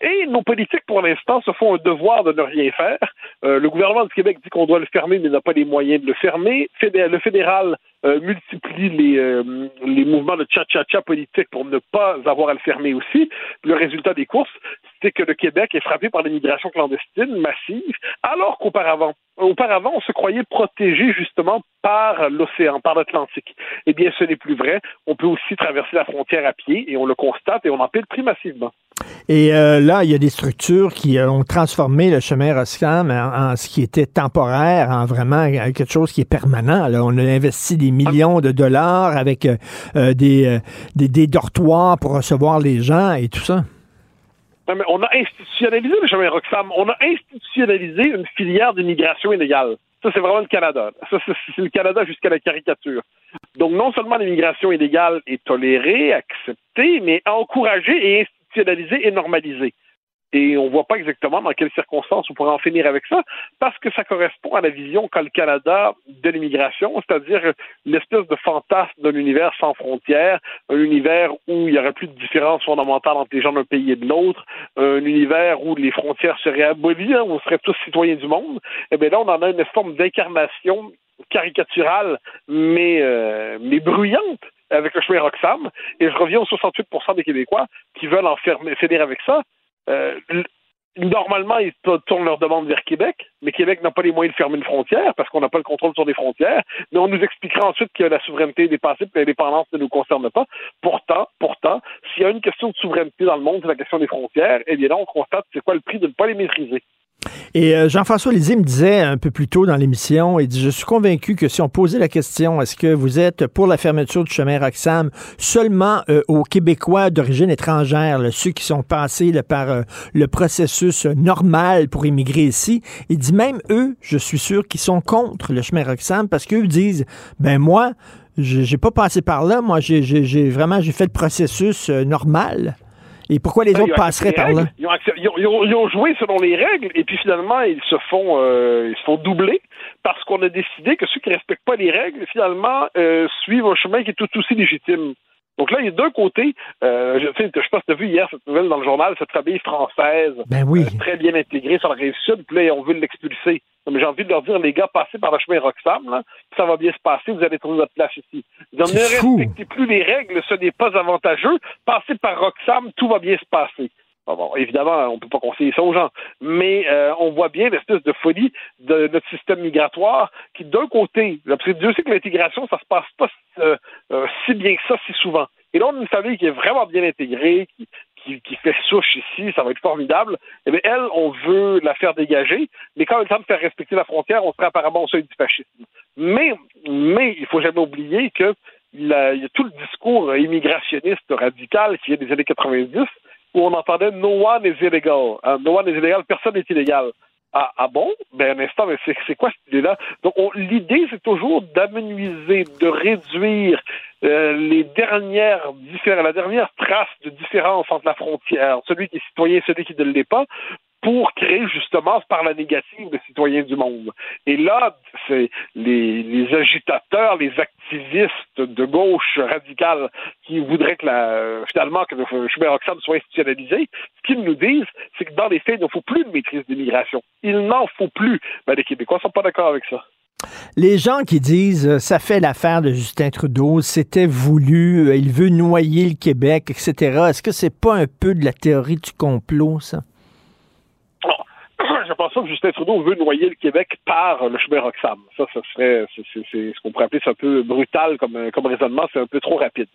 Et nos politiques, pour l'instant, se font un devoir de ne rien faire. Euh, le gouvernement du Québec dit qu'on doit le fermer, mais n'a pas les moyens de le fermer. Le fédéral euh, multiplie les, euh, les mouvements de cha-cha-cha politique pour ne pas avoir à le fermer aussi. Le résultat des courses, c'est que le Québec est frappé par l'immigration clandestine massive, alors qu'auparavant, auparavant, on se croyait protégé justement par l'océan, par l'Atlantique. Eh bien, ce n'est plus vrai. On peut aussi traverser la frontière à pied et on le constate et on en paie le massivement. Et euh, là, il y a des structures qui ont transformé le chemin Roscam en, ce qui était temporaire, en vraiment quelque chose qui est permanent. Là. On a investi des millions de dollars avec euh, euh, des, des, dortoirs pour recevoir les gens et tout ça. on a institutionnalisé le chemin Roxham. On a institutionnalisé une filière d'immigration illégale. Ça, c'est vraiment le Canada. Ça, c'est le Canada jusqu'à la caricature. Donc, non seulement l'immigration illégale est tolérée, acceptée, mais encouragée et institutionnalisée et normalisée. Et on ne voit pas exactement dans quelles circonstances on pourrait en finir avec ça, parce que ça correspond à la vision qu'a le Canada de l'immigration, c'est-à-dire l'espèce de fantasme d'un univers sans frontières, un univers où il n'y aurait plus de différence fondamentale entre les gens d'un pays et de l'autre, un univers où les frontières seraient abolies, hein, où on serait tous citoyens du monde. Et eh bien là, on en a une forme d'incarnation caricaturale, mais, euh, mais bruyante avec le chemin Roxham. Et je reviens aux 68 des Québécois qui veulent en finir avec ça. Euh, normalement, ils tournent leur demande vers Québec, mais Québec n'a pas les moyens de fermer une frontière parce qu'on n'a pas le contrôle sur les frontières. Mais on nous expliquera ensuite que la souveraineté est dépassée que l'indépendance ne nous concerne pas. Pourtant, pourtant, s'il y a une question de souveraineté dans le monde, c'est la question des frontières. Et bien là, on constate c'est quoi le prix de ne pas les maîtriser. Et euh, Jean-François Lisée me disait un peu plus tôt dans l'émission, il dit, je suis convaincu que si on posait la question, est-ce que vous êtes pour la fermeture du chemin Roxham seulement euh, aux Québécois d'origine étrangère, ceux qui sont passés par euh, le processus normal pour immigrer ici, il dit même eux, je suis sûr qu'ils sont contre le chemin Roxham parce qu'eux disent, ben moi, j'ai pas passé par là, moi j'ai vraiment j'ai fait le processus normal. Et pourquoi les autres passeraient par là? Ils ont, joué selon les règles et puis finalement, ils se font, euh, ils se font doubler parce qu'on a décidé que ceux qui ne respectent pas les règles, finalement, euh, suivent un chemin qui est tout aussi légitime. Donc là, il y a deux côtés. Euh, je, sais, je pense que tu as vu hier cette nouvelle dans le journal, cette famille française, ben oui. Euh, très bien intégrée sur la rive sud, puis là, on veut l'expulser. Mais j'ai envie de leur dire, les gars, passez par le chemin Roxham, là, ça va bien se passer, vous allez trouver votre place ici. Ils ne respectez plus les règles, ce n'est pas avantageux. Passez par Roxham, tout va bien se passer. Bon, évidemment, on ne peut pas conseiller ça aux gens, mais euh, on voit bien l'espèce de folie de notre système migratoire qui, d'un côté, parce que Dieu sait que l'intégration, ça se passe pas euh, euh, si bien que ça si souvent. Et là, on a une famille qui est vraiment bien intégrée, qui, qui, fait souche ici, ça va être formidable. Eh bien, elle, on veut la faire dégager, mais quand est temps de faire respecter la frontière, on serait apparemment au seuil du fascisme. Mais, mais il faut jamais oublier que il y a tout le discours immigrationniste radical qui est des années 90 où on entendait no one is illegal. Hein, no one is illegal, personne n'est illégal. Ah, ah, bon? Ben, un instant, mais c'est quoi cette idée-là? Donc, l'idée, c'est toujours d'amenuiser, de réduire euh, les dernières la dernière trace de différence entre la frontière, celui qui est citoyen et celui qui ne l'est pas, pour créer justement par la négative les citoyens du monde. Et là, c'est les, agitateurs, les activistes de gauche radicale qui voudraient que la, finalement que le chemin Roxham soit institutionnalisé, ce qu'ils nous disent, c'est que dans les faits, il ne faut plus de maîtrise d'immigration. Il n'en faut plus. Ben, les Québécois ne sont pas d'accord avec ça. Les gens qui disent euh, ça fait l'affaire de Justin Trudeau, c'était voulu, euh, il veut noyer le Québec, etc. Est-ce que c'est pas un peu de la théorie du complot, ça? Je pense pas que Justin Trudeau veut noyer le Québec par le chemin Roxham. Ça, ça serait, c'est ce qu'on pourrait appeler ça un peu brutal comme, comme raisonnement, c'est un peu trop rapide.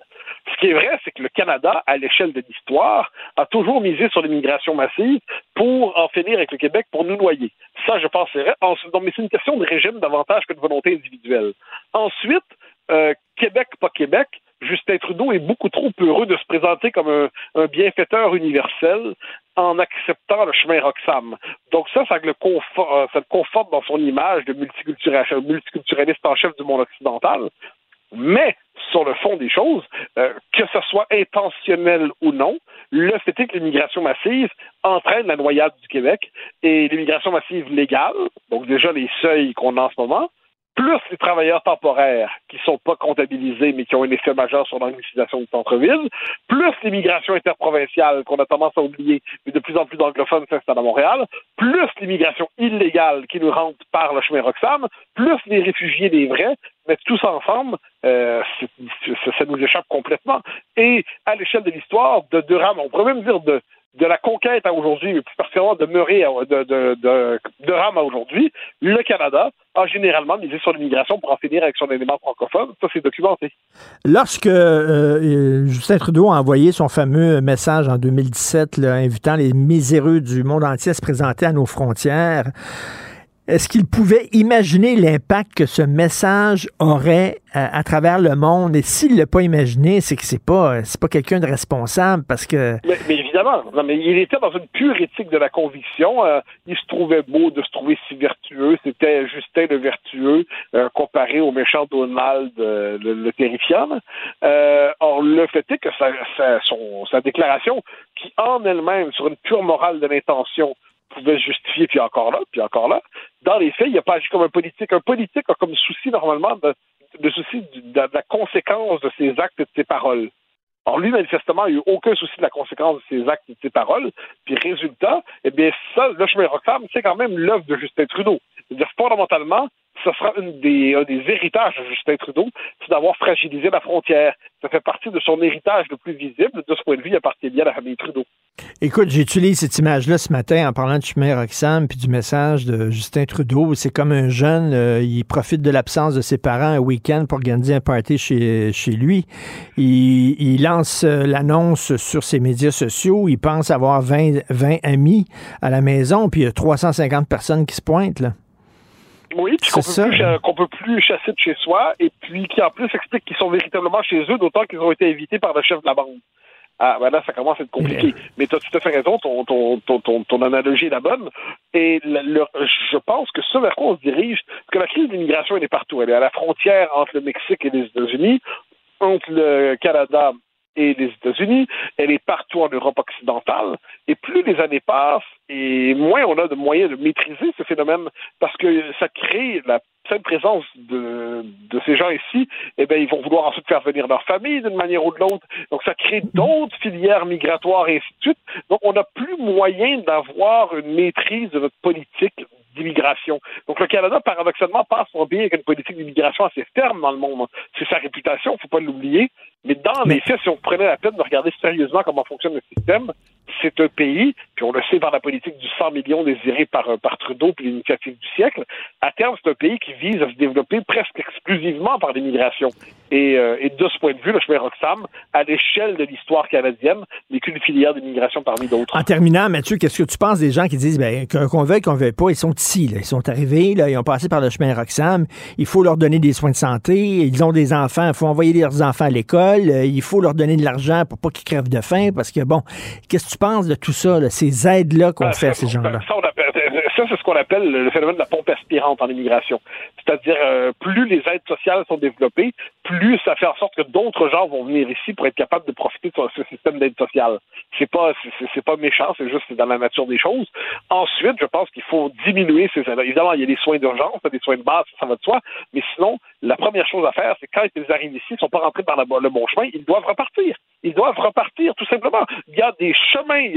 Ce qui est vrai, c'est que le Canada, à l'échelle de l'histoire, a toujours misé sur l'immigration massive pour en finir avec le Québec, pour nous noyer. Ça, je pense, c'est mais c'est une question de régime davantage que de volonté individuelle. Ensuite, euh, Québec, pas Québec, Justin Trudeau est beaucoup trop heureux de se présenter comme un, bienfaiteur universel en acceptant le chemin Roxham. Donc ça, ça le, euh, conforte dans son image de multiculturaliste en chef du monde occidental. Mais sur le fond des choses, euh, que ce soit intentionnel ou non, le fait est que l'immigration massive entraîne la noyade du Québec et l'immigration massive légale, donc déjà les seuils qu'on a en ce moment, plus les travailleurs temporaires qui ne sont pas comptabilisés mais qui ont un effet majeur sur l'anglicisation du centre-ville, plus l'immigration interprovinciale qu'on a tendance à oublier, mais de plus en plus d'anglophones s'installent à Montréal, plus l'immigration illégale qui nous rentre par le chemin Roxham, plus les réfugiés des vrais, mais tous ensemble, euh, ça, nous échappe complètement. Et à l'échelle de l'histoire, de Durham, on pourrait même dire de, de la conquête à aujourd'hui, plus particulièrement de Murray, de, de, de, Rame à aujourd'hui, le Canada a généralement misé sur l'immigration pour en finir avec son élément francophone. Ça, c'est documenté. Lorsque euh, Justin Trudeau a envoyé son fameux message en 2017, invitant les miséreux du monde entier à se présenter à nos frontières, est-ce qu'il pouvait imaginer l'impact que ce message aurait à, à travers le monde? Et s'il l'a pas imaginé, c'est que c'est pas, c'est pas quelqu'un de responsable parce que. Mais, évidemment, non, mais il était dans une pure éthique de la conviction. Euh, il se trouvait beau de se trouver si vertueux. C'était Justin le vertueux euh, comparé au méchant Donald euh, le, le, terrifiant. Euh, or, le fait est que sa, sa déclaration, qui en elle-même, sur une pure morale de l'intention, pouvait justifier, puis encore là, puis encore là, dans les faits, il n'a pas agi comme un politique. Un politique a comme souci, normalement, de, souci de, la conséquence de ses actes et de ses paroles. Or, lui, manifestement, il n'a eu aucun souci de la conséquence de ses actes et de ses paroles. Puis, résultat, eh bien, ça, le chemin Roxham, c'est quand même l'œuvre de Justin Trudeau. C'est-à-dire, fondamentalement, ce sera une des, un des héritages de Justin Trudeau, c'est d'avoir fragilisé la frontière. Ça fait partie de son héritage le plus visible. De ce point de vue, il appartient bien à la famille Trudeau. Écoute, j'utilise cette image-là ce matin en parlant de chemin Roxham puis du message de Justin Trudeau. C'est comme un jeune, euh, il profite de l'absence de ses parents un week-end pour organiser un party chez, chez lui. Il, il lance euh, l'annonce sur ses médias sociaux. Il pense avoir 20, 20 amis à la maison, puis il y a 350 personnes qui se pointent. Là. Oui, puis qu'on peut, qu'on peut plus chasser de chez soi, et puis qui en plus explique qu'ils sont véritablement chez eux, d'autant qu'ils ont été invités par le chef de la bande. Ah, ben là, ça commence à être compliqué. Mais tu as tout à fait raison, ton, ton, ton, ton, ton analogie est la bonne. Et je pense que ce vers quoi on se dirige, parce que la crise d'immigration, elle est partout. Elle est à la frontière entre le Mexique et les États-Unis, entre le Canada et les États-Unis, elle est partout en Europe occidentale. Et plus les années passent, et moins on a de moyens de maîtriser ce phénomène, parce que ça crée la pleine présence de, de ces gens ici, eh bien, ils vont vouloir ensuite faire venir leur famille d'une manière ou de l'autre. Donc, ça crée d'autres filières migratoires et ainsi de suite. Donc, on n'a plus moyen d'avoir une maîtrise de notre politique d'immigration. Donc, le Canada, paradoxalement, passe son pays avec une politique d'immigration assez ferme dans le monde. C'est sa réputation, faut pas l'oublier. Mais dans les faits, si on prenait la peine de regarder sérieusement comment fonctionne le système, c'est un pays, puis on le sait par la politique du 100 millions désiré par, par Trudeau puis l'initiative du siècle, à terme, c'est un pays qui vise à se développer presque exclusivement par l'immigration. Et, euh, et, de ce point de vue, le chemin Roxham, à l'échelle de l'histoire canadienne, n'est qu'une filière d'immigration parmi d'autres. En terminant, Mathieu, qu'est-ce que tu penses des gens qui disent ben, qu'on veuille, qu'on veuille pas, ils sont ici, là. ils sont arrivés, là, ils ont passé par le chemin Roxham, il faut leur donner des soins de santé, ils ont des enfants, il faut envoyer leurs enfants à l'école, il faut leur donner de l'argent pour pas qu'ils crèvent de faim, parce que bon, qu'est-ce que tu penses de tout ça, là, ces aides-là qu'on ben, fait à ces gens-là? Ça, c'est ce qu'on appelle le phénomène de la pompe aspirante en immigration. C'est-à-dire, euh, plus les aides sociales sont développées, plus ça fait en sorte que d'autres gens vont venir ici pour être capables de profiter de ce système d'aide sociale. C'est pas, c'est pas méchant, c'est juste dans la nature des choses. Ensuite, je pense qu'il faut diminuer ces aides. Évidemment, il y a des soins d'urgence, des soins de base, ça va de soi. Mais sinon, la première chose à faire, c'est quand ils arrivent ici, ils sont pas rentrés par le bon chemin, ils doivent repartir. Ils doivent repartir, tout simplement. Il y a des chemins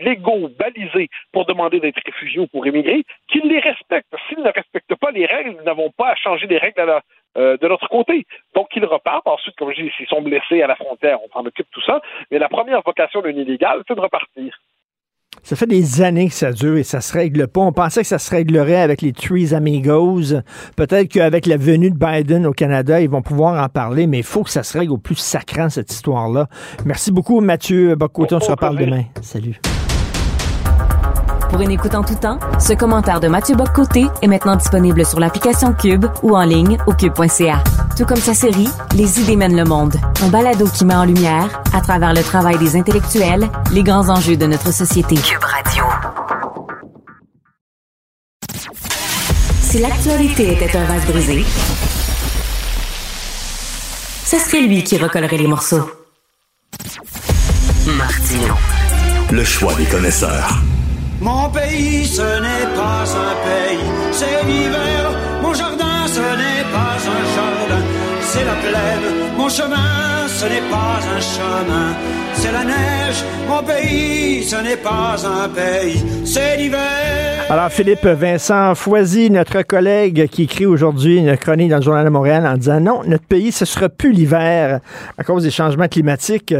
légaux, balisés pour demander d'être réfugiés ou pour émigrer, qu'ils les respectent. S'ils ne respectent pas les règles, nous n'avons pas à changer les règles euh, de notre côté. Donc, ils repartent. Ensuite, comme je dis, s'ils sont blessés à la frontière, on s'en occupe tout ça. Mais la première vocation d'un illégal, c'est de repartir. Ça fait des années que ça dure et ça se règle pas. On pensait que ça se réglerait avec les Trees Amigos. Peut-être qu'avec la venue de Biden au Canada, ils vont pouvoir en parler, mais il faut que ça se règle au plus sacrant, cette histoire-là. Merci beaucoup, Mathieu Bocoton. On se reparle demain. Salut. Pour une écoute en tout temps, ce commentaire de Mathieu Boccoté est maintenant disponible sur l'application Cube ou en ligne au cube.ca. Tout comme sa série Les idées mènent le monde, un balado qui met en lumière, à travers le travail des intellectuels, les grands enjeux de notre société. Cube Radio. Si l'actualité était un vase brisé, ce serait lui qui recollerait les morceaux. Martino. Le choix des connaisseurs. Mon pays, ce n'est pas un pays, c'est l'hiver. Mon jardin, ce n'est pas un jardin, c'est la plaine. Mon chemin, ce n'est pas un chemin, c'est la neige. Mon pays, ce n'est pas un pays, c'est l'hiver. Alors, Philippe Vincent Foisy, notre collègue qui écrit aujourd'hui une chronique dans le Journal de Montréal en disant non, notre pays, ce sera plus l'hiver à cause des changements climatiques.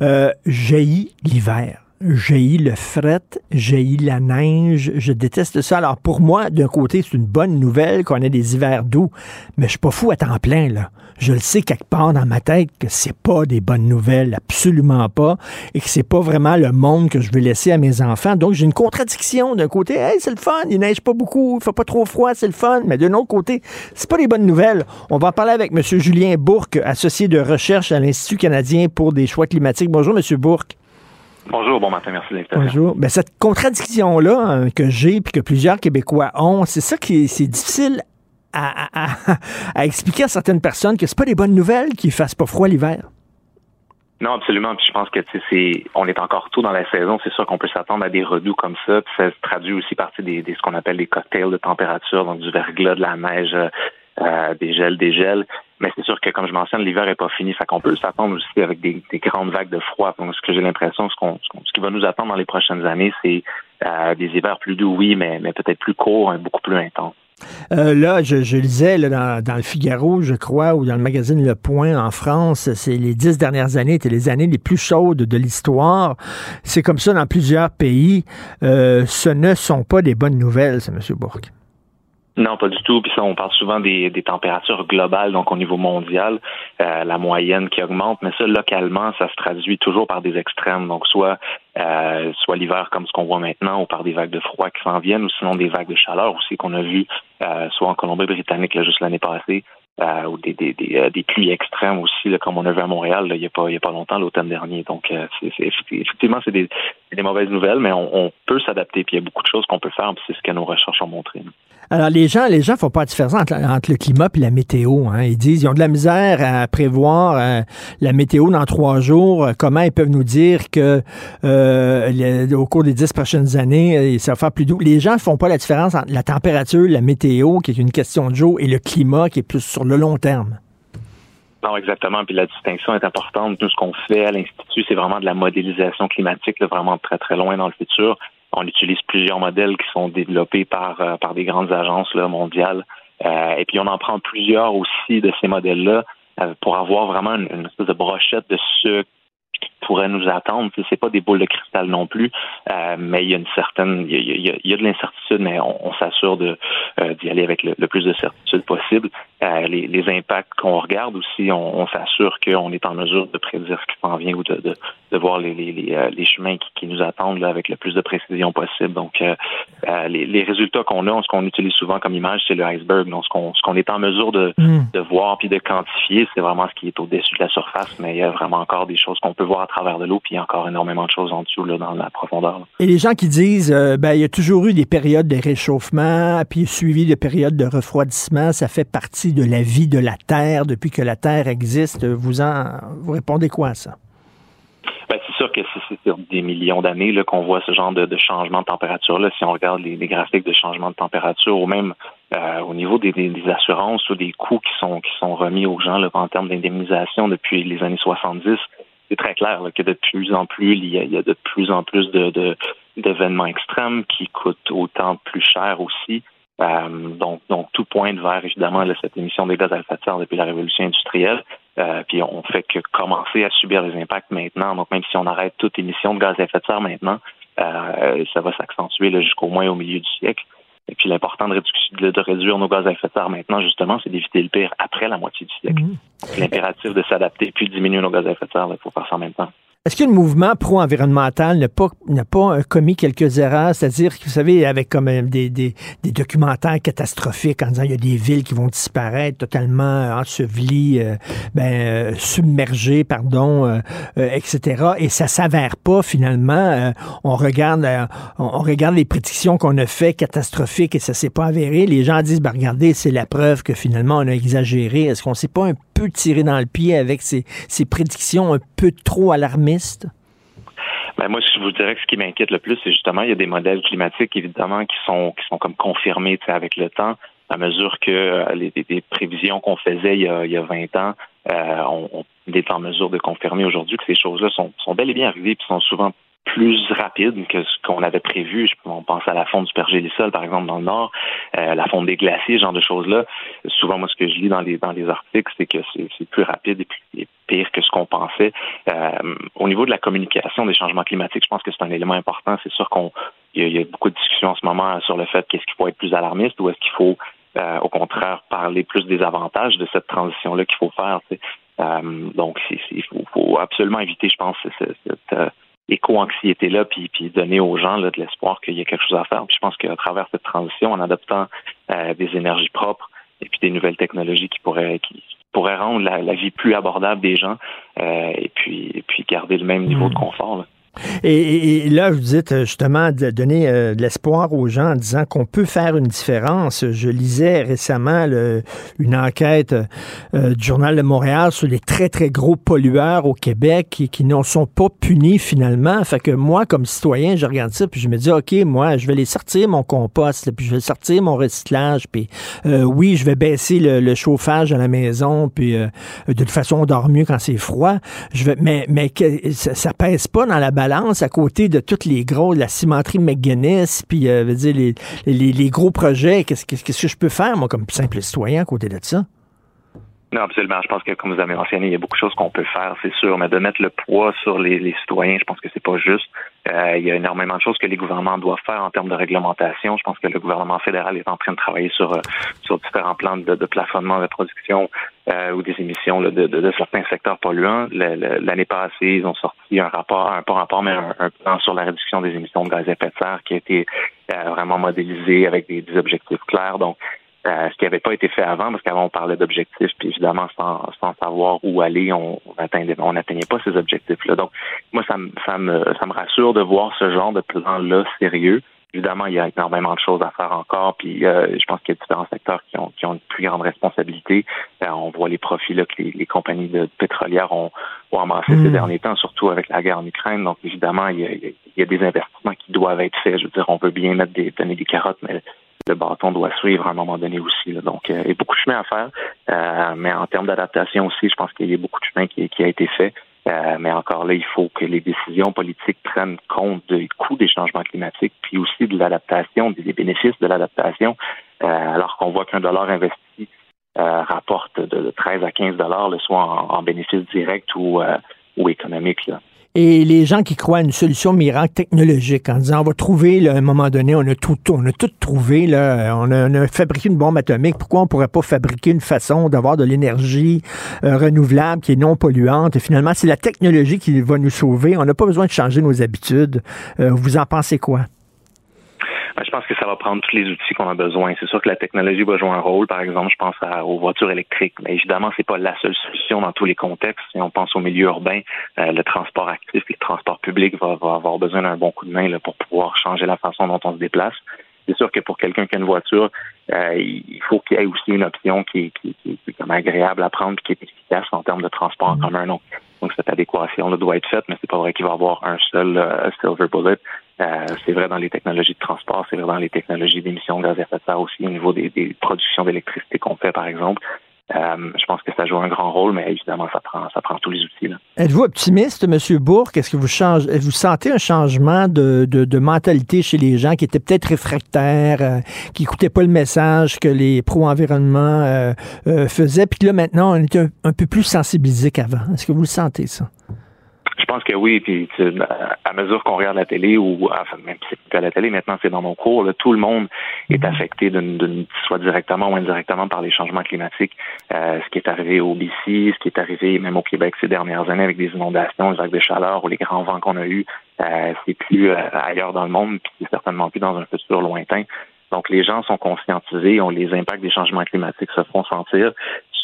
Euh, jaillit l'hiver. J'ai le fret, j'ai la neige, je déteste ça. Alors pour moi, d'un côté, c'est une bonne nouvelle qu'on ait des hivers doux, mais je suis pas fou à temps plein là. Je le sais quelque part dans ma tête que c'est pas des bonnes nouvelles, absolument pas, et que c'est pas vraiment le monde que je veux laisser à mes enfants. Donc j'ai une contradiction d'un côté, hey, c'est le fun, il neige pas beaucoup, il fait pas trop froid, c'est le fun, mais d'un autre côté, c'est pas des bonnes nouvelles. On va en parler avec M. Julien Bourque, associé de recherche à l'Institut canadien pour des choix climatiques. Bonjour M. Bourque. Bonjour, bon matin, merci de l'invitation. Bonjour. Ben, cette contradiction-là hein, que j'ai puis que plusieurs Québécois ont, c'est ça qui c'est difficile à, à, expliquer à certaines personnes que c'est pas des bonnes nouvelles qu'il fasse pas froid l'hiver. Non, absolument. Puis je pense que c'est, on est encore tôt dans la saison. C'est sûr qu'on peut s'attendre à des redoux comme ça. Puis ça se traduit aussi partie des, des ce qu'on appelle des cocktails de température, donc du verglas, de la neige, euh, des gels, des gels. Mais c'est sûr que, comme je mentionne, l'hiver n'est pas fini. Fait qu'on peut s'attendre aussi avec des, grandes vagues de froid. Donc, ce que j'ai l'impression, ce, qu'on, ce, qui va nous attendre dans les prochaines années, c'est euh, des hivers plus doux, oui, mais, mais peut-être plus courts et beaucoup plus intenses. Euh, là, je, je lisais dans, dans, le Figaro, je crois, ou dans le magazine Le Point en France, c'est les dix dernières années étaient les années les plus chaudes de l'histoire. C'est comme ça dans plusieurs pays. Euh, ce ne sont pas des bonnes nouvelles, c'est M. Bourque. Non, pas du tout. Puis ça, on parle souvent des, des températures globales, donc au niveau mondial, euh, la moyenne qui augmente, mais ça, localement, ça se traduit toujours par des extrêmes. Donc soit euh, soit l'hiver comme ce qu'on voit maintenant, ou par des vagues de froid qui s'en viennent, ou sinon des vagues de chaleur aussi qu'on a vu euh, soit en Colombie-Britannique là, juste l'année passée, euh, ou des, des, des, euh, pluies extrêmes aussi, là, comme on a vu à Montréal il n'y a, pas, y a pas longtemps, l'automne dernier. Donc, euh, c'est, effectivement, c'est des, des, mauvaises nouvelles, mais on, on peut s'adapter. Puis il y a beaucoup de choses qu'on peut faire, puis c'est ce que nos recherches ont montré. Alors, les gens les gens font pas la différence entre, le climat et la météo. Hein. Ils disent ils ont de la misère à prévoir la météo dans trois jours. Comment ils peuvent nous dire que au cours des dix prochaines années, ça va faire plus doux? Les gens font pas la différence entre la température, la météo, qui est une question de jour, et le climat, qui est plus sur le long terme. Non, exactement. Puis la distinction est importante. Nous, ce qu'on fait à l'Institut, c'est vraiment de la modélisation climatique, vraiment très, très loin dans le futur. On utilise plusieurs modèles qui sont développés par, euh, par des grandes agences mondiales. Euh, et puis, on en prend plusieurs aussi de ces modèles-là euh, pour avoir vraiment une, espèce de brochette de ce pourrait nous attendre. C'est pas des boules de cristal non plus, mais il y a une certaine, il y a, de l'incertitude, mais on, s'assure de d'y aller avec le, plus de certitude possible. Les, impacts qu'on regarde aussi, on, s'assure qu'on est en mesure de prédire ce qui s'en vient ou de, voir les, les, les, chemins qui, nous attendent là, avec le plus de précision possible. Donc, les, résultats qu'on a, ce qu'on utilise souvent comme image, c'est le iceberg. Donc, ce qu'on ce qu'on est en mesure de, hmm. de voir puis de quantifier, c'est vraiment ce qui est au-dessus de la surface, mais il y a vraiment encore des choses qu'on peut voir à travers de l'eau, puis il y a encore énormément de choses en dessous là, dans la profondeur. Et les gens qui disent, euh, ben, il y a toujours eu des périodes de réchauffement, puis suivi de périodes de refroidissement, ça fait partie de la vie de la Terre depuis que la Terre existe. Vous en, vous répondez quoi à ça? Que c'est sur des millions d'années qu'on voit ce genre de, changement de température. Là. Si on regarde les, graphiques de changement de température ou même euh, au niveau des, assurances ou des coûts qui sont qui sont remis aux gens là, en termes d'indemnisation depuis les années 70, c'est très clair que de plus en plus, il y a, de plus en plus de, d'événements extrêmes qui coûtent autant plus cher aussi. Euh, donc, donc, tout pointe vers, évidemment, cette émission des gaz à effet de serre depuis la révolution industrielle. Euh, puis on fait que commencer à subir les impacts maintenant. Donc, même si on arrête toute émission de gaz à effet de serre maintenant, euh, ça va s'accentuer jusqu'au moins au milieu du siècle. Et puis l'important de, de, réduire nos gaz à effet de serre maintenant, justement, c'est d'éviter le pire après la moitié du siècle. Mhm. L'impératif de s'adapter puis de diminuer nos gaz à effet de serre, il faut faire ça en même temps. Est-ce que le mouvement pro-environnemental n'a pas, pas euh, commis quelques erreurs? C'est-à-dire vous savez, avec comme euh, des, des, des, documentaires catastrophiques en disant il y a des villes qui vont disparaître totalement euh, ensevelies, ben, submergées, pardon, etc. Et ça s'avère pas finalement. on regarde on regarde les prédictions qu'on a fait catastrophiques et ça s'est pas avéré. Les gens disent, ben, regardez, c'est la preuve que finalement on a exagéré. Est-ce qu'on s'est pas un peu tiré dans le pied avec ces, ces prédictions un peu trop alarmistes? Ben moi, je vous dirais que ce qui m'inquiète le plus, c'est justement il y a des modèles climatiques évidemment qui sont qui sont comme confirmés avec le temps à mesure que euh, les, prévisions qu'on faisait il y, a, il y a 20 ans, euh, on, est en mesure de confirmer aujourd'hui que ces choses-là sont, sont bel et bien arrivées et sont souvent plus rapides que ce qu'on avait prévu. On pense à la fonte du pergélisol, par exemple, dans le Nord, euh, la fonte des glaciers, ce genre de choses-là. Souvent, moi, ce que je lis dans les dans les articles, c'est que c'est plus rapide et puis pire que ce qu'on pensait. Euh, au niveau de la communication des changements climatiques, je pense que c'est un élément important. C'est sûr qu'on il y, a beaucoup de discussions en ce moment sur le fait qu'est-ce qu'il faut être plus alarmiste ou est-ce qu'il faut euh, au contraire parler plus des avantages de cette transition-là qu'il faut faire. Euh, donc, il faut, absolument éviter, je pense, cette, éco-anxiété-là, puis, puis donner aux gens là, de l'espoir qu'il y a quelque chose à faire. Puis je pense qu'à travers cette transition, en adoptant des énergies propres et puis des nouvelles technologies qui pourraient qui pourraient rendre la, vie plus abordable des gens et puis et puis garder le même niveau de hmm. confort. Là. Et, là, vous dites euh, justement de donner euh, de l'espoir aux gens en disant qu'on peut faire une différence. Je lisais récemment une enquête euh, du Journal de Montréal sur les très, très gros pollueurs au Québec qui, qui ne sont pas punis finalement. Fait que moi, comme citoyen, je regarde ça puis je me dis, OK, moi, je vais les sortir mon compost, puis je vais sortir mon recyclage, puis oui, je vais baisser le, chauffage à la maison, puis de toute façon, on dort mieux quand c'est froid. Je vais, mais mais que, ça, ça pèse pas dans la balance à côté de toutes les gros, la cimenterie McGuinness, puis euh, dire, les, les, gros projets. Qu'est-ce que je peux faire, moi, comme simple citoyen, à côté de ça? Non, absolument. Je pense que, comme vous avez mentionné, il y a beaucoup de choses qu'on peut faire, c'est sûr, mais de mettre le poids sur les, citoyens, je pense que c'est pas juste. Euh, il y a énormément de choses que les gouvernements doivent faire en termes de réglementation. Je pense que le gouvernement fédéral est en train de travailler sur euh, sur différents plans de, de plafonnement de production euh, ou des émissions de, de, certains secteurs polluants. L'année passée, ils ont sorti un rapport, un pas rapport, mais un, plan sur la réduction des émissions de gaz à effet de serre qui a été vraiment modélisé avec des, des objectifs clairs. Donc, euh, ce qui n'avait pas été fait avant, parce qu'avant on parlait d'objectifs, puis évidemment sans, sans savoir où aller, on n'atteignait on n'atteignait pas ces objectifs-là. Donc moi, ça me, ça me ça me rassure de voir ce genre de plan-là sérieux. Évidemment, il y a énormément de choses à faire encore, puis euh, je pense qu'il y a différents secteurs qui ont, qui ont une plus grande responsabilité. Euh, on voit les profits là, que les, compagnies de pétrolières ont, ont amassés ces mmh. derniers temps, surtout avec la guerre en Ukraine. Donc, évidemment, il y, a, il y, a, des investissements qui doivent être faits. Je veux dire, on veut bien mettre des, donner des carottes, mais le bâton doit suivre à un moment donné aussi. Donc, euh, il y a beaucoup de chemin à faire, euh, mais en termes d'adaptation aussi, je pense qu'il y a beaucoup de chemin qui, a été fait. Euh, mais encore là, il faut que les décisions politiques prennent compte des coûts des changements climatiques, puis aussi de l'adaptation, des bénéfices de l'adaptation, alors qu'on voit qu'un dollar investi rapporte de 13 à 15 dollars, soit en, en bénéfice direct ou, ou économique. Là et les gens qui croient à une solution miracle technologique en disant on va trouver là, à un moment donné, on a tout, on a tout trouvé, là, on, a, fabriqué une bombe atomique, pourquoi on pourrait pas fabriquer une façon d'avoir de l'énergie euh, renouvelable qui est non polluante? Et finalement, c'est la technologie qui va nous sauver. On n'a pas besoin de changer nos habitudes. Euh, vous en pensez quoi? Ben, je pense que ça va prendre tous les outils qu'on a besoin. C'est sûr que la technologie va jouer un rôle. Par exemple, je pense aux voitures électriques. Mais évidemment, c'est pas la seule solution dans tous les contextes. Si on pense au milieu urbain, euh, le transport actif, le transport public va, avoir besoin d'un bon coup de main là, pour pouvoir changer la façon dont on se déplace. C'est sûr que pour quelqu'un qui a une voiture, euh, il faut qu'il y ait aussi une option qui, qui, qui, est comme agréable à prendre et qui est efficace en termes de transport en mm. commun. Donc, donc cette adéquation là doit être faite, mais c'est pas vrai qu'il va y avoir un seul euh, silver bullet. Euh, c'est vrai dans les technologies de transport, c'est vrai dans les technologies d'émissions de gaz à effet de serre aussi, au niveau des, des productions d'électricité qu'on fait, par exemple. Euh, je pense que ça joue un grand rôle, mais évidemment, ça prend, ça prend tous les outils. Êtes-vous optimiste, M. Bourque? Est-ce que vous, change, vous sentez un changement de, de, de, mentalité chez les gens qui étaient peut-être réfractaires, euh, qui n'écoutaient pas le message que les pro-environnement euh, euh, faisaient, puis là, maintenant, on est un, un peu plus sensibilisés qu'avant? Est-ce que vous le sentez, ça? Je pense que oui, puis à mesure qu'on regarde la télé ou enfin même si c'est à la télé, maintenant c'est dans mon cours, là, tout le monde est mm-hmm. affecté d'une soit directement ou indirectement par les changements climatiques. Euh, ce qui est arrivé au BC, ce qui est arrivé même au Québec ces dernières années avec des inondations, les vagues de chaleur ou les grands vents qu'on a eus, euh, c'est plus euh, ailleurs dans le monde, puis c'est certainement plus dans un futur lointain. Donc les gens sont conscientisés, ont les impacts des changements climatiques se font sentir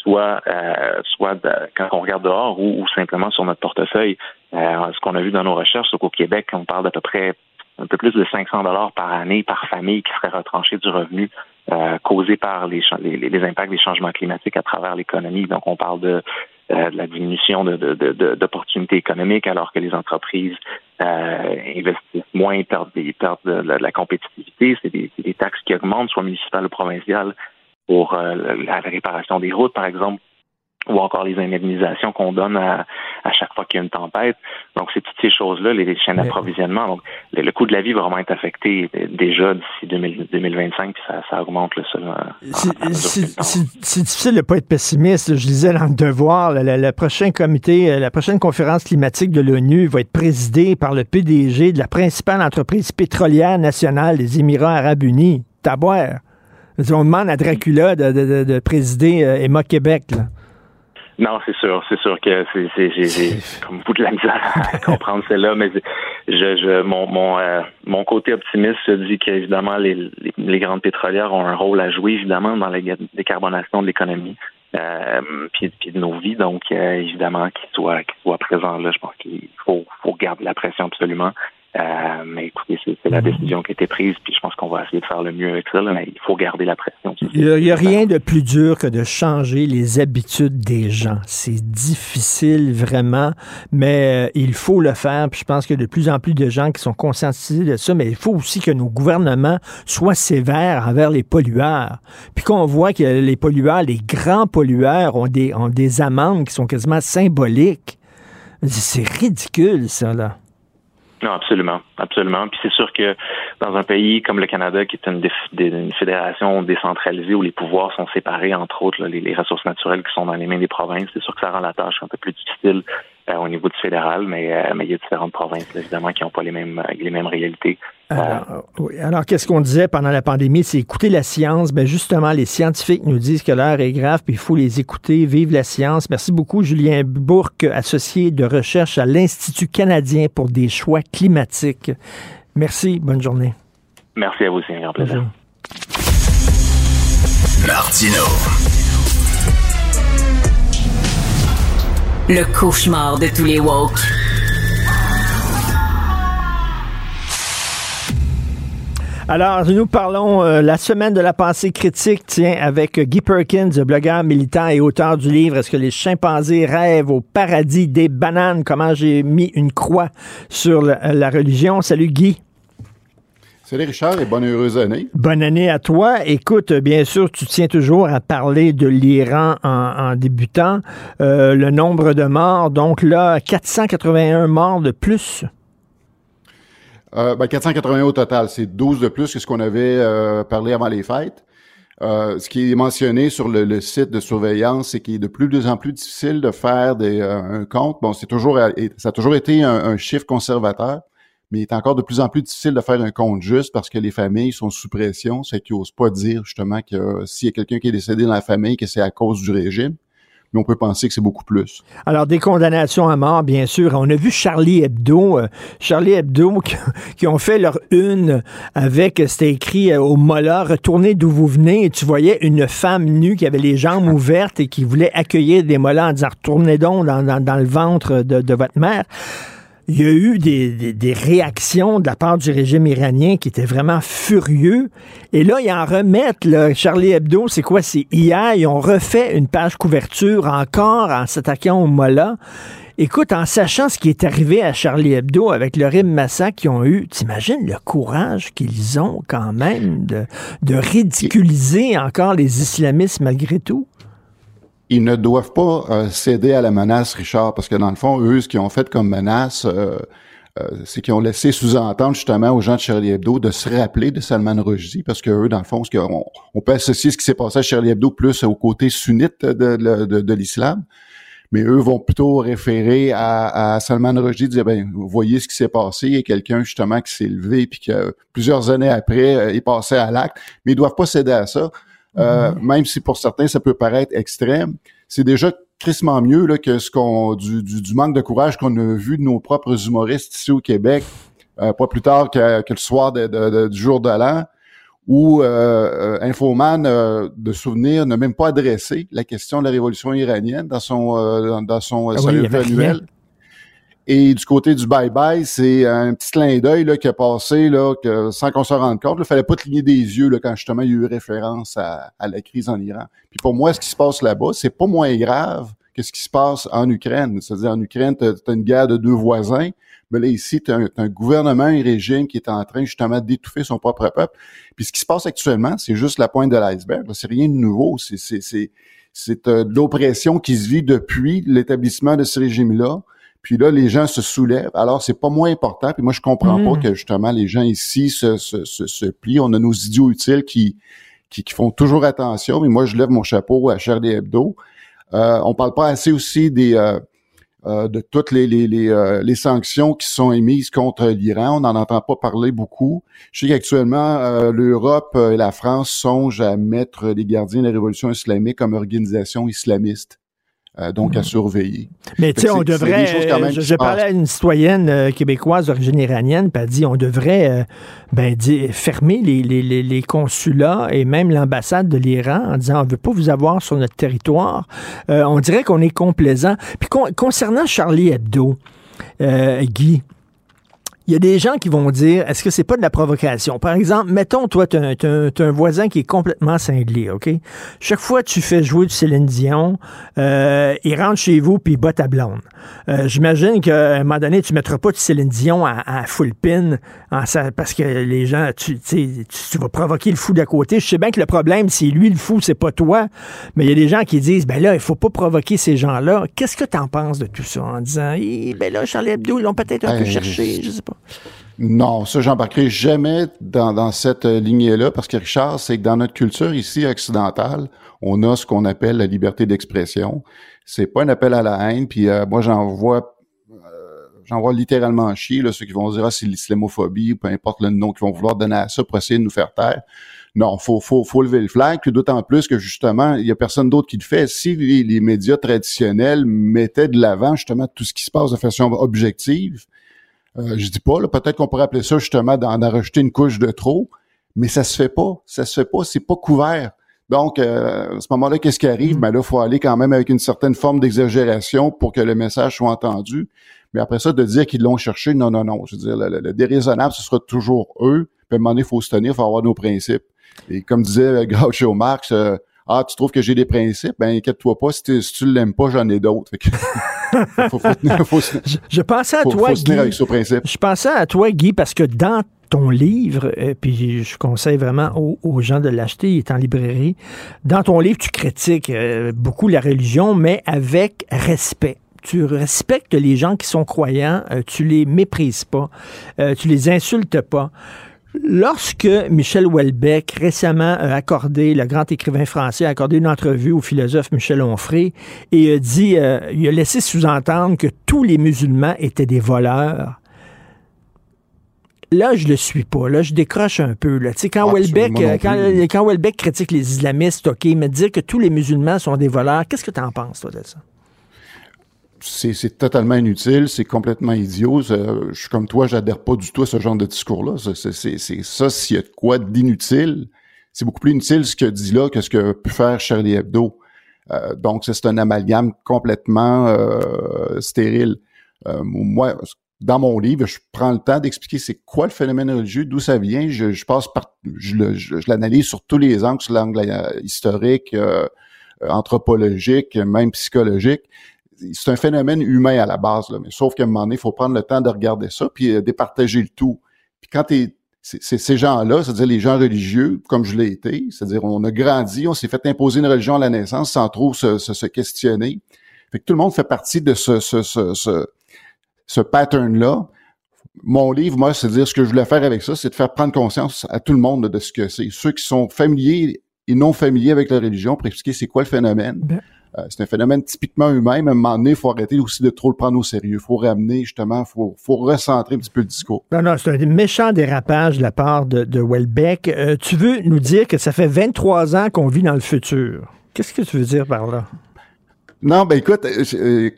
soit euh, soit quand on regarde dehors ou, simplement sur notre portefeuille. Euh, ce qu'on a vu dans nos recherches, c'est qu'au Québec, on parle d'à peu près un peu plus de 500 dollars par année par famille qui serait retranché du revenu euh, causé par les, les, impacts des changements climatiques à travers l'économie. Donc, on parle de, de la diminution d'opportunités de, économiques alors que les entreprises investissent moins, perdent, des, perdent de, la compétitivité. C'est des, des, taxes qui augmentent, soit municipales ou provinciales, pour euh, la réparation des routes, par exemple, ou encore les indemnisations qu'on donne à, à chaque fois qu'il y a une tempête. Donc, c'est toutes ces choses-là, les chaînes d'approvisionnement. Donc, le, coût de la vie va vraiment être affecté déjà d'ici 2025, puis ça, ça augmente le seul. C'est difficile de ne pas être pessimiste. Je disais dans le devoir, le, prochain comité, la prochaine conférence climatique de l'ONU va être présidée par le PDG de la principale entreprise pétrolière nationale des Émirats arabes unis. Taboire. On demande à Dracula de, de, présider euh, Emma Québec. Là. Non, c'est sûr, c'est sûr que c'est, j'ai, comme beaucoup de la misère à comprendre cela, mais je, je, mon, mon, euh, mon côté optimiste se dit qu'évidemment les, les, grandes pétrolières ont un rôle à jouer évidemment dans la décarbonation de l'économie, euh, puis, de nos vies, donc euh, évidemment qu'ils soient, qu'ils soient présents là. Je pense qu'il faut, faut garder la pression absolument. Euh, mais écoutez, c'est la décision qui a été prise, puis je pense qu'on va essayer de faire le mieux avec ça, mais il faut garder la pression. Il n'y a, rien de plus dur que de changer les habitudes des gens. C'est difficile vraiment, mais euh, il faut le faire. Puis je pense qu'il y a de plus en plus de gens qui sont conscientisés de ça, mais il faut aussi que nos gouvernements soient sévères envers les pollueurs. Puis qu'on voit que les pollueurs, les grands pollueurs, ont des, ont des amendes qui sont quasiment symboliques. C'est ridicule, ça, là. Non, absolument, absolument. Puis c'est sûr que dans un pays comme le Canada, qui est une, une fédération décentralisée où les pouvoirs sont séparés, entre autres les, ressources naturelles qui sont dans les mains des provinces, c'est sûr que ça rend la tâche un peu plus difficile euh, au niveau du fédéral, mais, euh, mais il y a différentes provinces, évidemment, qui n'ont pas les mêmes, les mêmes réalités. Alors, oui. Alors qu'est-ce qu'on disait pendant la pandémie? C'est écouter la science. Ben justement, les scientifiques nous disent que l'heure est grave, puis il faut les écouter. Vive la science. Merci beaucoup, Julien Bourque, associé de recherche à l'Institut canadien pour des choix climatiques. Merci. Bonne journée. Merci à vous, c'est un grand plaisir. Martino. Le cauchemar de tous les woke. Alors, nous parlons euh, la semaine de la pensée critique, tiens, avec Guy Perkins, blogueur militant et auteur du livre Est-ce que les chimpanzés rêvent au paradis des bananes? Comment j'ai mis une croix sur la religion? Salut Guy. Salut Richard et bonne heureuse année. Bonne année à toi. Écoute, bien sûr, tu tiens toujours à parler de l'Iran en, débutant. Euh, le nombre de morts, donc là, 481 morts de plus. Euh, ben 481 au total, c'est 12 de plus que ce qu'on avait euh, parlé avant les fêtes. ce qui est mentionné sur le, site de surveillance, c'est qu'il est de plus en plus difficile de faire des, un compte. Bon, c'est toujours, ça a toujours été un chiffre conservateur mais il est encore de plus en plus difficile de faire un compte juste parce que les familles sont sous pression, c'est qu'ils n'osent pas dire justement que euh, s'il y a quelqu'un qui est décédé dans la famille, que c'est à cause du régime. Mais on peut penser que c'est beaucoup plus. Alors, des condamnations à mort, bien sûr. On a vu Charlie Hebdo, euh, Charlie Hebdo qui, ont fait leur une avec, c'était écrit euh, au Mola, retournez d'où vous venez, et tu voyais une femme nue qui avait les jambes ouvertes et qui voulait accueillir des Mollahs en disant, retournez donc dans, le ventre de, de votre mère il y a eu des, réactions de la part du régime iranien qui étaient vraiment furieux. Et là, ils en remettent, là, Charlie Hebdo, c'est quoi? C'est hier, ils ont refait une page couverture encore en s'attaquant au Mollah. Écoute, en sachant ce qui est arrivé à Charlie Hebdo avec l'horrible massacre qu'ils ont eu, t'imagines le courage qu'ils ont quand même de ridiculiser encore les islamistes malgré tout? Ils ne doivent pas euh, céder à la menace, Richard, parce que dans le fond, eux, ce qu'ils ont fait comme menace, euh, euh, c'est qu'ils ont laissé sous-entendre justement aux gens de Charlie Hebdo de se rappeler de Salman Rushdie, parce que eux, dans le fond, ce qu'on, on peut associer ce qui s'est passé à Charlie Hebdo plus au côté sunnite de, de, l'islam, mais eux vont plutôt référer à, à Salman Rushdie, dire, ben, vous voyez ce qui s'est passé, il y a quelqu'un justement qui s'est levé, puis que plusieurs années après, il passait à l'acte, mais ils doivent pas céder à ça. Euh, mhm. même si pour certains ça peut paraître extrême, c'est déjà crissement mieux là, que ce qu'on du, du, manque de courage qu'on a vu de nos propres humoristes ici au Québec, euh, pas plus tard que, que le soir de, du jour de l'an, où euh, euh Infoman de souvenir n'a même pas adressé la question de la révolution iranienne dans son dans, son ah annuel. Et du côté du bye-bye, c'est un petit clin d'œil qui a passé là, que, sans qu'on se rende compte. Il fallait pas cligner des yeux là, quand justement il y a eu référence à, la crise en Iran. Puis pour moi, ce qui se passe là-bas, c'est pas moins grave que ce qui se passe en Ukraine. C'est-à-dire en Ukraine, tu as, une guerre de deux voisins, mais là ici, tu as, un gouvernement, un régime qui est en train justement d'étouffer son propre peuple. Puis ce qui se passe actuellement, c'est juste la pointe de l'iceberg. C'est rien de nouveau. C'est c'est euh, de l'oppression qui se vit depuis l'établissement de ce régime-là Puis là, les gens se soulèvent. Alors, c'est pas moins important. Puis moi, je comprends Mm. pas que justement les gens ici se, se, se, se plient. On a nos idiots utiles qui, qui, qui font toujours attention. Mais moi, je lève mon chapeau à Charlie Hebdo. Euh, on parle pas assez aussi des euh, euh, de toutes les, les, les, euh, les sanctions qui sont émises contre l'Iran. On n'en entend pas parler beaucoup. Je sais qu'actuellement, euh, l'Europe euh, et la France songent à mettre les gardiens de la révolution islamique comme organisation islamiste. Euh, donc à surveiller. Mais tu sais, on devrait. je parlais à une citoyenne euh, québécoise d'origine iranienne, puis elle dit on devrait euh, ben, fermer les, les, les, les consulats et même l'ambassade de l'Iran en disant on veut pas vous avoir sur notre territoire. Euh, on dirait qu'on est complaisant. Puis con- concernant Charlie Hebdo, euh, Guy. Il y a des gens qui vont dire, est-ce que c'est pas de la provocation? Par exemple, mettons, toi, tu as, un voisin qui est complètement cinglé, OK? Chaque fois que tu fais jouer du Céline Dion, euh, il rentre chez vous puis il bat ta blonde. Euh, J'imagine qu'à un moment donné, tu mettras pas du Céline Dion à, à full pin en parce que les gens, tu, tu, sais, tu, vas provoquer le fou d'à côté. Je sais bien que le problème, c'est lui le fou, c'est pas toi. Mais il y a des gens qui disent, ben là, il faut pas provoquer ces gens-là. Qu'est-ce que tu en penses de tout ça en disant, Eh, ben là, Charlie Hebdo, ils l'ont peut-être un peu Euh, cherché, je sais Non, ça, j'embarquerai jamais dans, cette euh, lignée-là, parce que Richard, c'est que dans notre culture ici occidentale, on a ce qu'on appelle la liberté d'expression. C'est pas un appel à la haine, puis euh, moi, j'en vois euh, j'en vois littéralement chier, là, ceux qui vont dire, ah, c'est l'islamophobie, ou peu importe le nom qu'ils vont vouloir donner à ça pour essayer de nous faire taire. Non, faut, faut, faut lever le flag, d'autant plus que justement, il y a personne d'autre qui le fait. Si les, les médias traditionnels mettaient de l'avant justement tout ce qui se passe de façon objective, euh, je dis pas, peut-être qu'on pourrait appeler ça justement d'en rajouter une couche de trop, mais ça se fait pas. Ça se fait pas, c'est pas couvert. Donc, euh, à ce moment-là, qu'est-ce qui arrive? Ben là, il faut aller quand même avec une certaine forme d'exagération pour que le message soit entendu. Mais après ça, de dire qu'ils l'ont cherché, non, non, non. Je veux dire, le, le- le déraisonnable, ce sera toujours eux. Puis à un moment donné, il faut se tenir, il faut avoir nos principes. Et comme disait euh, Groucho Marx, euh, ah, tu trouves que j'ai des principes? Ben, inquiète-toi pas, si, tu- si tu l'aimes pas, j'en ai d'autres. Faut, faut, faut Je, je pensais à toi, Guy. avec ce principe. Je pensais à toi, Guy, parce que dans ton livre, euh, puis je conseille vraiment aux, aux gens de l'acheter, il est en librairie. Dans ton livre, tu critiques euh, beaucoup la religion, mais avec respect. Tu respectes les gens qui sont croyants, euh, tu les méprises pas, euh, tu les insultes pas. Lorsque Michel Houellebecq récemment a accordé, le grand écrivain français, a accordé une entrevue au philosophe Michel Onfray et a dit, euh, il a laissé sous-entendre que tous les musulmans étaient des voleurs. Là, je le suis pas. Là, je décroche un peu. Là. Tu sais, quand, Houellebecq, euh, quand, plus. quand Houellebecq critique les islamistes, OK, mais dire que tous les musulmans sont des voleurs, qu'est-ce que tu en penses, toi, de ça? C'est totalement inutile, c'est complètement idiot. Je suis comme toi, j'adhère pas du tout à ce genre de discours-là. C'est- ça, s'il y a de quoi d'inutile, c'est beaucoup plus inutile ce que dit là que ce que pu faire Charlie Hebdo. Euh, donc, c'est un amalgame complètement euh, stérile. Euh, moi, dans mon livre, je prends le temps d'expliquer c'est quoi le phénomène religieux, d'où ça vient. Je, je passe par, je- je l'analyse sur tous les angles, sur l'angle euh, historique, euh, anthropologique, même psychologique c'est un phénomène humain à la base, là, mais sauf qu'à un moment donné, il faut prendre le temps de regarder ça puis euh, départager le tout. Puis quand t'es c'est ces gens-là, c'est-à-dire les gens religieux, comme je l'ai été, c'est-à-dire on a grandi, on s'est fait imposer une religion à la naissance sans trop se, se, se questionner. Fait que tout le monde fait partie de ce, ce, ce, ce, pattern-là. Mon livre, moi, c'est dire ce que je voulais faire avec ça, c'est de faire prendre conscience à tout le monde de ce que c'est. Ceux qui sont familiers et non familiers avec la religion pour expliquer c'est quoi le phénomène. Euh, c'est un phénomène typiquement humain, mais à un moment donné, il faut arrêter aussi de trop le prendre au sérieux. Il faut ramener, justement, il faut, faut recentrer un petit peu le discours. Non, non, c'est un méchant dérapage de la part de, de Welbeck. Euh, tu veux nous dire que ça fait 23 ans qu'on vit dans le futur? Qu'est-ce que tu veux dire par là? Non, ben écoute, euh, euh,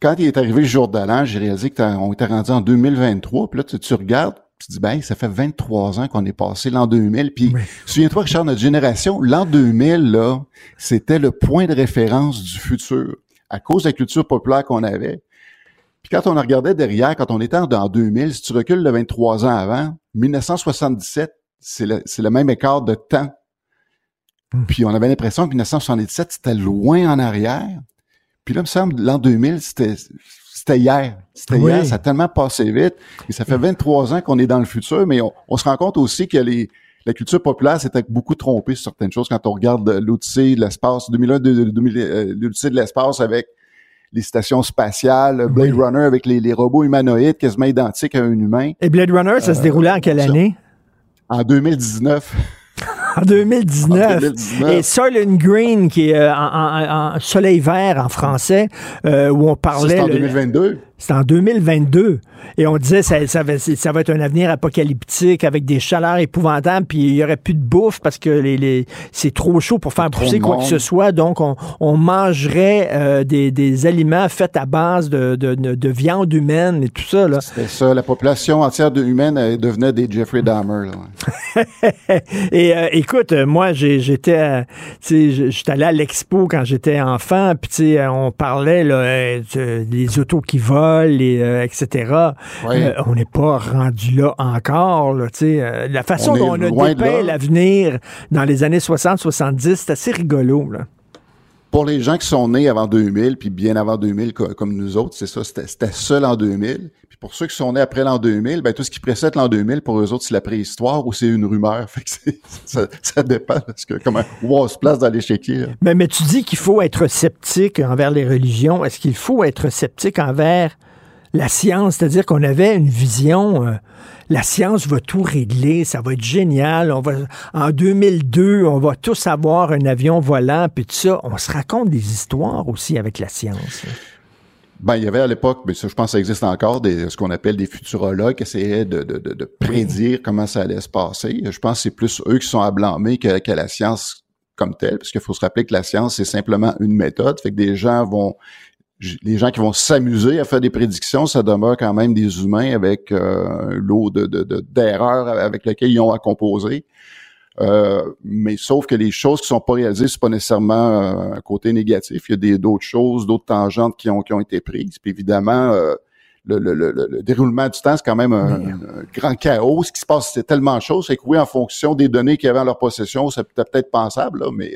quand il est arrivé le jour de l'an, j'ai réalisé qu'on était rendu en 2023. Puis là, tu, tu regardes, tu te dis, ben, ça fait 23 ans qu'on est passé l'an 2000. Puis, souviens-toi, Richard, notre génération, l'an 2000, là, c'était le point de référence du futur à cause de la culture populaire qu'on avait. Puis quand on regardait derrière, quand on était en, en 2000, si tu recules de 23 ans avant, 1977, c'est le, c'est le même écart de temps. Puis on avait l'impression que 1977, c'était loin en arrière. Puis là, il me semble, l'an 2000, c'était, c'était hier. C'était Oui. hier, ça a tellement passé vite. Et ça fait 23 ans qu'on est dans le futur, mais on, on se rend compte aussi que les, la culture populaire s'était beaucoup trompée sur certaines choses quand on regarde euh, l'Odyssée de l'espace, 2001, de- de- 2000, euh, l'Odyssée de l'espace avec les stations spatiales, Blade Runner avec les, les, robots humanoïdes quasiment identiques à un humain. Et Blade Runner, ça se déroulait en quelle année? En 2019. En 2019. Et Soylent Green, qui est en, soleil vert en français, où on parlait... C'est en 2022. C'est en 2022. Et on disait ça, ça, va, ça va être un avenir apocalyptique avec des chaleurs épouvantables, puis il n'y aurait plus de bouffe parce que les, les c'est trop chaud pour faire pousser quoi que ce soit. Donc, on, on mangerait euh, des, des, aliments faits à base de, de, de, viande humaine et tout ça. C'est ça. La population entière de humaine devenait des Jeffrey Dahmer. et euh, écoute, moi, j'étais j'étais allé à l'expo quand j'étais enfant, puis on parlait là, des autos qui volent et, etc. Euh, on n'est pas rendu là encore. Euh, la façon dont on a dépeint l'avenir dans les années 60-70, c'est assez rigolo. Pour les gens qui sont nés avant 2000, puis bien avant 2000 comme nous autres, c'est ça, c'était seul en 2000. Puis pour ceux qui sont nés après l'an 2000, ben, tout ce qui précède l'an 2000, pour eux autres, c'est la préhistoire ou c'est une rumeur. Ça, dépend parce que comment, on se place dans l'échiquier. Mais, mais tu dis qu'il faut être sceptique envers les religions. Est-ce qu'il faut être sceptique envers la science, c'est-à-dire qu'on avait une vision, euh, la science va tout régler, ça va être génial, on va, en 2002, on va tous avoir un avion volant, puis tout ça. On se raconte des histoires aussi avec la science. Ben, il y avait à l'époque, mais ça, je pense que ça existe encore, des, ce qu'on appelle des futurologues qui essayaient de, de, de, prédire comment ça allait se passer. Je pense que c'est plus eux qui sont à blâmer que, que la science comme telle, parce qu'il faut se rappeler que la science, c'est simplement une méthode. Fait que des gens vont les gens qui vont s'amuser à faire des prédictions, ça demeure quand même des humains avec euh, un lot de, d'erreurs avec lesquelles ils ont à composer. Euh, mais sauf que les choses qui sont pas réalisées, c'est pas nécessairement euh, un côté négatif. Il y a des, d'autres choses, d'autres tangentes qui ont, qui ont été prises. Puis évidemment, le, le, le, déroulement du temps, c'est quand même un, grand chaos. Ce qui se passe, c'est tellement de choses. C'est que oui, en fonction des données qu'il y avait en leur possession, c'est peut-être pensable, là, mais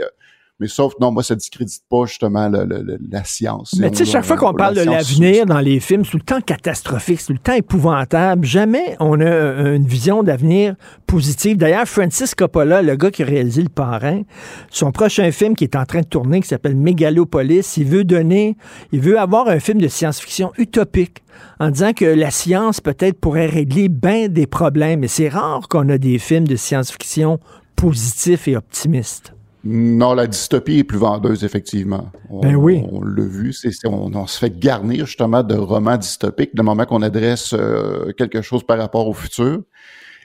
mais sauf, non, moi, ça discrédite pas justement la science. Mais tu sais, chaque fois qu'on parle de l'avenir dans les films, c'est tout le temps catastrophique, c'est tout le temps épouvantable. Jamais on a une vision d'avenir positive. D'ailleurs, Francis Coppola, le gars qui a réalisé Le Parrain, son prochain film qui est en train de tourner, qui s'appelle Megalopolis, il veut donner, il veut avoir un film de science-fiction utopique en disant que la science peut-être pourrait régler bien des problèmes. Et c'est rare qu'on a des films de science-fiction positifs et optimistes. Non, la dystopie est plus vendeuse, effectivement. On, ben oui. On, l'a vu, c'est, on, se fait garnir justement de romans dystopiques le moment qu'on adresse euh, quelque chose par rapport au futur.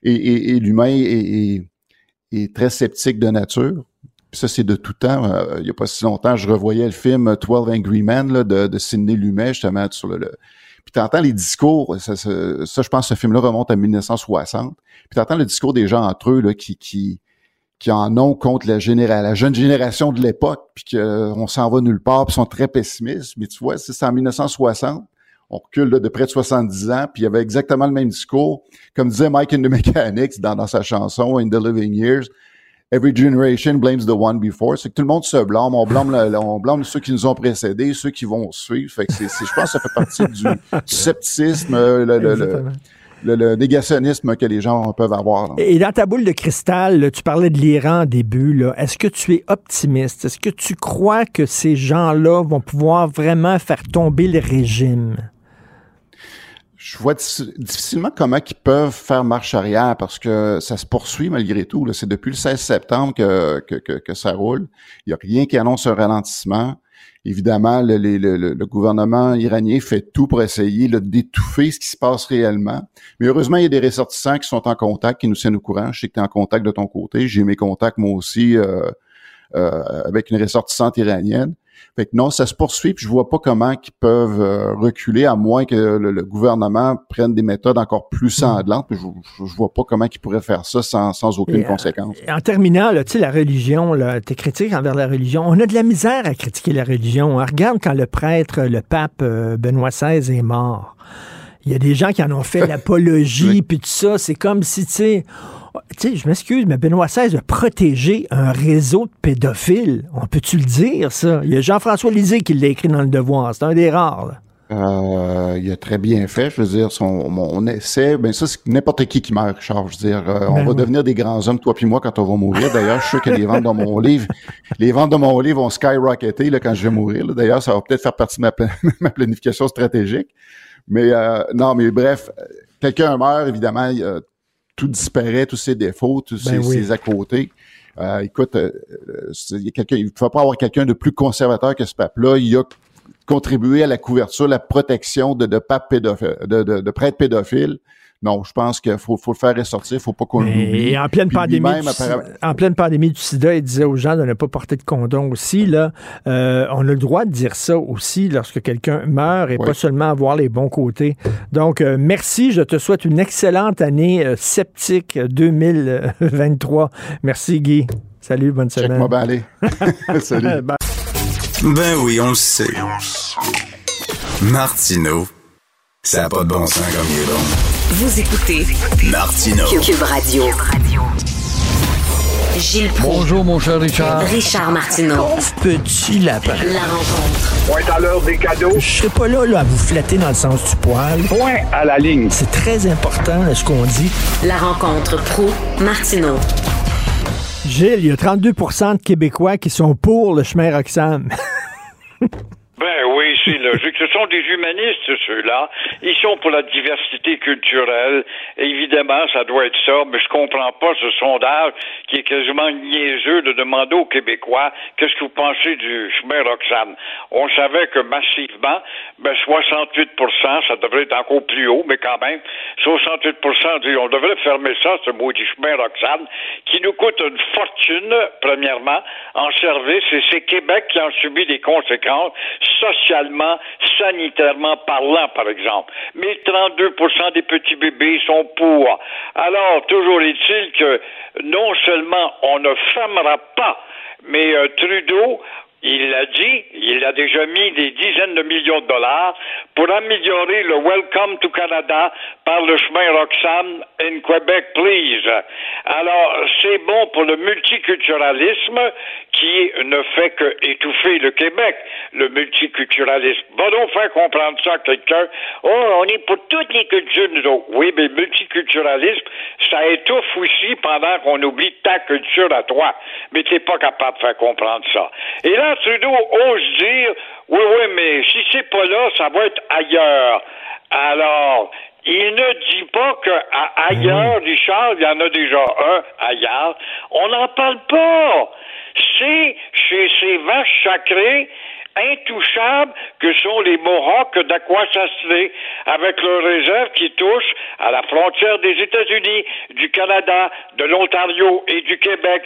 Et, l'humain est, très sceptique de nature. ça, c'est de tout temps. Euh, il n'y a pas si longtemps, je revoyais le film 12 Angry Men là, de, de Sidney Lumet, justement, sur le, puis t'entends les discours, ça, ça, je pense que ce film-là remonte à 1960. Puis t'entends le discours des gens entre eux là, qui, qui, qui en ont contre la, la jeune génération de l'époque, puis qu'on s'en va nulle part, puis sont très pessimistes. Mais tu vois, c'est en 1960, on recule de près de 70 ans, puis il y avait exactement le même discours. Comme disait Mike in the Mechanics dans, dans sa chanson In the Living Years, Every generation blames the one before. C'est que tout le monde se blâme. On blâme, on blâme ceux qui nous ont précédés, ceux qui vont suivre. Fait que c'est, je pense que ça fait partie du, scepticisme, le, le, le, négationnisme que les gens peuvent avoir. Et dans ta boule de cristal, tu parlais de l'Iran au début. Est-ce que tu es optimiste? Est-ce que tu crois que ces gens-là vont pouvoir vraiment faire tomber le régime? Je vois difficilement comment ils peuvent faire marche arrière parce que ça se poursuit malgré tout. C'est depuis le 16 septembre que, que, que ça roule. Il n'y a rien qui annonce un ralentissement. Évidemment, le, gouvernement iranien fait tout pour essayer d'étouffer ce qui se passe réellement. Mais heureusement, il y a des ressortissants qui sont en contact, qui nous tiennent au courant. Je sais que tu en contact de ton côté. J'ai mes contacts, moi aussi, euh, euh, avec une ressortissante iranienne. Fait que non, ça se poursuit, puis je vois pas comment ils peuvent euh, reculer à moins que le, gouvernement prenne des méthodes encore plus hmm. sanglantes. je, je, vois pas comment ils pourraient faire ça sans, sans aucune euh, conséquence. en terminant, tu sais, la religion, tes critiques envers la religion, on a de la misère à critiquer la religion. regarde quand le prêtre, le pape euh, Benoît XVI est mort. Il y a des gens qui en ont fait l'apologie, puis tout ça. C'est comme si, tu sais, tu sais, je m'excuse, mais Benoît XVI a protégé un réseau de pédophiles. On peut-tu le dire, ça? Il y a Jean-François Lisée qui l'a écrit dans Le Devoir. C'est un des rares. Euh, il a très bien fait. Je veux dire, son, mon essai, ben ça, c'est n'importe qui qui meurt, Richard. Je veux dire, euh, on Ben va oui. devenir des grands hommes, toi puis moi, quand on va mourir. D'ailleurs, je suis sûr que les ventes de mon livre, les ventes de mon livre vont skyrocketer là, quand je vais mourir. là. D'ailleurs, ça va peut-être faire partie de ma, pla- ma planification stratégique. Mais euh, non, mais bref, euh, quelqu'un meurt, évidemment, a- tout disparaît, tous ses défauts, tous Ben ses, oui. ses à côté. Euh, écoute, euh, euh, il ne faut pas avoir quelqu'un de plus conservateur que ce pape-là. Il a contribué à la couverture, la protection de, de papes pédophiles, de, de, de prêtres pédophiles. Non, je pense qu'il faut, faut le faire ressortir, faut pas qu'on l'oublie. Et en pleine, Puis pandémie du, apparemment- en pleine pandémie du sida, il disait aux gens de ne pas porter de condom aussi. Là, Euh, on a le droit de dire ça aussi lorsque quelqu'un meurt et pas seulement avoir les bons côtés. Donc, euh, merci. Je te souhaite une excellente année euh, sceptique 2023. Merci, Guy. Salut, bonne semaine. Check-moi bien aller. Salut. Bye. Ben oui, on le sait. Martineau, ça n'a pas de bon sens comme il est bon. Vous écoutez Martineau. Cube Radio. Gilles Proulx. Bonjour, mon cher Richard. Richard Martineau. Petit lapin. La rencontre. Point à l'heure des cadeaux. Je serai pas là, là à vous flatter dans le sens du poil. Point à la ligne. C'est très important, là, ce qu'on dit. La rencontre pro Martineau. Gilles, il y a 32% de Québécois qui sont pour le chemin Roxham. Ben oui, c'est logique. Ce sont des humanistes, ceux-là. Ils sont pour la diversité culturelle. Évidemment, ça doit être ça, mais je comprends pas ce sondage qui est quasiment niaiseux de demander aux Québécois qu'est-ce que vous pensez du chemin Roxham. On savait que massivement, ben 68% ça devrait être encore plus haut, mais quand même, 68% disent on devrait fermer ça, ce maudit chemin Roxham, qui nous coûte une fortune, premièrement, en service, et c'est Québec qui en subit des conséquences socialement, sanitairement parlant, par exemple. Mais 32% des petits bébés sont pour. Alors, toujours est-il que non seulement on ne fermera pas, mais euh, Trudeau il l'a dit, il a déjà mis des dizaines de millions de dollars pour améliorer le Welcome to Canada par le chemin Roxham in Quebec, please. Alors, c'est bon pour le multiculturalisme qui ne fait que étouffer le Québec, le multiculturalisme. Va donc faire comprendre ça à quelqu'un. Oh, on est pour toutes les cultures, nous autres. Oui, mais multiculturalisme, ça étouffe aussi pendant qu'on oublie ta culture à toi. Mais t'es pas capable de faire comprendre ça. Et là, Trudeau ose dire, oui, oui, mais si c'est pas là, ça va être ailleurs. Alors, il ne dit pas qu'à ailleurs, Richard, il y en a déjà un ailleurs. On n'en parle pas. C'est chez ces vaches sacrées intouchables que sont les Mohawks d'Aquasasné, avec leurs réserves qui touchent à la frontière des États-Unis, du Canada, de l'Ontario et du Québec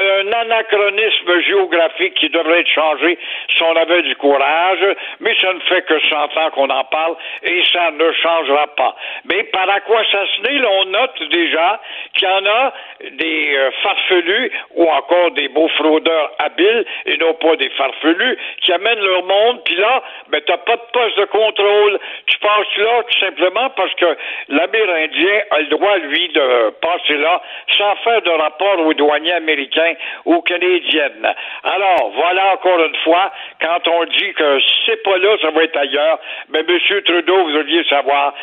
un anachronisme géographique qui devrait être changé si on avait du courage, mais ça ne fait que 100 ans qu'on en parle et ça ne changera pas. Mais par à quoi ça se naît, là, on note déjà qu'il y en a des euh, farfelus ou encore des beaux fraudeurs habiles et non pas des farfelus qui amènent leur monde, puis là, ben t'as pas de poste de contrôle. Tu passes là tout simplement parce que l'Amérindien a le droit, lui, de passer là sans faire de rapport aux douaniers américains ou canadiennes. Alors, voilà encore une fois, quand on dit que c'est pas là, ça va être ailleurs, mais M. Trudeau, vous deviez savoir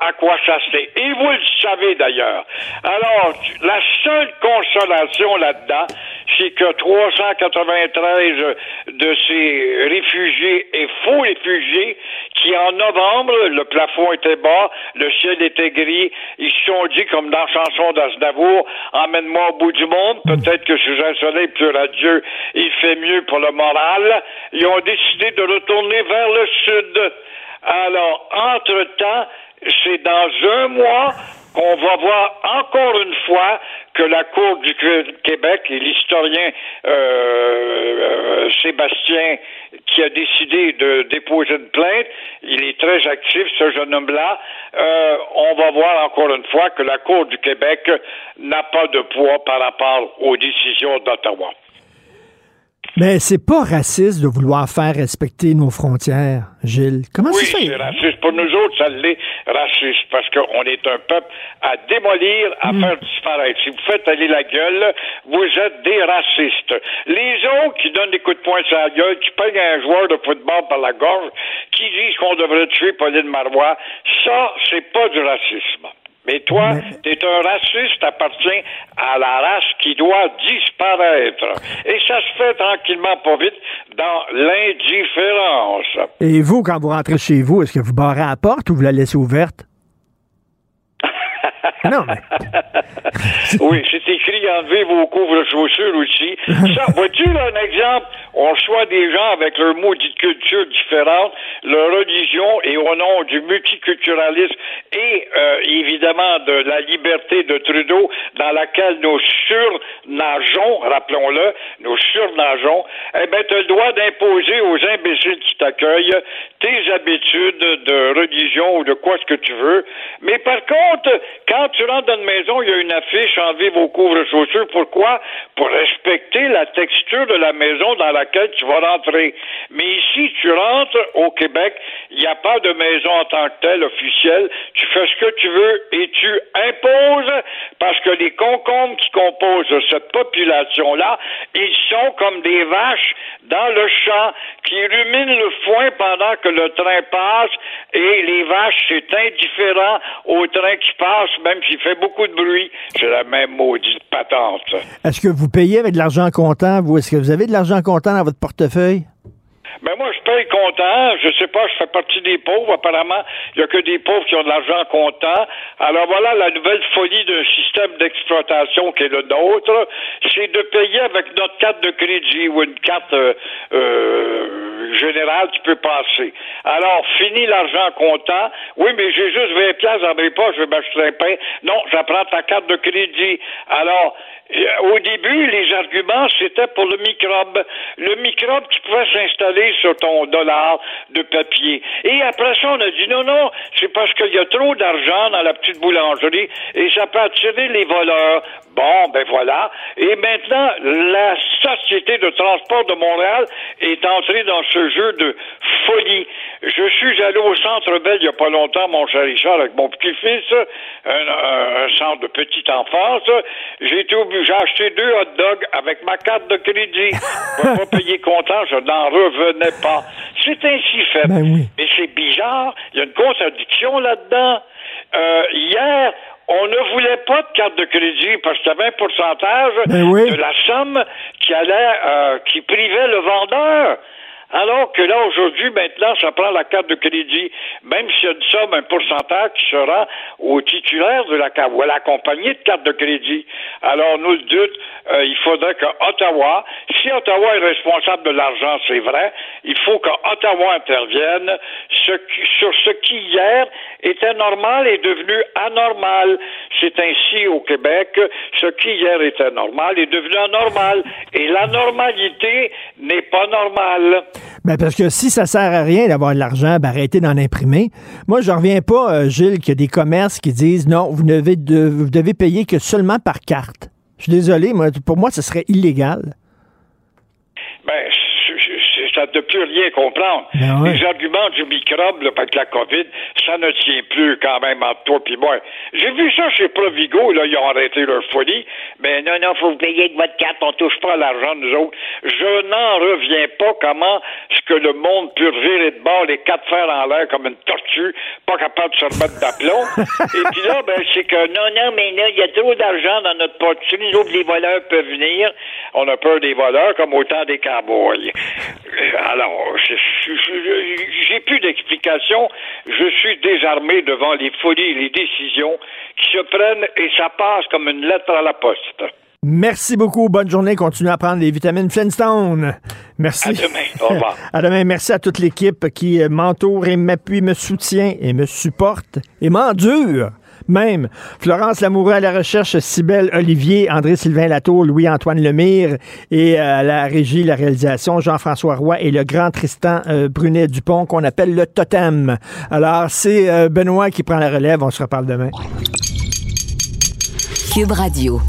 à quoi chasser. Et vous le savez d'ailleurs. Alors, la seule consolation là-dedans, c'est que 393 de ces réfugiés et faux réfugiés qui en novembre, le plafond était bas, le ciel était gris, ils se sont dit, comme dans la chanson d'Aznavour, emmène-moi au bout du monde, peut-être que sous un soleil plus radieux, il fait mieux pour le moral. Ils ont décidé de retourner vers le sud. Alors, entre-temps, c'est dans un mois qu'on va voir encore une fois que la Cour du Québec et l'historien euh, euh, Sébastien qui a décidé de déposer une plainte, il est très actif, ce jeune homme-là, euh, on va voir encore une fois que la Cour du Québec n'a pas de poids par rapport aux décisions d'Ottawa. Mais c'est pas raciste de vouloir faire respecter nos frontières, Gilles. Comment oui, ça se fait? c'est raciste. Pour nous autres, ça l'est raciste parce qu'on est un peuple à démolir, à Hmm. faire disparaître. Si vous faites aller la gueule, vous êtes des racistes. Les autres qui donnent des coups de poing sur la gueule, qui peignent un joueur de football par la gorge, qui disent qu'on devrait tuer Pauline Marois, ça, c'est pas du racisme. Mais toi, t'es un raciste, t'appartiens à la race qui doit disparaître. Et ça se fait tranquillement, pas vite, dans l'indifférence. Et vous, quand vous rentrez chez vous, est-ce que vous barrez la porte ou vous la laissez ouverte? Non, mais. oui, c'est écrit enlevez vos couvre-chaussures aussi. Ça, vois-tu, là, un exemple? On reçoit des gens avec leur maudite culture différente, leur religion et au nom du multiculturalisme et euh, évidemment de la liberté de Trudeau dans laquelle nous surnageons, rappelons-le, nous surnageons, eh bien, tu as le droit d'imposer aux imbéciles qui t'accueillent tes habitudes de religion ou de quoi ce que tu veux. Mais par contre, quand tu rentres dans une maison, il y a une affiche enlevez vos couvre-chaussures. Pourquoi? Pour respecter la texture de la maison dans laquelle tu vas rentrer. Mais ici, tu rentres au Québec, il n'y a pas de maison en tant que telle officielle. Tu fais ce que tu veux et tu imposes parce que les concombres qui composent cette population-là, ils sont comme des vaches dans le champ qui ruminent le foin pendant que le train passe et les vaches, c'est indifférent au train qui passe, même s'il fait beaucoup de bruit. C'est la même maudite patente. Est-ce que vous payez avec de l'argent comptant, vous? Est-ce que vous avez de l'argent comptant dans votre portefeuille? Ben moi, je paye comptant. Je sais pas, je fais partie des pauvres. Apparemment, il y a que des pauvres qui ont de l'argent comptant. Alors voilà, la nouvelle folie d'un système d'exploitation qui est le nôtre, c'est de payer avec notre carte de crédit ou une carte euh, euh, générale qui peut passer. Alors, fini l'argent comptant. Oui, mais j'ai juste 20 pièces dans mes poches, je vais m'acheter un pain. Non, ça prend ta carte de crédit. Alors, au début, les arguments, c'était pour le microbe. Le microbe qui pouvait s'installer sur ton dollar de papier. Et après ça, on a dit non, non, c'est parce qu'il y a trop d'argent dans la petite boulangerie et ça peut attirer les voleurs. Bon, ben voilà. Et maintenant, la Société de transport de Montréal est entrée dans ce jeu de folie. Je suis allé au Centre Bell il n'y a pas longtemps, mon cher Richard, avec mon petit-fils, un centre de petite enfance. J'ai été obligé, j'ai acheté deux hot dogs avec ma carte de crédit. Je ne pas payer comptant, je n'en revenais pas. C'est ainsi fait. Mais c'est bizarre, il y a une contradiction là-dedans. Euh, hier, on ne voulait pas de carte de crédit parce qu'il y avait un pourcentage de la somme qui allait, euh, qui privait le vendeur. Alors que là, aujourd'hui, maintenant, ça prend la carte de crédit, même s'il y a une somme, un pourcentage qui sera au titulaire de la carte ou à la compagnie de carte de crédit. Alors, nous le doute, euh, il faudrait que Ottawa, si Ottawa est responsable de l'argent, c'est vrai, il faut que Ottawa intervienne sur ce qui hier était normal est devenu anormal. C'est ainsi au Québec, ce qui hier était normal est devenu anormal. Et la normalité n'est pas normale. Ben parce que si ça sert à rien d'avoir de l'argent, ben arrêtez d'en imprimer. Moi, je reviens pas, euh, Gilles, qu'il y a des commerces qui disent non, vous devez, de- vous devez payer que seulement par carte. Je suis désolé, moi, pour moi, ce serait illégal. Ben, ça ne peut rien comprendre. Ben ouais. Les arguments du microbe là, avec la COVID, ça ne tient plus quand même entre toi et moi. J'ai vu ça chez Provigo, là, ils ont arrêté leur folie. Mais non, non, faut vous payer avec votre carte, on touche pas à l'argent, nous autres. Je n'en reviens pas comment ce que le monde peut virer de bord, les quatre fers en l'air comme une tortue, pas capable de se remettre d'aplomb. et puis là, ben, c'est que non, non, mais là, il y a trop d'argent dans notre portefeuille, nous autres, les voleurs peuvent venir. On a peur des voleurs comme au temps des cowboys. Euh, Alors, j'ai plus d'explications. Je suis désarmé devant les folies et les décisions qui se prennent et ça passe comme une lettre à la poste. Merci beaucoup. Bonne journée. Continuez à prendre les vitamines Flintstone. Merci. À demain. Au revoir. À demain. Merci à toute l'équipe qui m'entoure et m'appuie, me soutient et me supporte et m'endure. Même Florence Lamoureux à la recherche, Cybelle Olivier, André-Sylvain Latour, Louis-Antoine Lemire et euh, la régie, la réalisation, Jean-François Roy et le grand Tristan euh, Brunet-Dupont qu'on appelle le totem. Alors, c'est euh, Benoît qui prend la relève. On se reparle demain. Cube Radio.